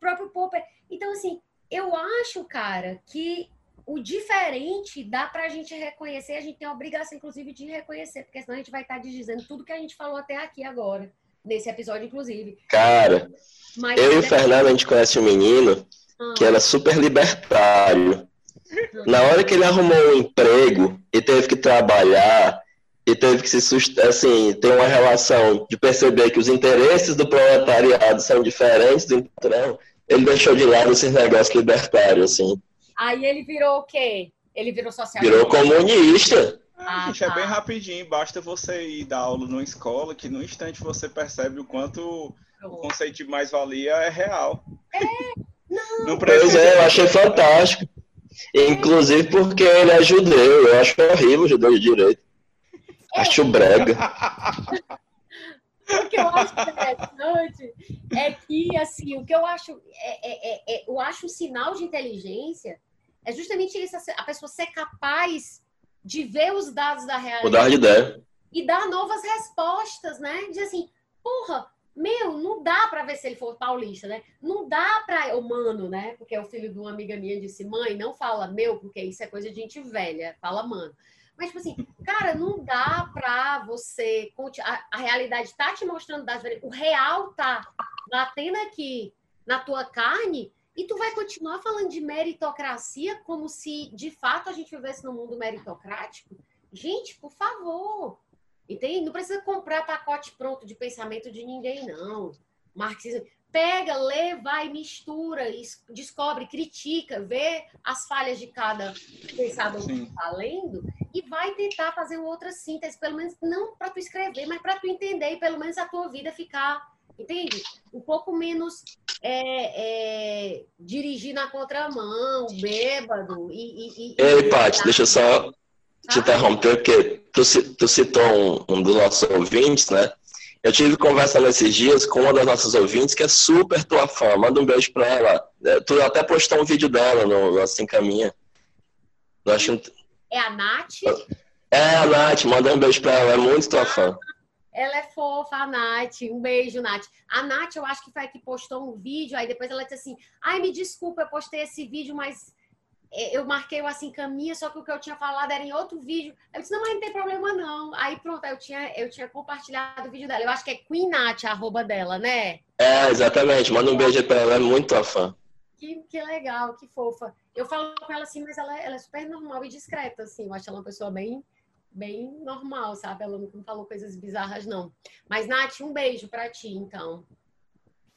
próprio Popper. Então, assim, eu acho, cara, que o diferente dá pra gente reconhecer, a gente tem a obrigação, inclusive, de reconhecer, porque senão a gente vai estar dizendo tudo que a gente falou até aqui agora, nesse episódio, inclusive. Cara, mas, eu e o Fernando, a gente conhece um menino ah. que era super libertário. (laughs) Na hora que ele arrumou um emprego e teve que trabalhar e teve que se assim ter uma relação de perceber que os interesses do proletariado são diferentes do patrão, ele deixou de lado esses negócios libertários, assim. Aí ele virou o quê? Ele virou social. Virou comunista. Ah, gente, tá. é bem rapidinho, basta você ir dar aula numa escola que no instante você percebe o quanto o conceito de mais-valia é real. É, não. não precisa... Pois é, eu achei fantástico. Inclusive porque ele é judeu, eu acho horrível judeu de direito. É. Acho brega. (laughs) o que eu acho interessante é que, assim, o que eu acho, é, é, é, é eu acho um sinal de inteligência é justamente isso, a pessoa ser capaz de ver os dados da realidade. Mudar de ideia. E dar novas respostas, né? De assim, porra, meu, não dá para ver se ele for paulista, né? Não dá para humano, né? Porque o filho de uma amiga minha disse: "Mãe, não fala meu, porque isso é coisa de gente velha, fala mano". Mas, tipo assim, cara, não dá pra você. A, a realidade tá te mostrando das O real tá batendo aqui na tua carne e tu vai continuar falando de meritocracia como se de fato a gente vivesse num mundo meritocrático? Gente, por favor. Entende? Não precisa comprar pacote pronto de pensamento de ninguém, não. Marxismo. Pega, lê, vai, mistura, descobre, critica, vê as falhas de cada pensador que está lendo e vai tentar fazer outra síntese, pelo menos não para tu escrever, mas para tu entender e pelo menos a tua vida ficar, entende? Um pouco menos é, é, dirigir na contramão, bêbado e. e, e Ei, Paty, deixa eu só te ah, interromper, porque tu, tu citou um, um dos nossos ouvintes, né? Eu tive conversando esses dias com uma das nossas ouvintes que é super tua fã. Manda um beijo pra ela. É, tu até postou um vídeo dela no, no Assim Caminha. Eu acho... É a Nath? É a Nath, manda um beijo pra ela. É muito tua fã. Ela é fofa, a Nath. Um beijo, Nath. A Nath, eu acho que foi a que postou um vídeo, aí depois ela disse assim: ai, me desculpa, eu postei esse vídeo, mas é, eu marquei o assim caminha, só que o que eu tinha falado era em outro vídeo. Eu disse, não, mas não tem problema não. Aí pronto, eu tinha, eu tinha compartilhado o vídeo dela. Eu acho que é Queen Nat, a arroba dela, né? É, exatamente. Manda um beijo pra ela, é muito tua fã. Que, que legal, que fofa. Eu falo com ela assim, mas ela, ela é super normal e discreta, assim. Eu acho ela uma pessoa bem, bem normal, sabe? Ela não falou coisas bizarras, não. Mas, Nath, um beijo pra ti, então.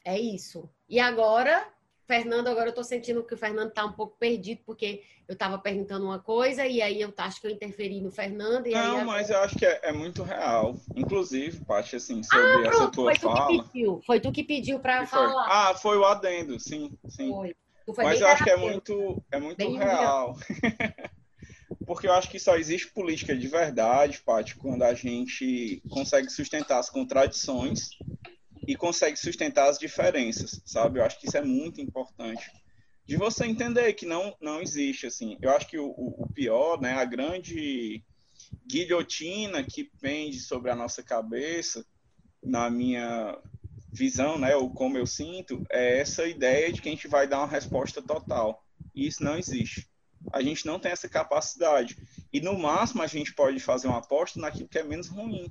É isso. E agora, Fernando, agora eu tô sentindo que o Fernando tá um pouco perdido, porque eu tava perguntando uma coisa e aí eu acho que eu interferi no Fernando. Não, aí mas eu acho que é, é muito real. Inclusive, Paty, assim, sobre ah, pronto, essa tua foi fala. Tu que pediu, foi tu que pediu para falar. Ah, foi o adendo, sim, sim. Foi. Mas eu acho que é muito, é muito real. (laughs) Porque eu acho que só existe política de verdade, Paty, quando a gente consegue sustentar as contradições e consegue sustentar as diferenças, sabe? Eu acho que isso é muito importante. De você entender que não, não existe, assim. Eu acho que o, o pior, né, a grande guilhotina que pende sobre a nossa cabeça, na minha visão, né, ou como eu sinto, é essa ideia de que a gente vai dar uma resposta total. E isso não existe. A gente não tem essa capacidade. E no máximo a gente pode fazer uma aposta naquilo que é menos ruim.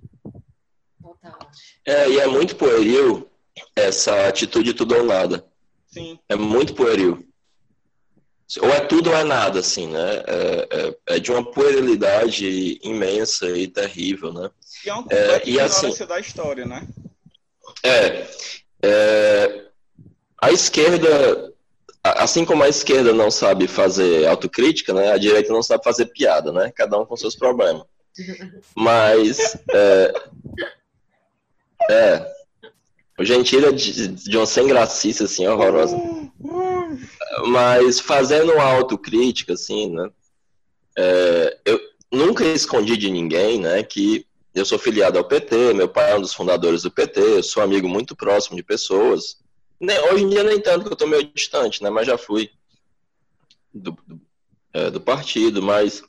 É, e é muito pueril essa atitude tudo ou nada. Sim. É muito pueril. Ou é tudo ou é nada, assim, né? É, é, é de uma puerilidade imensa e terrível, né? E é um é, e assim, da história, né? É, é, a esquerda, assim como a esquerda não sabe fazer autocrítica, né? A direita não sabe fazer piada, né? Cada um com seus problemas. (laughs) Mas é, é. O Gentili é de, de uma sem gracice, assim, horrorosa. Mas fazendo uma autocrítica, assim, né? É, eu nunca escondi de ninguém, né, que eu sou filiado ao PT, meu pai é um dos fundadores do PT, eu sou amigo muito próximo de pessoas. Hoje em dia nem tanto, que eu tô meio distante, né, mas já fui do, do, é, do partido, mas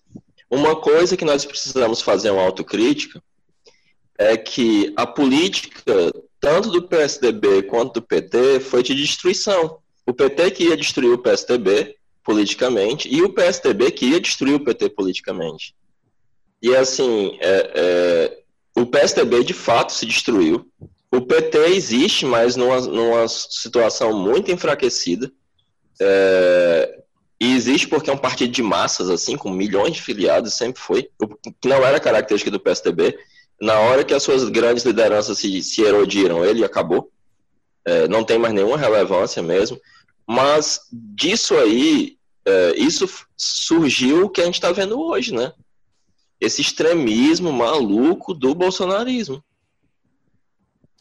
uma coisa que nós precisamos fazer uma autocrítica é que a política, tanto do PSDB quanto do PT, foi de destruição. O PT queria destruir o PSDB politicamente e o PSDB queria destruir o PT politicamente. E assim, é, é, o PSDB de fato se destruiu. O PT existe, mas numa, numa situação muito enfraquecida. É, e existe porque é um partido de massas, assim, com milhões de filiados, sempre foi, o que não era característica do PSDB. Na hora que as suas grandes lideranças se, se erodiram, ele acabou. É, não tem mais nenhuma relevância mesmo. Mas disso aí, é, isso surgiu o que a gente está vendo hoje, né? Esse extremismo maluco do bolsonarismo.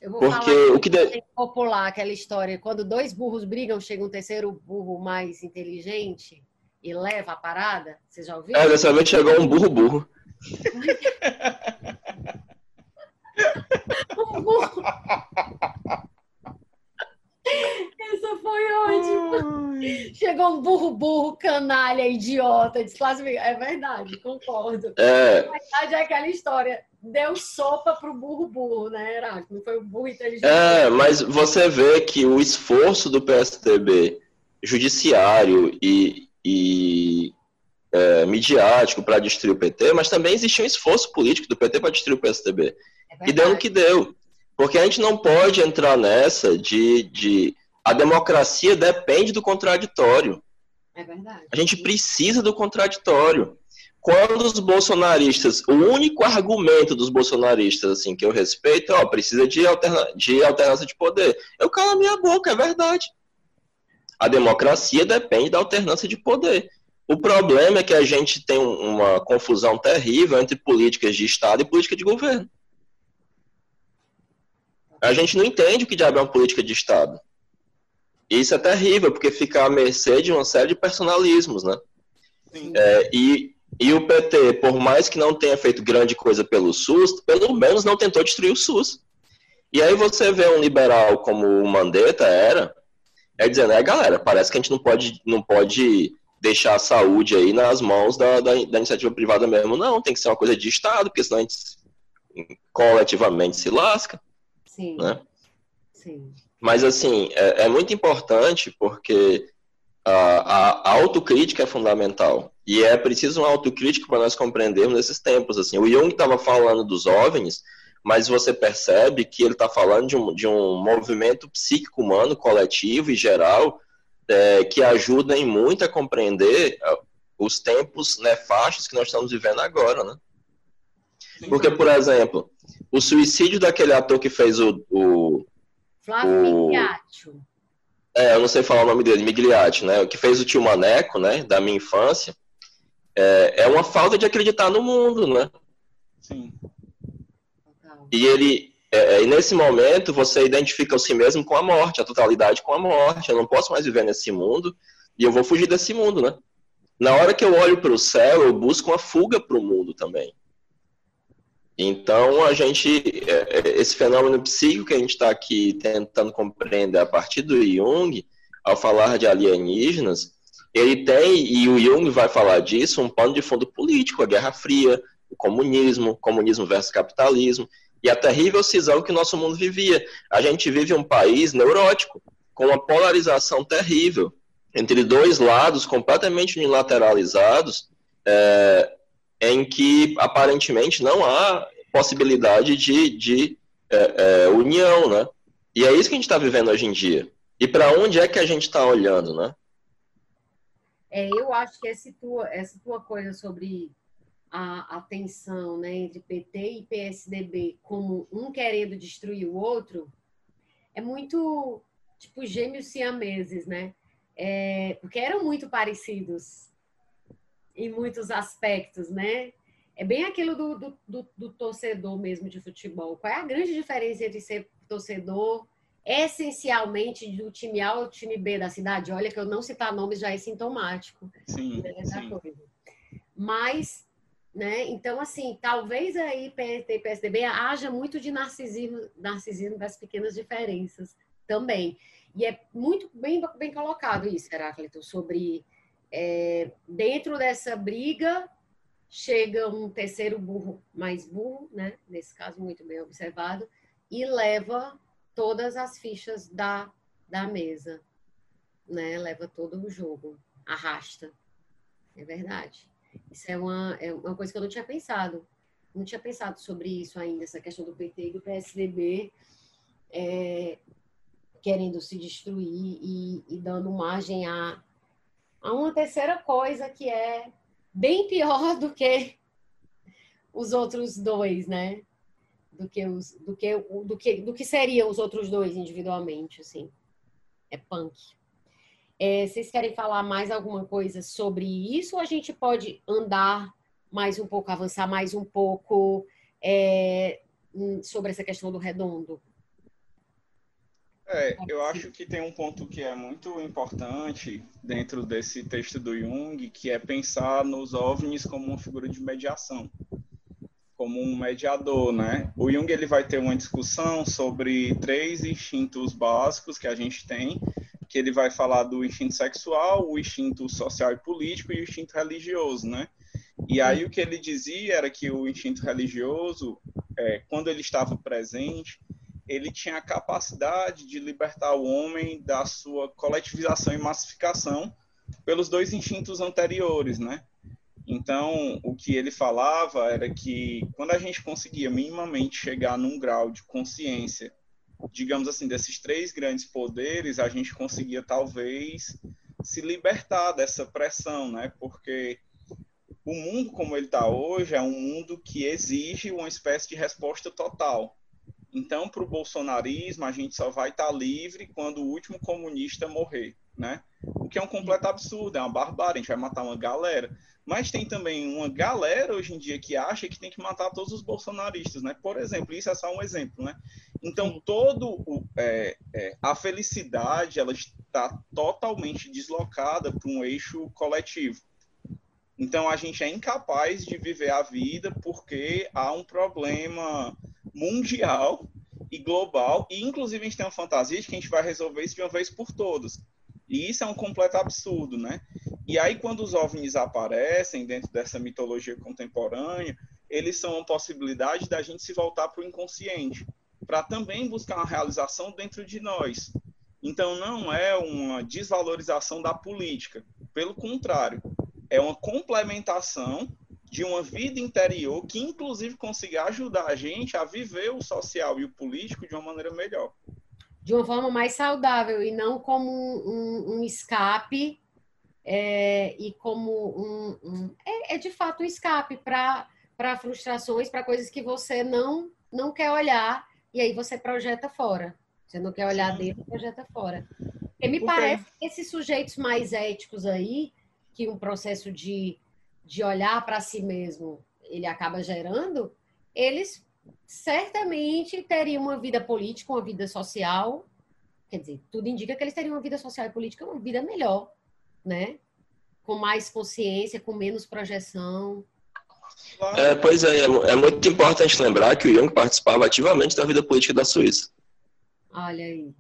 Eu vou Porque falar o que de... popular, aquela história, quando dois burros brigam, chega um terceiro burro mais inteligente e leva a parada. Você já ouviu? É, dessa vez chegou um burro burro. (laughs) um burro. Essa foi ótima. Chegou um burro, burro, canalha, idiota, desclassificado. É verdade, concordo. É. A verdade é aquela história. Deu sopa pro burro, burro, né, Heráclito? Não foi o burro inteligente. É, mas você vê que o esforço do PSDB judiciário e, e é, midiático para destruir o PT, mas também existiu um esforço político do PT para destruir o PSDB. É e deu no que deu. Porque a gente não pode entrar nessa de, de. A democracia depende do contraditório. É verdade. A gente precisa do contraditório. Quando os bolsonaristas, o único argumento dos bolsonaristas, assim, que eu respeito, ó, precisa de, alterna, de alternância de poder. Eu calo a minha boca, é verdade. A democracia depende da alternância de poder. O problema é que a gente tem uma confusão terrível entre políticas de Estado e política de governo. A gente não entende o que diabo é uma política de Estado. E isso é terrível, porque fica à mercê de uma série de personalismos, né? É, e, e o PT, por mais que não tenha feito grande coisa pelo SUS, pelo menos não tentou destruir o SUS. E aí você vê um liberal como o Mandetta era, é dizendo, é galera, parece que a gente não pode, não pode deixar a saúde aí nas mãos da, da, da iniciativa privada mesmo, não, tem que ser uma coisa de Estado, porque senão a gente coletivamente se lasca. Sim. Né? Sim. Mas, assim, é, é muito importante porque a, a, autocrítica é fundamental. E é preciso uma autocrítica para nós compreendermos esses tempos. Assim. O Jung estava falando dos OVNIs, mas você percebe que ele está falando de um, de um movimento psíquico humano, coletivo e geral, é, que ajuda em muito a compreender é, os tempos nefastos que nós estamos vivendo agora, né? Porque, por exemplo, o suicídio daquele ator que fez o. o Flávio Migliaccio. É, eu não sei falar o nome dele, Migliaccio, né? O que fez o tio Maneco, né? Da minha infância. É, é uma falta de acreditar no mundo, né? Sim. E ele. É, é, e nesse momento você identifica o si mesmo com a morte, a totalidade com a morte. Eu não posso mais viver nesse mundo e eu vou fugir desse mundo, né? Na hora que eu olho para o céu, eu busco uma fuga para o mundo também. Então, a gente, é, é, esse fenômeno psíquico que a gente está aqui tentando compreender a partir do Jung, ao falar de alienígenas, ele tem, e o Jung vai falar disso, um pano de fundo político, a Guerra Fria, o comunismo, comunismo versus capitalismo, e a terrível cisão que o nosso mundo vivia. A gente vive um país neurótico, com uma polarização terrível, entre dois lados completamente unilateralizados, é, em que aparentemente não há possibilidade de, de é, é, união, né? E é isso que a gente está vivendo hoje em dia. E para onde é que a gente está olhando, né? É, eu acho que essa tua, essa tua coisa sobre a, a tensão né, entre PT e PSDB, como um querendo destruir o outro, é muito tipo gêmeos siameses, né? É, porque eram muito parecidos em muitos aspectos, né? É bem aquilo do, do, do, do, torcedor mesmo de futebol. Qual é a grande diferença entre ser torcedor essencialmente do time A ou time B da cidade? Olha que eu não citar nomes já é sintomático. Sim, sim. Coisa. Mas, né? Então, assim, talvez aí PT e PSDB haja muito de narcisismo, narcisismo das pequenas diferenças também. E é muito bem, bem colocado isso, Heráclito, sobre É, dentro dessa briga, chega um terceiro burro mais burro, né? Nesse caso, muito bem observado, e leva todas as fichas da, da mesa, né? Leva todo o jogo, arrasta. É verdade. Isso é uma, é uma coisa que eu não tinha pensado. Não tinha pensado sobre isso ainda, essa questão do PT e do PSDB é, querendo se destruir e, e dando margem a, a uma terceira coisa que é bem pior (laughs) do que os outros dois, né? Do que os, do que, do que, do que seriam os outros dois individualmente, assim. É punk. É, vocês querem falar mais alguma coisa sobre isso ou a gente pode andar mais um pouco, avançar mais um pouco é, sobre essa questão do redondo? É, eu acho que tem um ponto que é muito importante dentro desse texto do Jung, que é pensar nos OVNIs como uma figura de mediação, como um mediador, né? O Jung ele vai ter uma discussão sobre três instintos básicos que a gente tem, que ele vai falar do instinto sexual, o instinto social e político e o instinto religioso, né? E aí o que ele dizia era que o instinto religioso, é, quando ele estava presente, ele tinha a capacidade de libertar o homem da sua coletivização e massificação pelos dois instintos anteriores, né? Então, o que ele falava era que quando a gente conseguia minimamente chegar num grau de consciência, digamos assim, desses três grandes poderes, a gente conseguia talvez se libertar dessa pressão, né? Porque o mundo como ele está hoje é um mundo que exige uma espécie de resposta total. Então, para o bolsonarismo, a gente só vai estar tá livre quando o último comunista morrer, né? O que é um completo absurdo, é uma barbárie, a gente vai matar uma galera. Mas tem também uma galera hoje em dia que acha que tem que matar todos os bolsonaristas, né? Por exemplo, isso é só um exemplo, né? Então, todo o, é, é, a felicidade, ela está totalmente deslocada para um eixo coletivo. Então, a gente é incapaz de viver a vida porque há um problema mundial e global, e inclusive a gente tem uma fantasia de que a gente vai resolver isso de uma vez por todas. E isso é um completo absurdo, né? E aí, quando os OVNIs aparecem dentro dessa mitologia contemporânea, eles são uma possibilidade da gente se voltar para o inconsciente, para também buscar uma realização dentro de nós. Então, não é uma desvalorização da política, pelo contrário, é uma complementação de uma vida interior que, inclusive, consiga ajudar a gente a viver o social e o político de uma maneira melhor. De uma forma mais saudável e não como um, um escape é, e como um. um é, é, de fato um escape para frustrações, para coisas que você não, não quer olhar e aí você projeta fora. Você não quer olhar Sim. dentro, projeta fora. E me parece que esses sujeitos mais éticos aí, que um processo de de olhar para si mesmo ele acaba gerando, eles certamente teriam uma vida política, uma vida social. Quer dizer, tudo indica que eles teriam uma vida social e política, uma vida melhor, né? Com mais consciência, com menos projeção. É, pois é, é muito importante lembrar que o Jung participava ativamente da vida política da Suíça. Olha aí.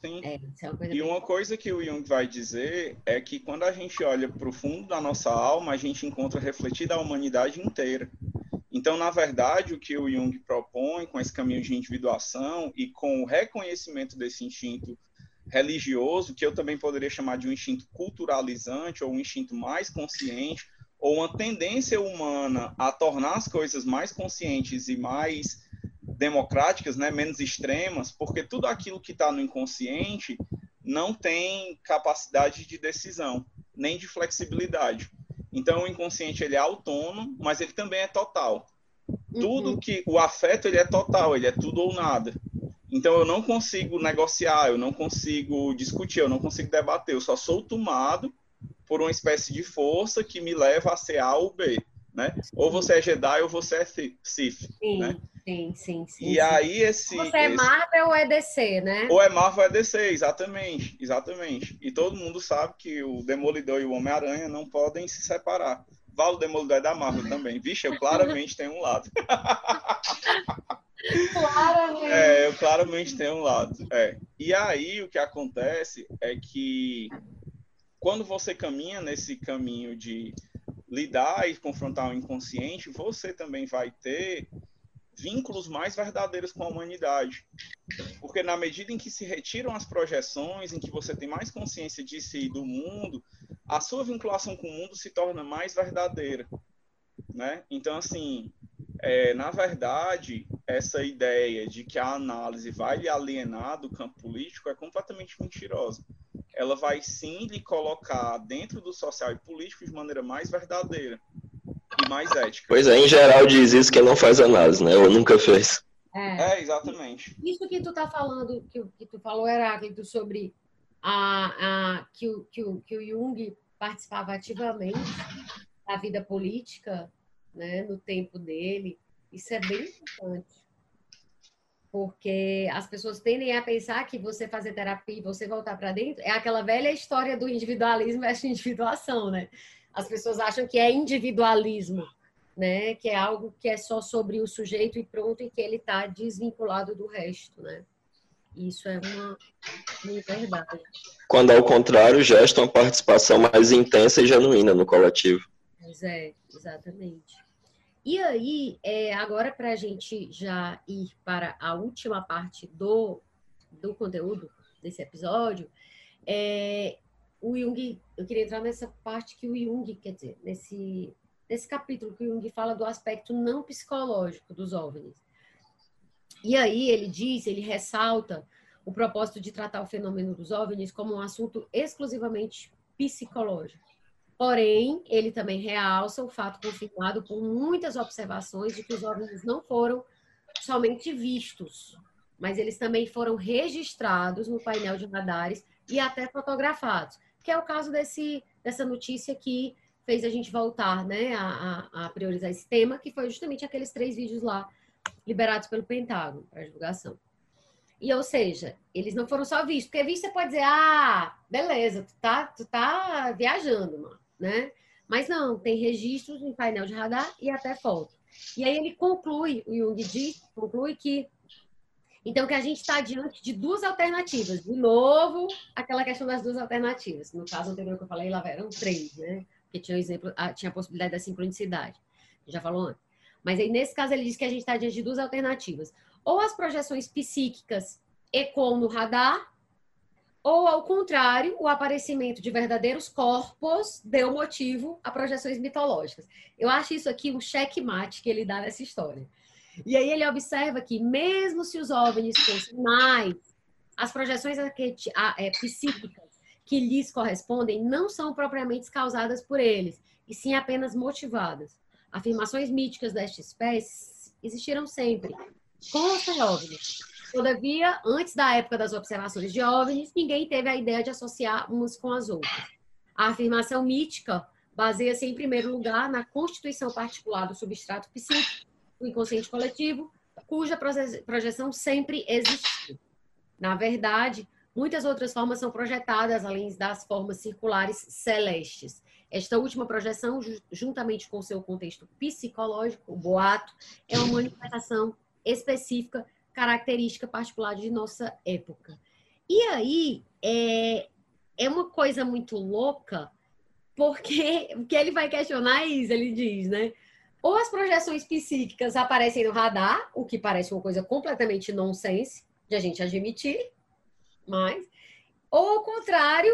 Sim. É, é e uma coisa que o Jung vai dizer é que quando a gente olha para o fundo da nossa alma, a gente encontra refletida a humanidade inteira. Então, na verdade, o que o Jung propõe com esse caminho de individuação e com o reconhecimento desse instinto religioso, que eu também poderia chamar de um instinto culturalizante ou um instinto mais consciente, ou uma tendência humana a tornar as coisas mais conscientes e mais democráticas, né, menos extremas, porque tudo aquilo que está no inconsciente não tem capacidade de decisão, nem de flexibilidade. Então, o inconsciente ele é autônomo, mas ele também é total. Uhum. Tudo que o afeto ele é total, ele é tudo ou nada. Então, eu não consigo negociar, eu não consigo discutir, eu não consigo debater. Eu só sou tomado por uma espécie de força que me leva a ser A ou B, né? Ou você é Jedi ou você é Sith, Sim. né? Sim, sim, sim. E sim. aí esse. Você é Marvel ou é DC, né? Ou é Marvel ou é DC, exatamente. Exatamente. E todo mundo sabe que o Demolidor e o Homem-Aranha não podem se separar. Vale o Demolidor é da Marvel também. Vixe, eu claramente tenho um lado. (laughs) claramente. É, eu claramente tenho um lado. É. E aí o que acontece é que quando você caminha nesse caminho de lidar e confrontar o inconsciente, você também vai ter vínculos mais verdadeiros com a humanidade. Porque na medida em que se retiram as projeções, em que você tem mais consciência de si e do mundo, a sua vinculação com o mundo se torna mais verdadeira. Né? Então, assim, é, na verdade, essa ideia de que a análise vai lhe alienar do campo político é completamente mentirosa. Ela vai sim lhe colocar dentro do social e político de maneira mais verdadeira mais ética. Pois é, em geral diz isso que não faz análise, né? Ou nunca fez. É, é exatamente. Isso que tu tá falando, que, que tu falou, Heráclito, sobre a, a, que, o, que, o, que o Jung participava ativamente da vida política, né, no tempo dele, isso é bem importante. Porque as pessoas tendem a pensar que você fazer terapia e você voltar para dentro é aquela velha história do individualismo versus individuação, né? As pessoas acham que é individualismo, né? Que é algo que é só sobre o sujeito e pronto e que ele está desvinculado do resto, né? Isso é uma, uma verdade. Quando ao contrário, gesta uma participação mais intensa e genuína no coletivo. Pois é, exatamente. E aí, é, agora para a gente já ir para a última parte do, do conteúdo desse episódio, é, o Jung, eu queria entrar nessa parte que o Jung, quer dizer, nesse, nesse capítulo que o Jung fala do aspecto não psicológico dos OVNIs. E aí ele diz, ele ressalta o propósito de tratar o fenômeno dos OVNIs como um assunto exclusivamente psicológico. Porém, ele também realça o fato confirmado por muitas observações de que os OVNIs não foram somente vistos, mas eles também foram registrados no painel de radares e até fotografados, que é o caso desse, dessa notícia que fez a gente voltar né, a, a, a priorizar esse tema, que foi justamente aqueles três vídeos lá liberados pelo Pentágono para divulgação. E, ou seja, eles não foram só vistos. Porque visto você pode dizer, ah, beleza, tu tá, tu tá viajando, mano, né? Mas não, tem registros em painel de radar e até foto. E aí ele conclui, o Jung diz, conclui que então que a gente está diante de duas alternativas. De novo, aquela questão das duas alternativas. No caso anterior que eu falei, lá eram três, né? Porque tinha, exemplo, ah, tinha a possibilidade da sincronicidade. Já falou antes. Mas aí, nesse caso, ele diz que a gente está diante de duas alternativas. Ou as projeções psíquicas ecoam no radar, ou, ao contrário, o aparecimento de verdadeiros corpos deu motivo a projeções mitológicas. Eu acho isso aqui um checkmate que ele dá nessa história. E aí ele observa que, mesmo se os OVNIs fossem mais, as projeções é, psíquicas que lhes correspondem não são propriamente causadas por eles, e sim apenas motivadas. Afirmações míticas desta espécie existiram sempre, com os OVNIs. Todavia, antes da época das observações de OVNIs, ninguém teve a ideia de associar umas com as outras. A afirmação mítica baseia-se, em primeiro lugar, na constituição particular do substrato psíquico, o inconsciente coletivo, cuja projeção sempre existiu. Na verdade, muitas outras formas são projetadas, além das formas circulares celestes. Esta última projeção, juntamente com seu contexto psicológico, o boato, é uma manifestação específica, característica particular de nossa época. E aí, é, é uma coisa muito louca, porque o que ele vai questionar é isso, ele diz, né? Ou as projeções psíquicas aparecem no radar, o que parece uma coisa completamente nonsense de a gente admitir, mas, ou ao contrário,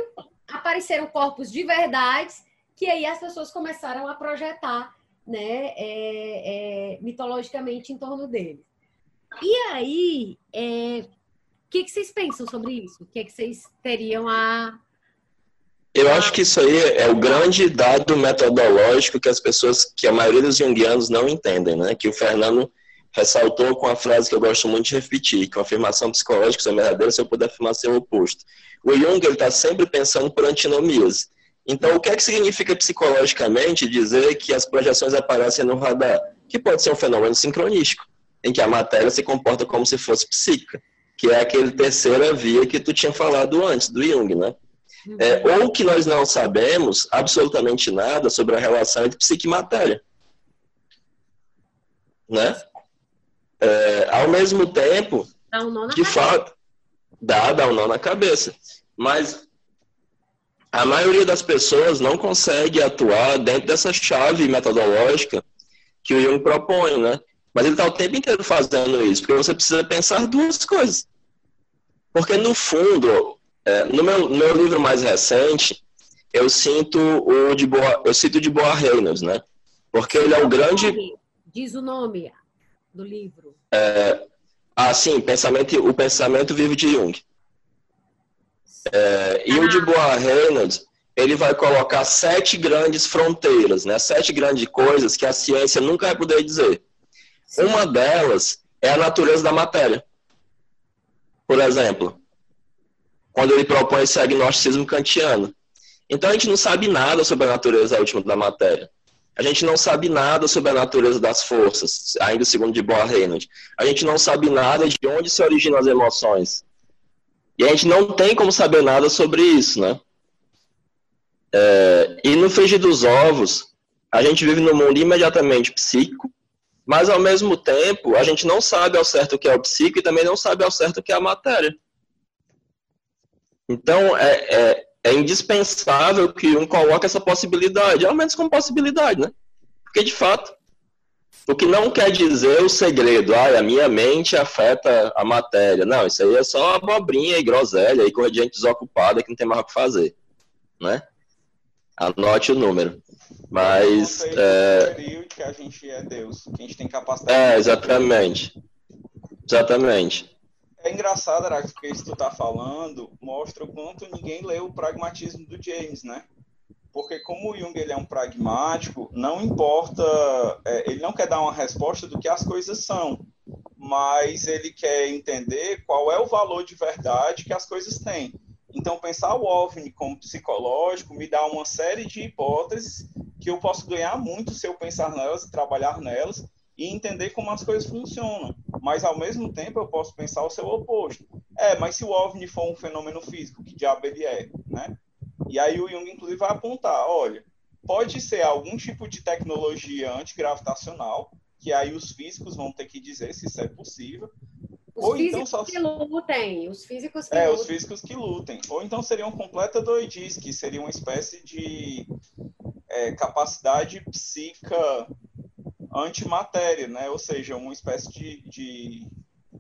apareceram corpos de verdades que aí as pessoas começaram a projetar né, é, é, mitologicamente em torno deles. E aí, é, o que, que vocês pensam sobre isso? O que, que vocês teriam a. Eu acho que isso aí é o grande dado metodológico que as pessoas, que a maioria dos junguianos não entendem, né? Que o Fernando ressaltou com a frase que eu gosto muito de repetir, que uma afirmação psicológica é verdadeira se eu puder afirmar seu oposto. O Jung está sempre pensando por antinomias. Então, o que é que significa psicologicamente dizer que as projeções aparecem no radar? Que pode ser um fenômeno sincronístico, em que a matéria se comporta como se fosse psíquica, que é aquele terceira via que tu tinha falado antes, do Jung, né? É, ou que nós não sabemos absolutamente nada sobre a relação entre psique e matéria. Né? É, ao mesmo tempo, dá um nó na de fato, dá, dá um nó na cabeça. Mas a maioria das pessoas não consegue atuar dentro dessa chave metodológica que o Jung propõe, né? Mas ele está o tempo inteiro fazendo isso, porque você precisa pensar duas coisas. Porque, no fundo, é, no meu, no meu livro mais recente, eu sinto o de Boa, eu cito de Boa Reynolds, né? Porque ele é o grande. Diz o nome do livro. É, ah, sim, pensamento, o pensamento vivo de Jung. É, e o de Boa Reynolds, ele vai colocar sete grandes fronteiras, né? Sete grandes coisas que a ciência nunca vai poder dizer. Sim. Uma delas é a natureza da matéria. Por exemplo, quando ele propõe esse agnosticismo kantiano. Então a gente não sabe nada sobre a natureza última da matéria. A gente não sabe nada sobre a natureza das forças, ainda segundo de Boa Reynolds. A gente não sabe nada de onde se originam as emoções. E a gente não tem como saber nada sobre isso, né? É, e no frigir dos ovos, a gente vive num mundo imediatamente psíquico, mas ao mesmo tempo a gente não sabe ao certo o que é o psíquico e também não sabe ao certo o que é a matéria. Então é, é, é indispensável que um coloque essa possibilidade, ao menos como possibilidade, né? Porque de fato, o que não quer dizer o segredo, ah, a minha mente afeta a matéria. Não, isso aí é só abobrinha e groselha e de gente desocupada que não tem mais o que fazer, né? Anote o número. Mas. É... que a gente é Deus, que a gente tem capacidade. É, exatamente. Exatamente. É engraçado, Arax, porque isso que tu tá falando mostra o quanto ninguém leu o pragmatismo do James, né? Porque como o Jung ele é um pragmático, não importa, é, ele não quer dar uma resposta do que as coisas são, mas ele quer entender qual é o valor de verdade que as coisas têm. Então, pensar o OVNI como psicológico me dá uma série de hipóteses que eu posso ganhar muito se eu pensar nelas e trabalhar nelas e entender como as coisas funcionam. Mas, ao mesmo tempo, eu posso pensar o seu oposto. É, mas se o OVNI for um fenômeno físico, que diabo ele é, né? E aí o Jung, inclusive, vai apontar, olha, pode ser algum tipo de tecnologia antigravitacional, que aí os físicos vão ter que dizer se isso é possível, os Ou então físicos então só... que lutem, os físicos que É, lutem. os físicos que lutem. Ou então seria uma completa doidice, que seria uma espécie de é, capacidade psíquica antimatéria, né? Ou seja, uma espécie de, de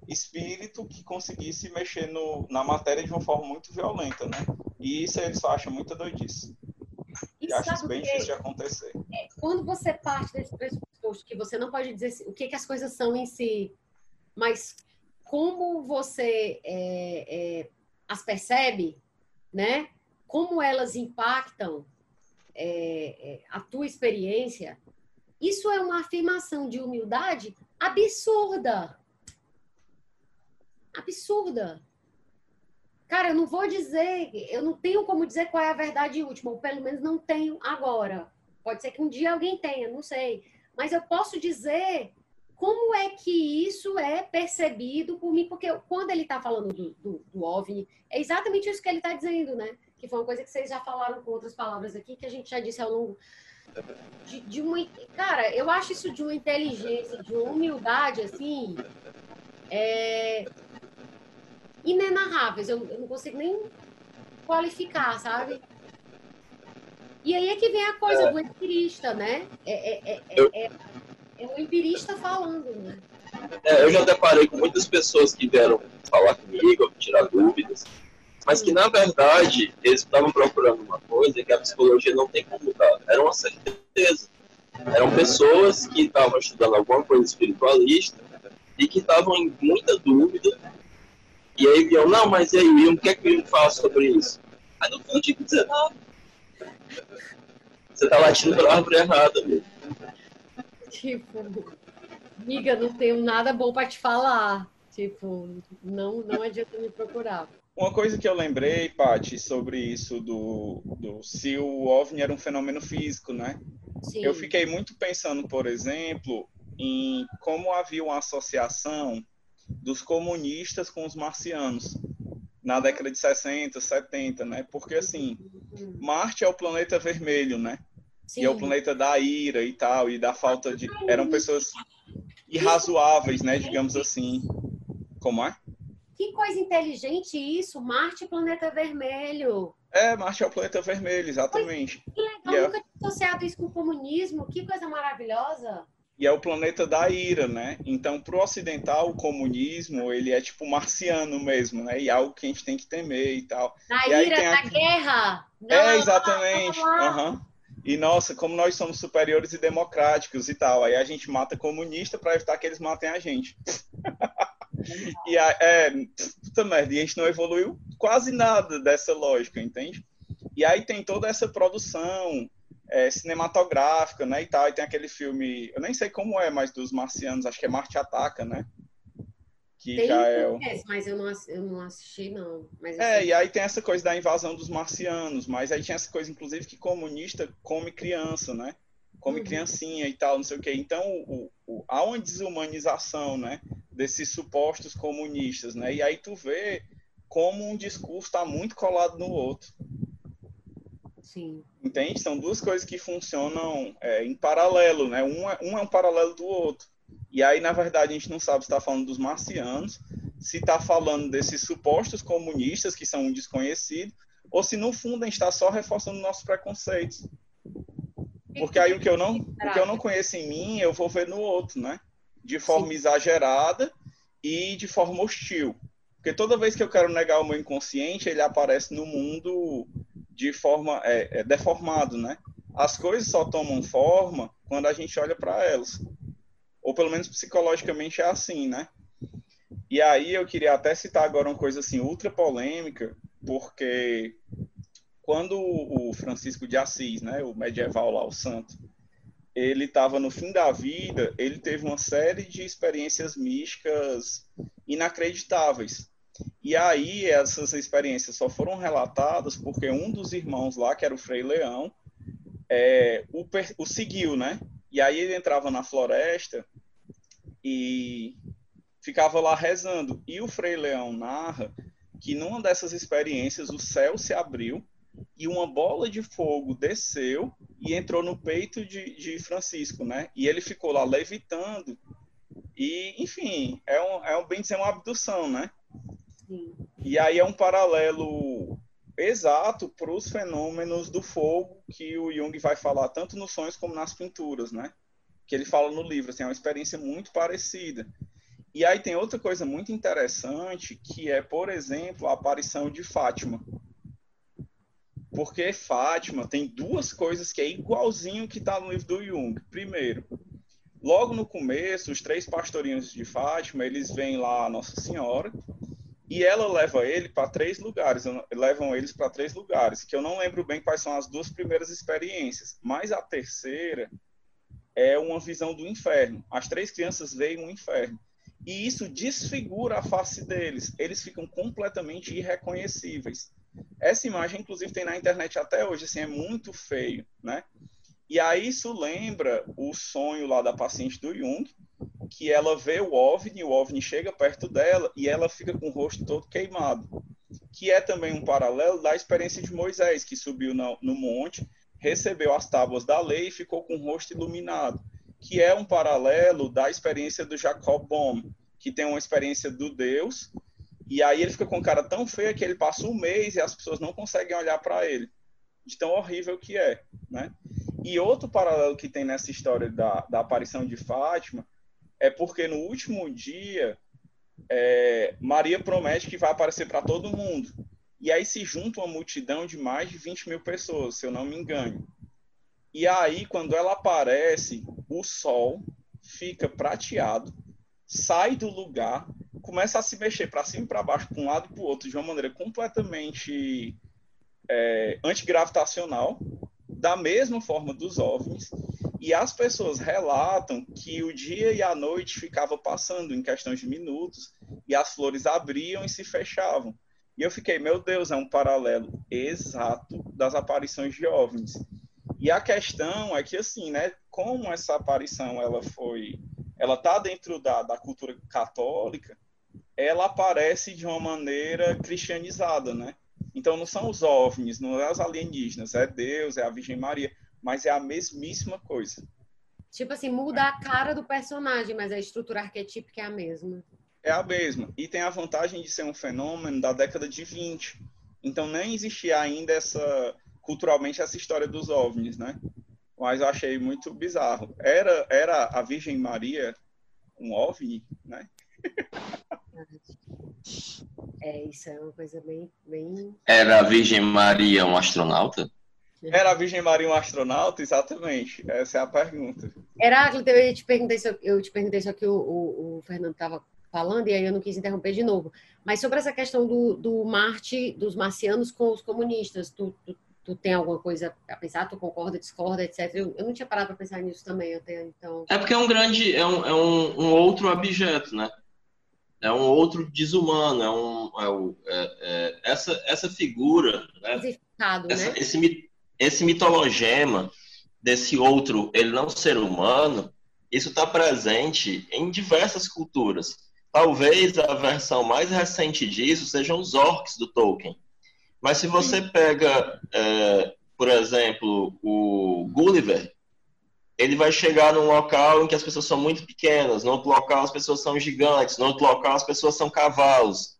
espírito que conseguisse mexer no, na matéria de uma forma muito violenta, né? E isso eles acham muita doidice. E, e acho isso bem difícil de acontecer. É, quando você parte desse pressuposto que você não pode dizer o que, que as coisas são em si, mas como você é, é, as percebe, né? Como elas impactam é, é, a tua experiência, isso é uma afirmação de humildade absurda. Absurda. Cara, eu não vou dizer, eu não tenho como dizer qual é a verdade última, ou pelo menos não tenho agora. Pode ser que um dia alguém tenha, não sei. Mas eu posso dizer como é que isso é percebido por mim? Porque quando ele está falando do, do, do, OVNI, é exatamente isso que ele está dizendo, né? Que foi uma coisa que vocês já falaram com outras palavras aqui, que a gente já disse ao longo de, de uma... Cara, eu acho isso de uma inteligência, de uma humildade, assim, é... inenarráveis. Eu, eu não consigo nem qualificar, sabe? E aí é que vem a coisa do empirista, né? É, é, é, é é um empirista falando, né? É, eu já deparei com muitas pessoas que vieram falar comigo, tirar dúvidas, mas que na verdade eles estavam procurando uma coisa que a psicologia não tem como dar. Era uma certeza. Eram pessoas que estavam estudando alguma coisa espiritualista e que estavam em muita dúvida. E aí viam, não, mas e aí, o que é que eu faço sobre isso? Aí no fundo tinha que dizer. Você está latindo para a árvore errada mesmo. Tipo, amiga, não tenho nada bom para te falar. Tipo, não, não adianta me procurar. Uma coisa que eu lembrei, Paty, sobre isso do, do se o OVNI era um fenômeno físico, né? Sim. Eu fiquei muito pensando, por exemplo, em como havia uma associação dos comunistas com os marcianos na década de 60, 70, né? Porque assim. Marte é o planeta vermelho, né? Sim. E é o planeta da ira e tal, e da falta de. Eram pessoas irrazoáveis, né? Digamos assim. Como é? Que coisa inteligente isso, Marte planeta vermelho. É, Marte é o planeta vermelho, exatamente. Que legal, e é nunca é... tinha associado isso com o comunismo, que coisa maravilhosa. E é o planeta da ira, né? Então, para o ocidental, o comunismo, ele é tipo marciano mesmo, né? E é algo que a gente tem que temer e tal. Da e ira, da a... guerra. É, exatamente. Uhum. E, nossa, como nós somos superiores e democráticos e tal, aí a gente mata comunista para evitar que eles matem a gente. (laughs) e a, é, puta merda, e a gente não evoluiu quase nada dessa lógica, entende? E aí tem toda essa produção é, cinematográfica, né, e tal, e tem aquele filme, eu nem sei como é, mas dos marcianos, acho que é Marte Ataca, né? Que tem já é o... mas eu não, eu não assisti, não. Mas é, e aí tem essa coisa da invasão dos marcianos, mas aí tinha essa coisa, inclusive, que comunista come criança, né? Come uhum. criancinha e tal, não sei o quê. Então, o, o, há uma desumanização, né? Desses supostos comunistas, né? E aí tu vê como um discurso está muito colado no outro. Sim. Entende? São duas coisas que funcionam é, em paralelo, né? Um é, um é um paralelo do outro. E aí, na verdade, a gente não sabe se está falando dos marcianos, se está falando desses supostos comunistas que são um desconhecido, ou se no fundo a gente está só reforçando nossos preconceitos. Porque aí o que eu não, o que eu não conheço em mim, eu vou ver no outro, né? De forma Sim. exagerada e de forma hostil. Porque toda vez que eu quero negar o meu inconsciente, ele aparece no mundo de forma é, é deformado, né? As coisas só tomam forma quando a gente olha para elas. Ou pelo menos psicologicamente é assim, né? E aí eu queria até citar agora uma coisa assim ultra polêmica, porque quando o Francisco de Assis, né, o medieval lá, o santo, ele estava no fim da vida, ele teve uma série de experiências místicas inacreditáveis. E aí essas experiências só foram relatadas porque um dos irmãos lá, que era o Frei Leão, é, o, o seguiu, né? E aí ele entrava na floresta e ficava lá rezando. E o Frei Leão narra que numa dessas experiências o céu se abriu e uma bola de fogo desceu e entrou no peito de, de Francisco, né? E ele ficou lá levitando. E, enfim, é um, é um bem dizer uma abdução, né? Sim. E aí é um paralelo exato para os fenômenos do fogo que o Jung vai falar tanto nos sonhos como nas pinturas, né? Que ele fala no livro, assim, é uma experiência muito parecida. E aí tem outra coisa muito interessante, que é, por exemplo, a aparição de Fátima. Porque Fátima tem duas coisas que é igualzinho que está no livro do Jung. Primeiro, logo no começo, os três pastorinhos de Fátima, eles vêm lá a Nossa Senhora, e ela leva ele para três lugares, levam eles para três lugares, que eu não lembro bem quais são as duas primeiras experiências, mas a terceira é uma visão do inferno. As três crianças veem um inferno. E isso desfigura a face deles. Eles ficam completamente irreconhecíveis. Essa imagem, inclusive, tem na internet até hoje, assim, é muito feio, né? E aí isso lembra o sonho lá da paciente do Jung, que ela vê o OVNI, o OVNI chega perto dela e ela fica com o rosto todo queimado. Que é também um paralelo da experiência de Moisés, que subiu no, no monte, recebeu as tábuas da lei e ficou com o rosto iluminado. Que é um paralelo da experiência do Jacob Bohm, que tem uma experiência do Deus, e aí ele fica com cara tão feia que ele passa um mês e as pessoas não conseguem olhar para ele. De tão horrível que é, né? E outro paralelo que tem nessa história da, da aparição de Fátima é porque no último dia é, Maria promete que vai aparecer para todo mundo. E aí se junta uma multidão de mais de 20 mil pessoas, se eu não me engano. E aí, quando ela aparece, o sol fica prateado, sai do lugar, começa a se mexer para cima e para baixo, para um lado e para o outro, de uma maneira completamente é, antigravitacional, da mesma forma dos OVNIs, e as pessoas relatam que o dia e a noite ficava passando em questões de minutos e as flores abriam e se fechavam. E eu fiquei, meu Deus, é um paralelo exato das aparições de OVNIs. E a questão é que, assim, né, como essa aparição ela foi, ela tá dentro da, da cultura católica, ela aparece de uma maneira cristianizada, né? Então não são os OVNIs, não é os alienígenas, é Deus, é a Virgem Maria mas é a mesmíssima coisa. Tipo assim, muda a cara do personagem, mas a estrutura arquetípica é a mesma. É a mesma. E tem a vantagem de ser um fenômeno da década de 20. Então nem existia ainda essa culturalmente essa história dos ovnis, né? Mas eu achei muito bizarro. Era era a Virgem Maria um OVNI, né? É, isso é uma coisa bem, bem. Era a Virgem Maria um astronauta? Era a Virgem Maria um astronauta? Exatamente. Essa é a pergunta. Heráclito, eu te perguntei, eu te perguntei só que o, o, o Fernando estava falando, e aí eu não quis interromper de novo. Mas sobre essa questão do, do Marte, dos marcianos com os comunistas, tu, tu, tu tem alguma coisa a pensar? Tu concorda, discorda, etc? Eu, eu não tinha parado para pensar nisso também, tenho, então... É porque é um grande, é um, é um, um outro objeto, né? É um outro desumano, é um, é, é, é essa, essa figura, né? essa, né? Esse, esse mitologema desse outro, ele não ser humano, isso está presente em diversas culturas. Talvez a versão mais recente disso sejam os orcs do Tolkien. Mas se você pega, é, por exemplo, o Gulliver, ele vai chegar num local em que as pessoas são muito pequenas, no outro local as pessoas são gigantes, no outro local as pessoas são cavalos.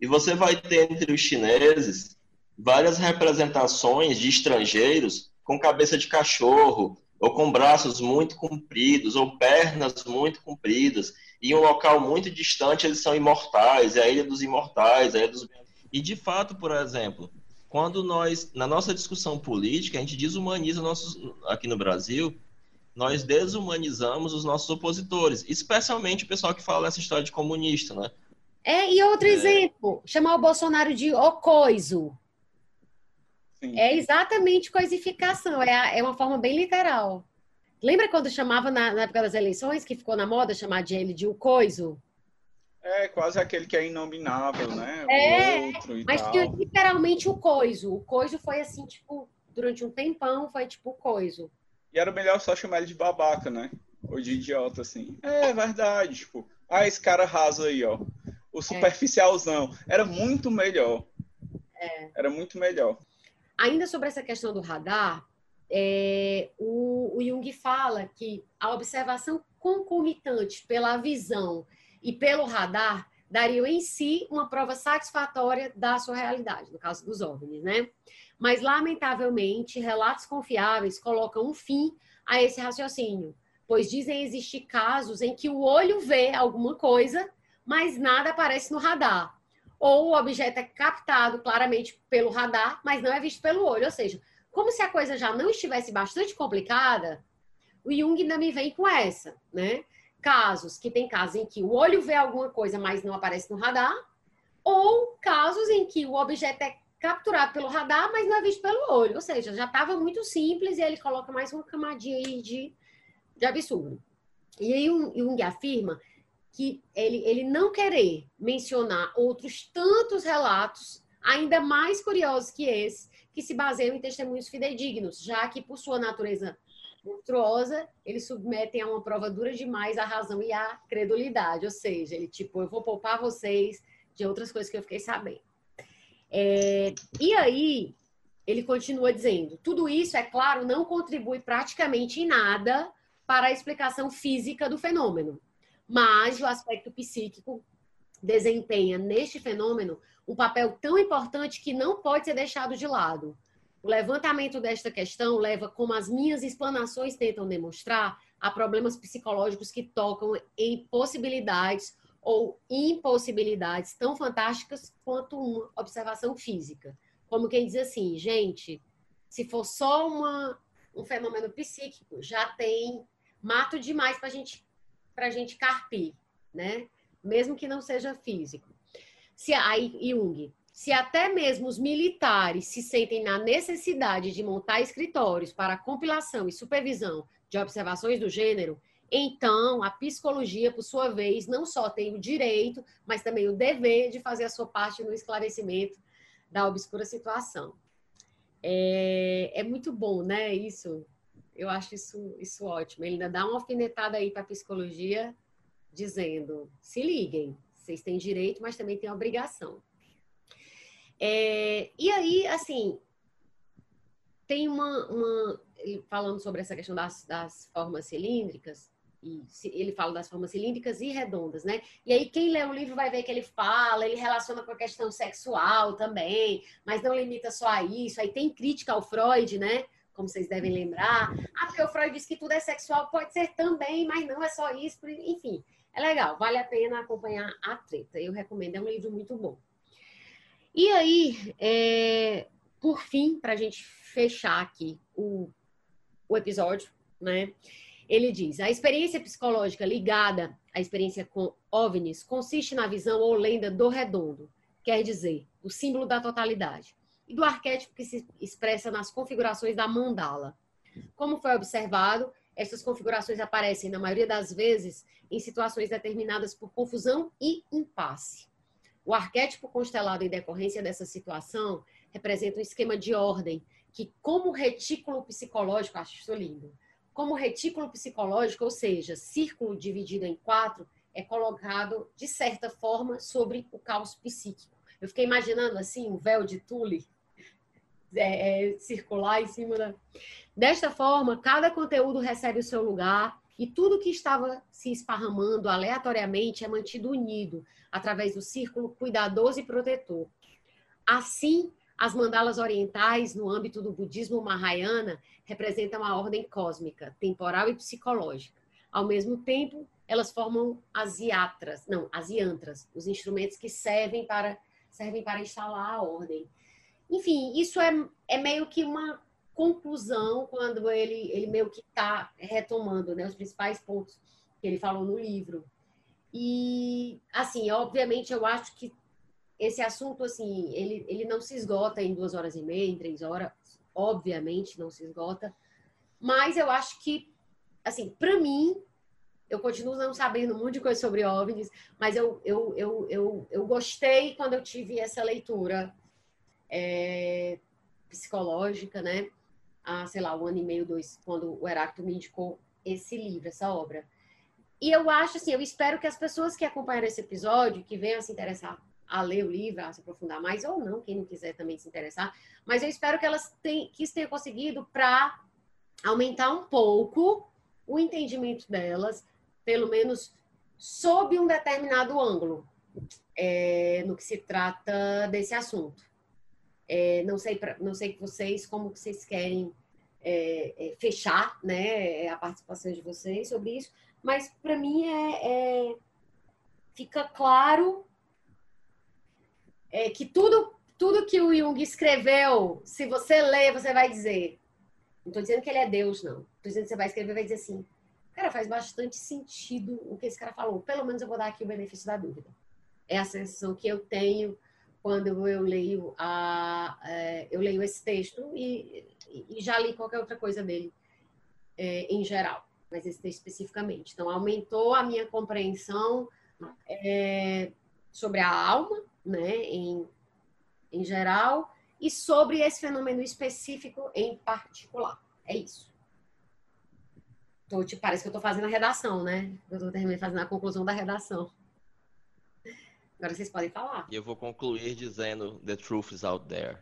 E você vai ter entre os chineses várias representações de estrangeiros com cabeça de cachorro, ou com braços muito compridos, ou pernas muito compridas. E em um local muito distante eles são imortais, é a Ilha dos Imortais, a Ilha dos e de fato, por exemplo, quando nós, na nossa discussão política, a gente desumaniza nossos, aqui no Brasil, nós desumanizamos os nossos opositores, especialmente o pessoal que fala essa história de comunista, né? É, e outro é... exemplo, chamar o Bolsonaro de ocoiso. Sim. É exatamente coisificação, é, é uma forma bem literal. Lembra quando chamava na, na, época das eleições, que ficou na moda chamar de ele de o coiso? É, quase aquele que é inominável, né? É, mas tal. tinha literalmente o coiso. O coiso foi assim, tipo, durante um tempão, foi tipo o coiso. E era melhor só chamar ele de babaca, né? Ou de idiota, assim. É verdade, tipo, ah, esse cara raso aí, ó. O é. superficialzão. Era muito melhor. É. Era muito melhor. Ainda sobre essa questão do radar, é, o, o Jung fala que a observação concomitante pela visão e pelo radar dariam em si uma prova satisfatória da sua realidade, no caso dos OVNIs, né? Mas, lamentavelmente, relatos confiáveis colocam um fim a esse raciocínio, pois dizem existir casos em que o olho vê alguma coisa, mas nada aparece no radar. Ou o objeto é captado claramente pelo radar, mas não é visto pelo olho. Ou seja, como se a coisa já não estivesse bastante complicada, o Jung ainda me vem com essa, né? casos que tem casos em que o olho vê alguma coisa, mas não aparece no radar, ou casos em que o objeto é capturado pelo radar, mas não é visto pelo olho. Ou seja, já estava muito simples e ele coloca mais uma camadinha aí de, de absurdo. E aí Jung afirma que ele, ele não querer mencionar outros tantos relatos, ainda mais curiosos que esse, que se baseiam em testemunhos fidedignos, já que, por sua natureza monstruosa, eles submetem a uma prova dura demais a razão e a credulidade. Ou seja, ele tipo, eu vou poupar vocês de outras coisas que eu fiquei sabendo. É, e aí, ele continua dizendo: tudo isso, é claro, não contribui praticamente em nada para a explicação física do fenômeno, mas o aspecto psíquico desempenha neste fenômeno um papel tão importante que não pode ser deixado de lado. O levantamento desta questão leva, como as minhas explanações tentam demonstrar, a problemas psicológicos que tocam em possibilidades ou impossibilidades tão fantásticas quanto uma observação física. Como quem diz assim, gente, se for só uma, um fenômeno psíquico, já tem mato demais para gente, a gente carpir, né? Mesmo que não seja físico. Se aí Jung, se até mesmo os militares se sentem na necessidade de montar escritórios para compilação e supervisão de observações do gênero, então a psicologia, por sua vez, não só tem o direito, mas também o dever de fazer a sua parte no esclarecimento da obscura situação. É, é muito bom, né? Isso, eu acho isso, isso ótimo. Ele ainda dá uma alfinetada aí para a psicologia, dizendo: se liguem, vocês têm direito, mas também têm obrigação. É, e aí, assim, tem uma, uma, Falando sobre essa questão das, das formas cilíndricas, e ele fala das formas cilíndricas e redondas, né? E aí quem lê o livro vai ver que ele fala, ele relaciona com a questão sexual também, mas não limita só a isso. Aí tem crítica ao Freud, né? Como vocês devem lembrar. Ah, porque o Freud diz que tudo é sexual, pode ser também, mas não é só isso. Enfim, é legal, vale a pena acompanhar a treta. Eu recomendo, é um livro muito bom. E aí, é, por fim, para a gente fechar aqui o, o episódio, né? Ele diz: a experiência psicológica ligada à experiência com OVNIs consiste na visão ou lenda do redondo, quer dizer, o símbolo da totalidade, e do arquétipo que se expressa nas configurações da mandala. Como foi observado, essas configurações aparecem, na maioria das vezes, em situações determinadas por confusão e impasse. O arquétipo constelado em decorrência dessa situação representa um esquema de ordem que, como retículo psicológico, acho isso lindo, como retículo psicológico, ou seja, círculo dividido em quatro, é colocado, de certa forma, sobre o caos psíquico. Eu fiquei imaginando, assim, um véu de tule é, é, circular em cima da... Desta forma, cada conteúdo recebe o seu lugar e tudo que estava se esparramando aleatoriamente é mantido unido através do círculo cuidadoso e protetor. Assim, as mandalas orientais, no âmbito do budismo Mahayana, representam a ordem cósmica, temporal e psicológica. Ao mesmo tempo, elas formam as yatras, não, as yantras, os instrumentos que servem para servem para instalar a ordem. Enfim, isso é, é meio que uma conclusão quando ele, ele meio que está retomando né, os principais pontos que ele falou no livro. E, assim, obviamente, eu acho que esse assunto, assim, ele, ele não se esgota em duas horas e meia, em três horas, obviamente não se esgota, mas eu acho que, assim, para mim, eu continuo não sabendo monte de coisa sobre OVNIs, mas eu, eu, eu, eu, eu gostei quando eu tive essa leitura é, psicológica, né? Há, sei lá, um ano e meio, dois, quando o Heráclito me indicou esse livro, essa obra. E eu acho assim, eu espero que as pessoas que acompanharam esse episódio, que venham a se interessar a ler o livro, a se aprofundar mais, ou não, quem não quiser também se interessar. Mas eu espero que elas tenham, que isso tenha conseguido para aumentar um pouco o entendimento delas, pelo menos sob um determinado ângulo, é, no que se trata desse assunto. É, não sei pra, não sei vocês como vocês querem é, é fechar, né, a participação de vocês sobre isso, mas para mim é, é fica claro é, que tudo, tudo que o Jung escreveu, se você ler, você vai dizer. Não estou dizendo que ele é Deus, não. Estou dizendo que você vai escrever e vai dizer assim. Cara, faz bastante sentido o que esse cara falou. Pelo menos eu vou dar aqui o benefício da dúvida. É a sensação que eu tenho quando eu leio a, é, eu leio esse texto e, e, já li qualquer outra coisa dele é, em geral, mas esse texto especificamente. Então aumentou a minha compreensão é, sobre a alma, né, em, em geral, e sobre esse fenômeno específico em particular. É isso. Tô, te, parece que eu estou fazendo a redação, né? Eu estou terminando fazendo a conclusão da redação. Agora vocês podem falar. E eu vou concluir dizendo The truth is out there.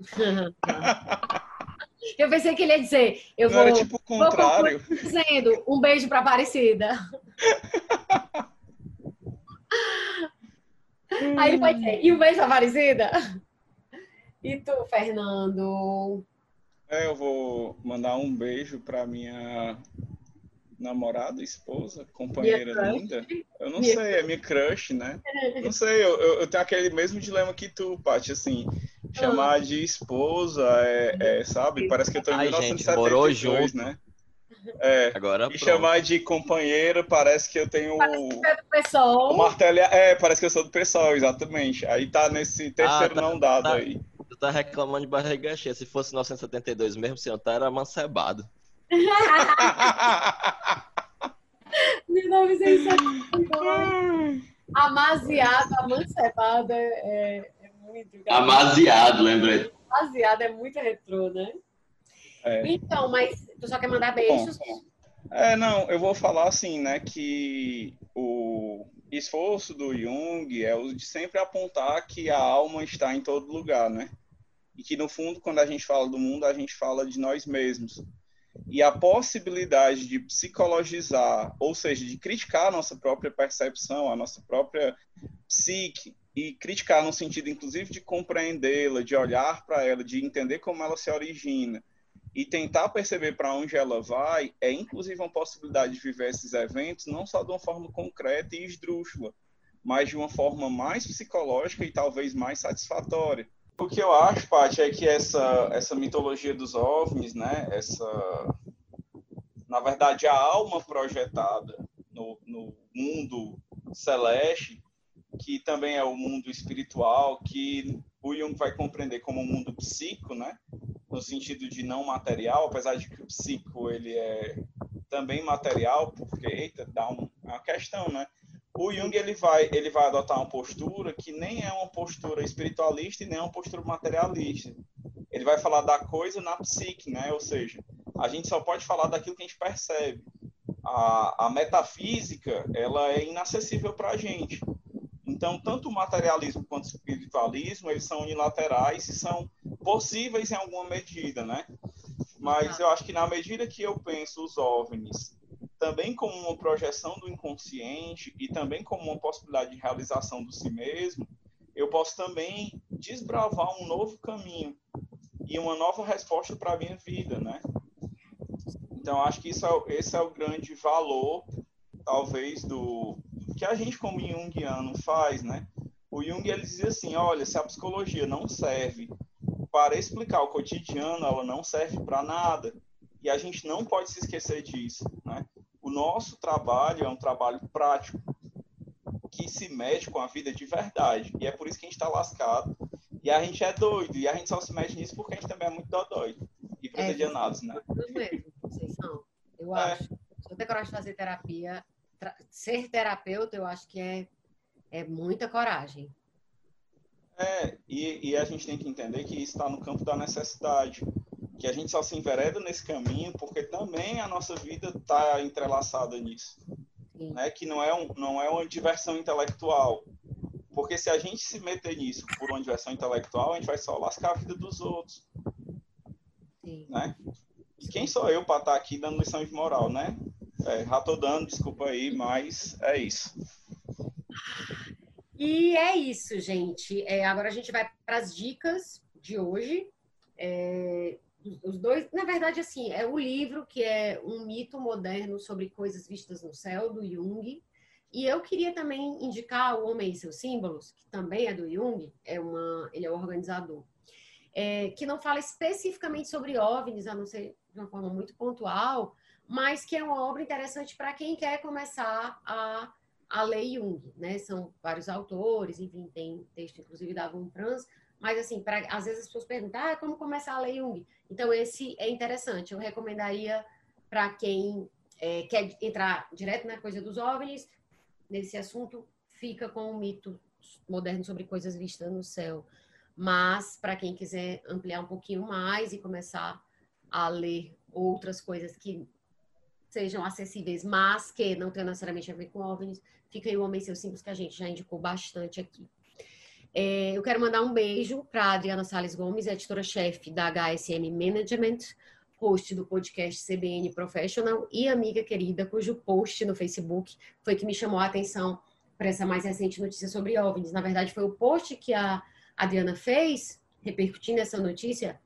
(laughs) eu pensei que ele ia dizer. Eu Não vou, era tipo o contrário. dizendo um beijo para Aparecida. (laughs) Aí ele vai dizer, e o beijo Aparecida? E tu, Fernando? É, eu vou mandar um beijo para minha namorada, esposa, companheira linda. Eu não minha sei, é minha crush, né? (laughs) Não sei, eu, eu, eu, tenho aquele mesmo dilema que tu, Paty, assim, chamar ah. de esposa, é, é, sabe? Parece que eu tô em Ai, 1972, gente, né? É, Agora, e chamar de companheiro parece que eu tenho parece é o martelo. É, parece que eu sou do pessoal, exatamente. Aí tá nesse terceiro ah, tá, não dado tá, aí. Tu tá reclamando de barriga cheia. Se fosse 1972 mesmo, senhor, tá era mancebado. 1972. (laughs) Amaziado, amancebado é, é muito. Amaziado, lembrei. Amaziado é muito retrô, né? É. Então, mas tu só quer mandar beijos? Bom, é, não, eu vou falar assim, né, que o esforço do Jung é o de sempre apontar que a alma está em todo lugar, né? E que no fundo, quando a gente fala do mundo, a gente fala de nós mesmos. E a possibilidade de psicologizar, ou seja, de criticar a nossa própria percepção, a nossa própria psique, e criticar no sentido, inclusive, de compreendê-la, de olhar para ela, de entender como ela se origina e tentar perceber para onde ela vai, é inclusive uma possibilidade de viver esses eventos não só de uma forma concreta e esdrúxula, mas de uma forma mais psicológica e talvez mais satisfatória. O que eu acho, Paty, é que essa, essa mitologia dos OVNIs, né, essa, na verdade, a alma projetada no, no mundo celeste, que também é o mundo espiritual, que o Jung vai compreender como um mundo psíquico, né, no sentido de não material, apesar de que o psíquico ele é também material, porque eita, dá um, uma questão, né? o Jung ele vai, ele vai adotar uma postura que nem é uma postura espiritualista e nem é uma postura materialista. Ele vai falar da coisa na psique, né? Ou seja, a gente só pode falar daquilo que a gente percebe. A, a metafísica, ela é inacessível para a gente. Então, tanto o materialismo quanto o espiritualismo, eles são unilaterais e são possíveis em alguma medida, né? Mas eu acho que na medida que eu penso os OVNIs também como uma projeção do inconsciente e também como uma possibilidade de realização do si mesmo, eu posso também desbravar um novo caminho e uma nova resposta para a minha vida, né? Então, acho que isso é, esse é o grande valor, talvez, do que a gente como Jungiano faz, né? O Jung, ele dizia assim, olha, se a psicologia não serve para explicar o cotidiano, ela não serve para nada. E a gente não pode se esquecer disso, né? o nosso trabalho é um trabalho prático, que se mete com a vida de verdade. E é por isso que a gente está lascado. E a gente é doido. E a gente só se mete nisso porque a gente também é muito doido. E pretedianados, é, né? mesmo, vocês são. Eu é. acho. Se eu ter coragem de fazer terapia, ser terapeuta, eu acho que é, é muita coragem. É, e, e a gente tem que entender que está no campo da necessidade que a gente só se envereda nesse caminho porque também a nossa vida está entrelaçada nisso, né? Que não é um, não é uma diversão intelectual, porque se a gente se meter nisso por uma diversão intelectual, a gente vai só lascar a vida dos outros, Sim. né? E quem sou eu para estar tá aqui dando lição de moral, né? É, já tô dando, desculpa aí, mas é isso. E é isso, gente. É, agora a gente vai para as dicas de hoje. É, os dois, na verdade, assim, é o livro que é um mito moderno sobre coisas vistas no céu, do Jung. E eu queria também indicar O Homem e Seus Símbolos, que também é do Jung, é uma, ele é o organizador, é, que não fala especificamente sobre OVNIs, a não ser de uma forma muito pontual, mas que é uma obra interessante para quem quer começar a, a ler Jung, né? São vários autores, enfim, tem texto inclusive da Von Franz, mas, assim, pra, às vezes as pessoas perguntam, ah, como começar a ler Jung? Então, esse é interessante. Eu recomendaria para quem é, quer entrar direto na coisa dos OVNIs, nesse assunto, fica com o mito moderno sobre coisas vistas no céu. Mas, para quem quiser ampliar um pouquinho mais e começar a ler outras coisas que sejam acessíveis, mas que não tenham necessariamente a ver com OVNIs, fica aí o Homem Seus Simples, que a gente já indicou bastante aqui. É, eu quero mandar um beijo para Adriana Sales Gomes, editora-chefe da HSM Management, host do podcast CBN Professional e amiga querida, cujo post no Facebook foi que me chamou a atenção para essa mais recente notícia sobre OVNIs. Na verdade, foi o post que a Adriana fez, repercutindo essa notícia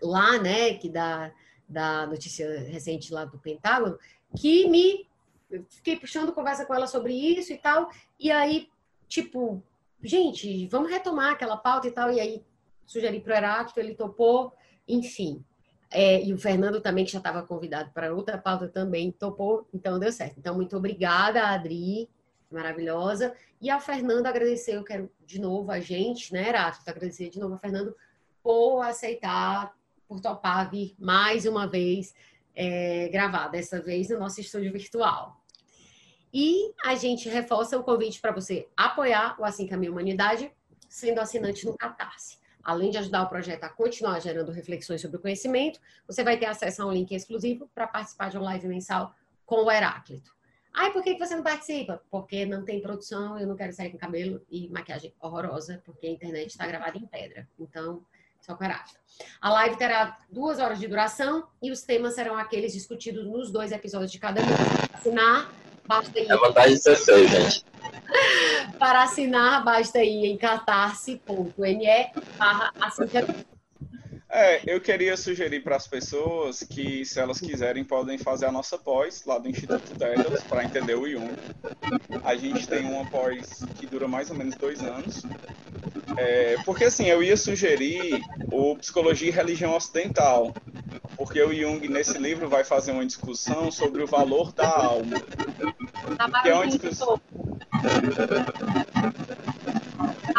lá, né, que da, da notícia recente lá do Pentágono, que me fiquei puxando conversa com ela sobre isso e tal, e aí, tipo, gente, vamos retomar aquela pauta e tal. E aí sugeri para o Heráclito, ele topou, enfim. É, e o Fernando também, que já estava convidado para outra pauta, também topou, então deu certo. Então, muito obrigada, Adri, maravilhosa. E a Fernando agradecer, eu quero de novo a gente, né, Heráclito, agradecer de novo a Fernando por aceitar, por topar vir mais uma vez é, gravar, dessa vez no nosso estúdio virtual. E a gente reforça o convite para você apoiar o Assim Caminha Humanidade, sendo assinante no Catarse. Além de ajudar o projeto a continuar gerando reflexões sobre o conhecimento, você vai ter acesso a um link exclusivo para participar de um live mensal com o Heráclito. Ai, por que você não participa? Porque não tem produção, eu não quero sair com cabelo e maquiagem horrorosa, porque a internet está gravada em pedra. Então, Só Heráclito. A live terá duas horas de duração e os temas serão aqueles discutidos nos dois episódios de cada mês. Assinar, basta ir. É vantagem gente. (laughs) Para assinar, basta ir em catarse.me barra é, eu queria sugerir para as pessoas que, se elas quiserem, podem fazer a nossa pós lá do Instituto Dedas para entender o Jung. A gente tem uma pós que dura mais ou menos dois anos. É, porque, assim, eu ia sugerir o Psicologia e Religião Ocidental, porque o Jung, nesse livro, vai fazer uma discussão sobre o valor da alma. Tá que é uma discussão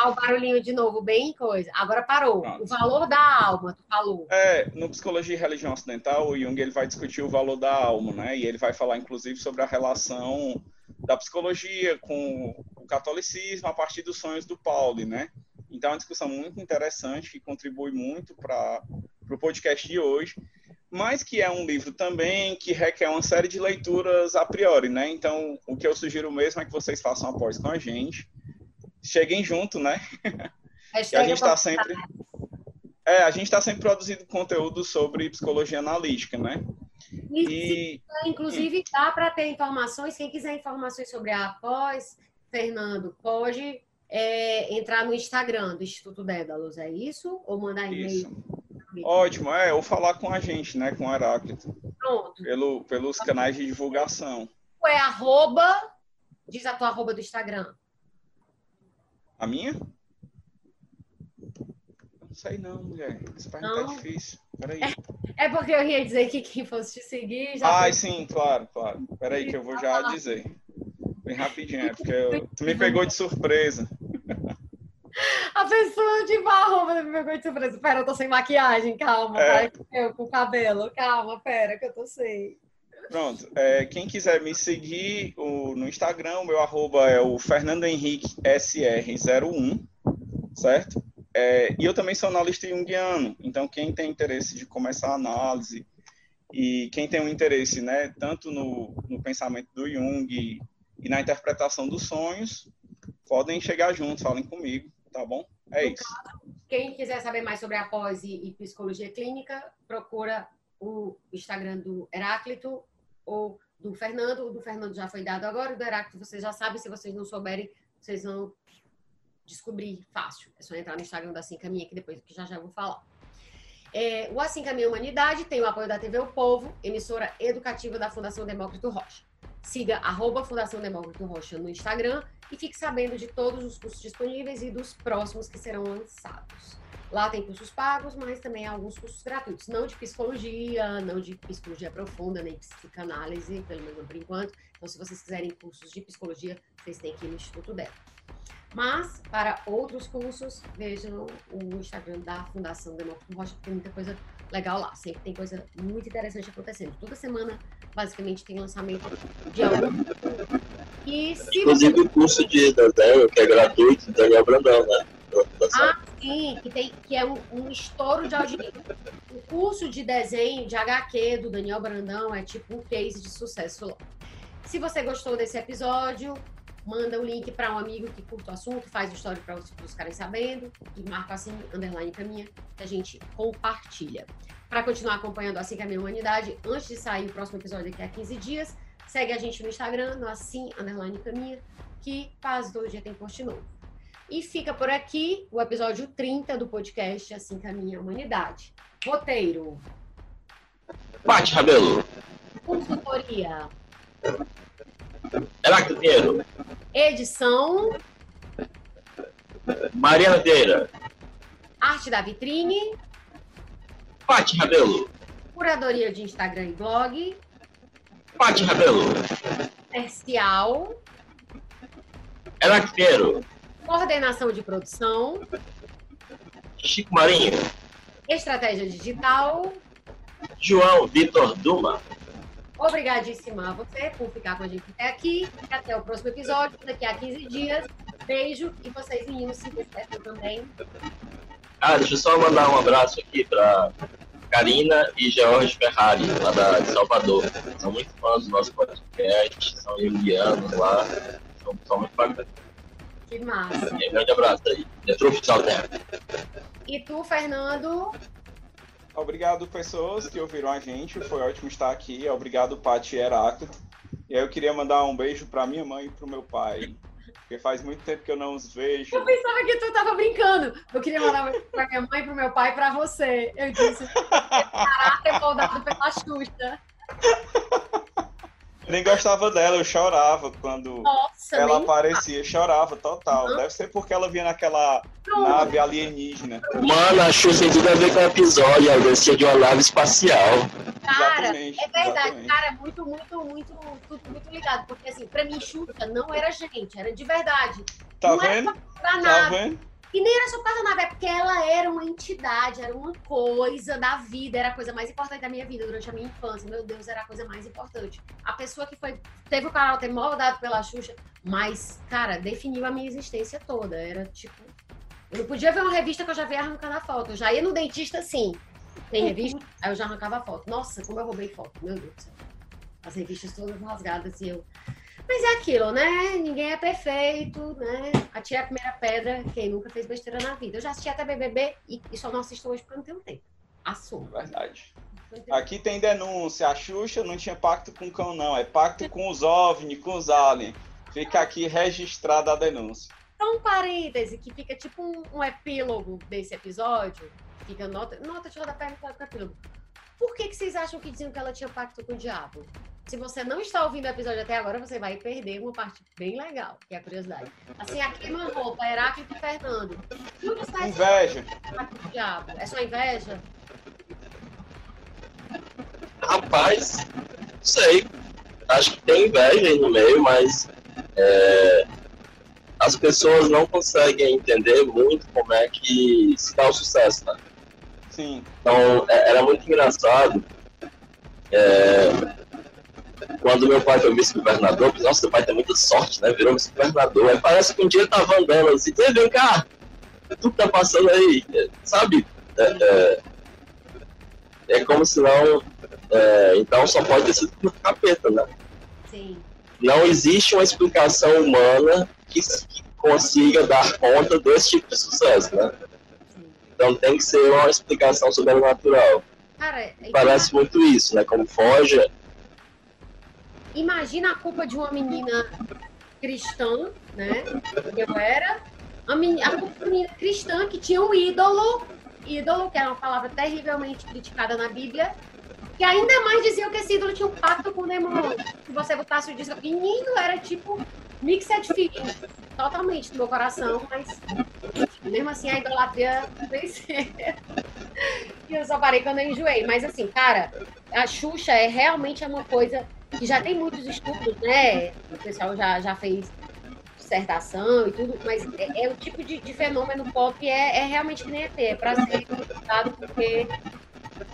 ah, o barulhinho de novo, bem coisa. Agora parou. Pronto. O valor da alma, tu falou. É, no Psicologia e Religião Ocidental, o Jung ele vai discutir o valor da alma, né? E ele vai falar, inclusive, sobre a relação da psicologia com o catolicismo a partir dos sonhos do Paulo, né? Então, é uma discussão muito interessante que contribui muito para o podcast de hoje, mas que é um livro também que requer uma série de leituras a priori, né? Então, o que eu sugiro mesmo é que vocês façam após com a gente cheguem junto, né? a (laughs) gente está sempre. É, a gente está sempre produzindo conteúdo sobre psicologia analítica, né? E, e... inclusive, dá para ter informações. Quem quiser informações sobre a pós, Fernando, pode é, entrar no Instagram do Instituto Dédalos, é isso? Ou mandar e-mail? Ótimo, é, ou falar com a gente, né, com o Heráclito. Pronto. Pelo, pelos canais de divulgação. É arroba, diz a tua arroba do Instagram. A minha? Não sei não, mulher. Tá não. tá difícil. Peraí. É, é porque eu ia dizer que quem fosse te seguir já. Ah, foi... sim, claro, claro. Peraí, que eu vou já dizer. Bem rapidinho, é porque eu... tu me pegou de surpresa. (laughs) A pessoa de barro me pegou de surpresa. Pera, eu tô sem maquiagem, calma. É. Eu com o cabelo. Calma, pera, que eu tô sem. Pronto. É, quem quiser me seguir o, no Instagram, o meu arroba é o Fernando Henrique SR01, certo? É, e eu também sou analista junguiano, então quem tem interesse de começar a análise e quem tem um interesse, né, tanto no, no pensamento do Jung e, e na interpretação dos sonhos, podem chegar juntos, falem comigo, tá bom? É isso. Quem quiser saber mais sobre a pós e, e psicologia clínica, procura o Instagram do Heráclito ou do Fernando. O do Fernando já foi dado agora, o do Heráclito vocês já sabem. Se vocês não souberem, vocês vão descobrir fácil. É só entrar no Instagram da Assim Caminha, que depois que já já vou falar. É, o Assim Caminha Humanidade tem o apoio da TV O Povo, emissora educativa da Fundação Demócrito Rocha. Siga arroba Fundação Demócrito Rocha no Instagram e fique sabendo de todos os cursos disponíveis e dos próximos que serão lançados. Lá tem cursos pagos, mas também alguns cursos gratuitos. Não de psicologia, não de psicologia profunda, nem psicanálise, pelo menos por enquanto. Então, se vocês quiserem cursos de psicologia, vocês têm que ir no Instituto dela. Mas, para outros cursos, vejam o Instagram da Fundação Demócrito Rocha, tem muita coisa legal lá. Sempre tem coisa muito interessante acontecendo. Toda semana, basicamente, tem lançamento de aula. E se Inclusive você... o curso de Daniel, que é gratuito, Daniel Brandão, né? Ah, sim, que, tem, que é um, um estouro de audiência. O curso de desenho de HQ do Daniel Brandão é tipo um case de sucesso. Se você gostou desse episódio, manda o link para um amigo que curta o assunto, faz o story para os, caras sabendo e marca assim, underline caminha, que a gente compartilha. Para continuar acompanhando Assim Caminha a Humanidade, antes de sair o próximo episódio daqui a 15 dias, segue a gente no Instagram, no Assim, underline caminha, que quase todo dia tem post novo. E fica por aqui o episódio 30 do podcast Assim Caminha a Humanidade. Roteiro. Bate, Rabelo. Consultoria. Heráclito Pinheiro. Edição. Mariana Vieira. Arte da vitrine. Pati Rabelo. Curadoria de Instagram e blog. Pati Rabelo. Comercial. Heráclito Pinheiro. Coordenação de produção. Chico Marinho. Estratégia digital. João Vitor Duma. Obrigadíssima a você por ficar com a gente até aqui. Até o próximo episódio, daqui a 15 dias. Beijo e vocês meninos se despeçam também. Ah, deixa eu só mandar um abraço aqui para Karina e George Ferrari, lá da, de Salvador. São muito fãs do nosso podcast, são indianos lá, são, são muito bacanas. Que massa. Um (laughs) grande abraço aí. Detro Oficial Terra. E tu, Fernando? Obrigado, pessoas que ouviram a gente. Foi ótimo estar aqui. Obrigado, Paty e Heráclito. E aí eu queria mandar um beijo para minha mãe e para o meu pai. Porque faz muito tempo que eu não os vejo. Eu pensava que tu tava brincando. Eu queria mandar um beijo pra minha mãe, pro meu pai e pra você. Eu disse, caráter moldado pela Xuxa. Nem gostava dela, eu chorava quando Nossa, ela aparecia, chorava total. Deve ser porque ela vinha naquela Não. nave alienígena. Mano, a Xuxa tem tudo a ver com o episódio, ela descia de uma nave espacial. Cara, Exatamente, é verdade, exatamente. cara, é muito, muito, muito, tudo muito ligado. Porque assim, pra mim, Xuxa não era gente, era de verdade. Tá não vendo? Tá nada. vendo? E nem era só por causa da nave, é porque ela era uma entidade, era uma coisa da vida, era a coisa mais importante da minha vida durante a minha infância. Meu Deus, era a coisa mais importante. A pessoa que foi, teve o canal ter moldado pela Xuxa, mas, cara, definiu a minha existência toda. Era tipo. Eu não podia ver uma revista que eu já via arrancando a foto. Eu já ia no dentista assim. Tem revista? Aí eu já arrancava a foto. Nossa, como eu roubei foto. Meu Deus do céu. As revistas todas rasgadas e eu. Mas é aquilo, né? Ninguém é perfeito, né? Atire a primeira pedra, quem nunca fez besteira na vida. Eu já assisti até BBB e, e só não assisto hoje porque eu não tenho tempo. Assumo. Verdade. Não Aqui tem denúncia. A Xuxa não tinha pacto com o cão, não. É pacto com os OVNI, com os aliens. Fica aqui registrada a denúncia. Só um parêntese que fica tipo um, um epílogo desse episódio. Fica nota, nota de rodapé no epílogo. Por que, que vocês acham que diziam que ela tinha pacto com o diabo? Se você não está ouvindo o episódio até agora, você vai perder uma parte bem legal, que é a curiosidade. Assim, a queima-roupa, Heráclito e Fernando. Tudo está Inveja. pacto com o diabo. É só inveja? Rapaz, não sei. Acho que tem inveja aí no meio, mas é, as pessoas não conseguem entender muito como é que se dá o sucesso, né? Sim. Então, é- era muito engraçado. é, quando meu pai foi vice-governador, nossa, seu pai tem muita sorte, né? Virou vice-governador. Aí parece que um dia ele tava andando assim, "Ei, vem cá, tu que tá passando aí, É, sabe? É, é, é como se não. é, então só pode ter sido por capeta, né? Sim. Não existe uma explicação humana que, que consiga dar conta desse tipo de sucesso, né? Então tem que ser uma explicação sobrenatural. Cara, é Parece muito isso, né? Como foge. imagina a culpa de uma menina cristã, né? Que eu era. A, meni- a culpa de uma menina cristã que tinha um ídolo, ídolo, que era uma palavra terrivelmente criticada na Bíblia, que ainda mais diziam que esse ídolo tinha um pacto com o demônio. Se você botasse o disco, menino, era tipo mixed feelings, totalmente do meu coração, mas mesmo assim a idolatria venceu. E eu só parei quando eu enjoei. Mas assim, cara, a Xuxa é realmente uma coisa que já tem muitos estudos, né? O pessoal já, já fez dissertação e tudo, mas é, é o tipo de, de fenômeno pop é, é realmente que nem ET, é pra ser porque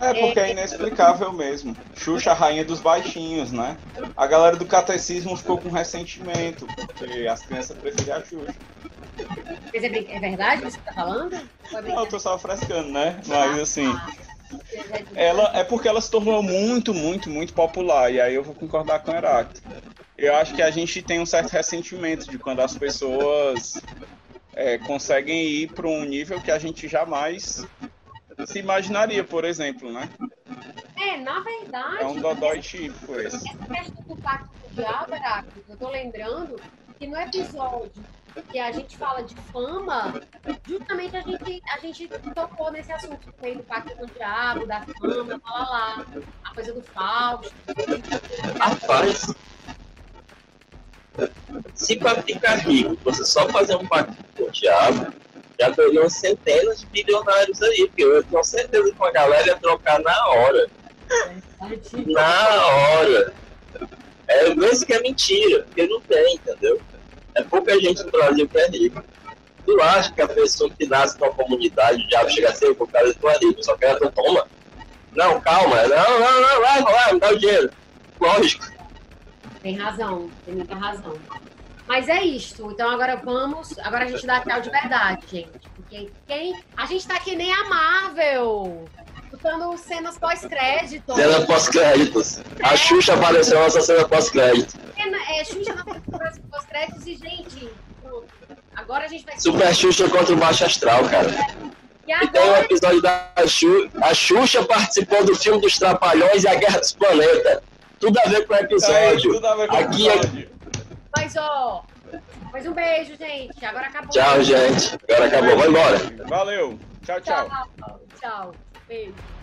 É porque é inexplicável mesmo. Xuxa, a rainha dos baixinhos, né? A galera do catecismo ficou com ressentimento, porque as crianças preferem a Xuxa. Quer dizer, é verdade isso que você tá falando? É Não, eu tô só frescando, né? Mas Ah, assim, tá. ela é porque ela se tornou muito, muito, muito popular. E aí eu vou concordar com o Heráclito. Eu acho que a gente tem um certo ressentimento de quando as pessoas é, conseguem ir para um nível que a gente jamais se imaginaria, por exemplo, né? É, na verdade, É um dodói típico esse. essa questão do pacto com o diabo, Heráclito, eu tô lembrando que no episódio que a gente fala de fama, justamente a gente, a gente tocou nesse assunto também do pacto com o diabo, da fama, lá, lá, lá, a coisa do Fausto. Rapaz, se para ficar rico você só fazer um pacto com o diabo, já teriam centenas de bilionários aí, porque eu tenho certeza que uma galera ia trocar na hora. Na hora. É mesmo que é mentira, porque não tem, entendeu? É pouca gente no Brasil que é rico. Tu acha que a pessoa que nasce numa comunidade, diabo chega a ser, o cara tu é rico, só quer tu toma? Não, calma, não, não, não, vai, vai, me dá o dinheiro. Lógico. Tem razão, tem muita razão. Mas é isto. Então agora vamos. Agora a gente dá tchau de verdade, gente. Porque quem. A gente tá que nem a Marvel. Botando cenas pós-crédito. Cena pós-créditos. A Xuxa apareceu nessa cena pós-crédito. É, Xuxa na pós-créditos e, gente, pronto. Agora a gente vai. Super Xuxa contra o Baixo Astral, cara. E, agora... e tem um episódio da Xuxa, a Xuxa participou do filme dos Trapalhões e a Guerra dos Planetas. Tudo a ver com o episódio. É, tudo a ver com o episódio. Mas, ó, mas um beijo, gente. Agora acabou. Tchau, gente. Agora acabou. Vai embora. Valeu. Tchau, tchau. Tchau. Tchau. Beijo.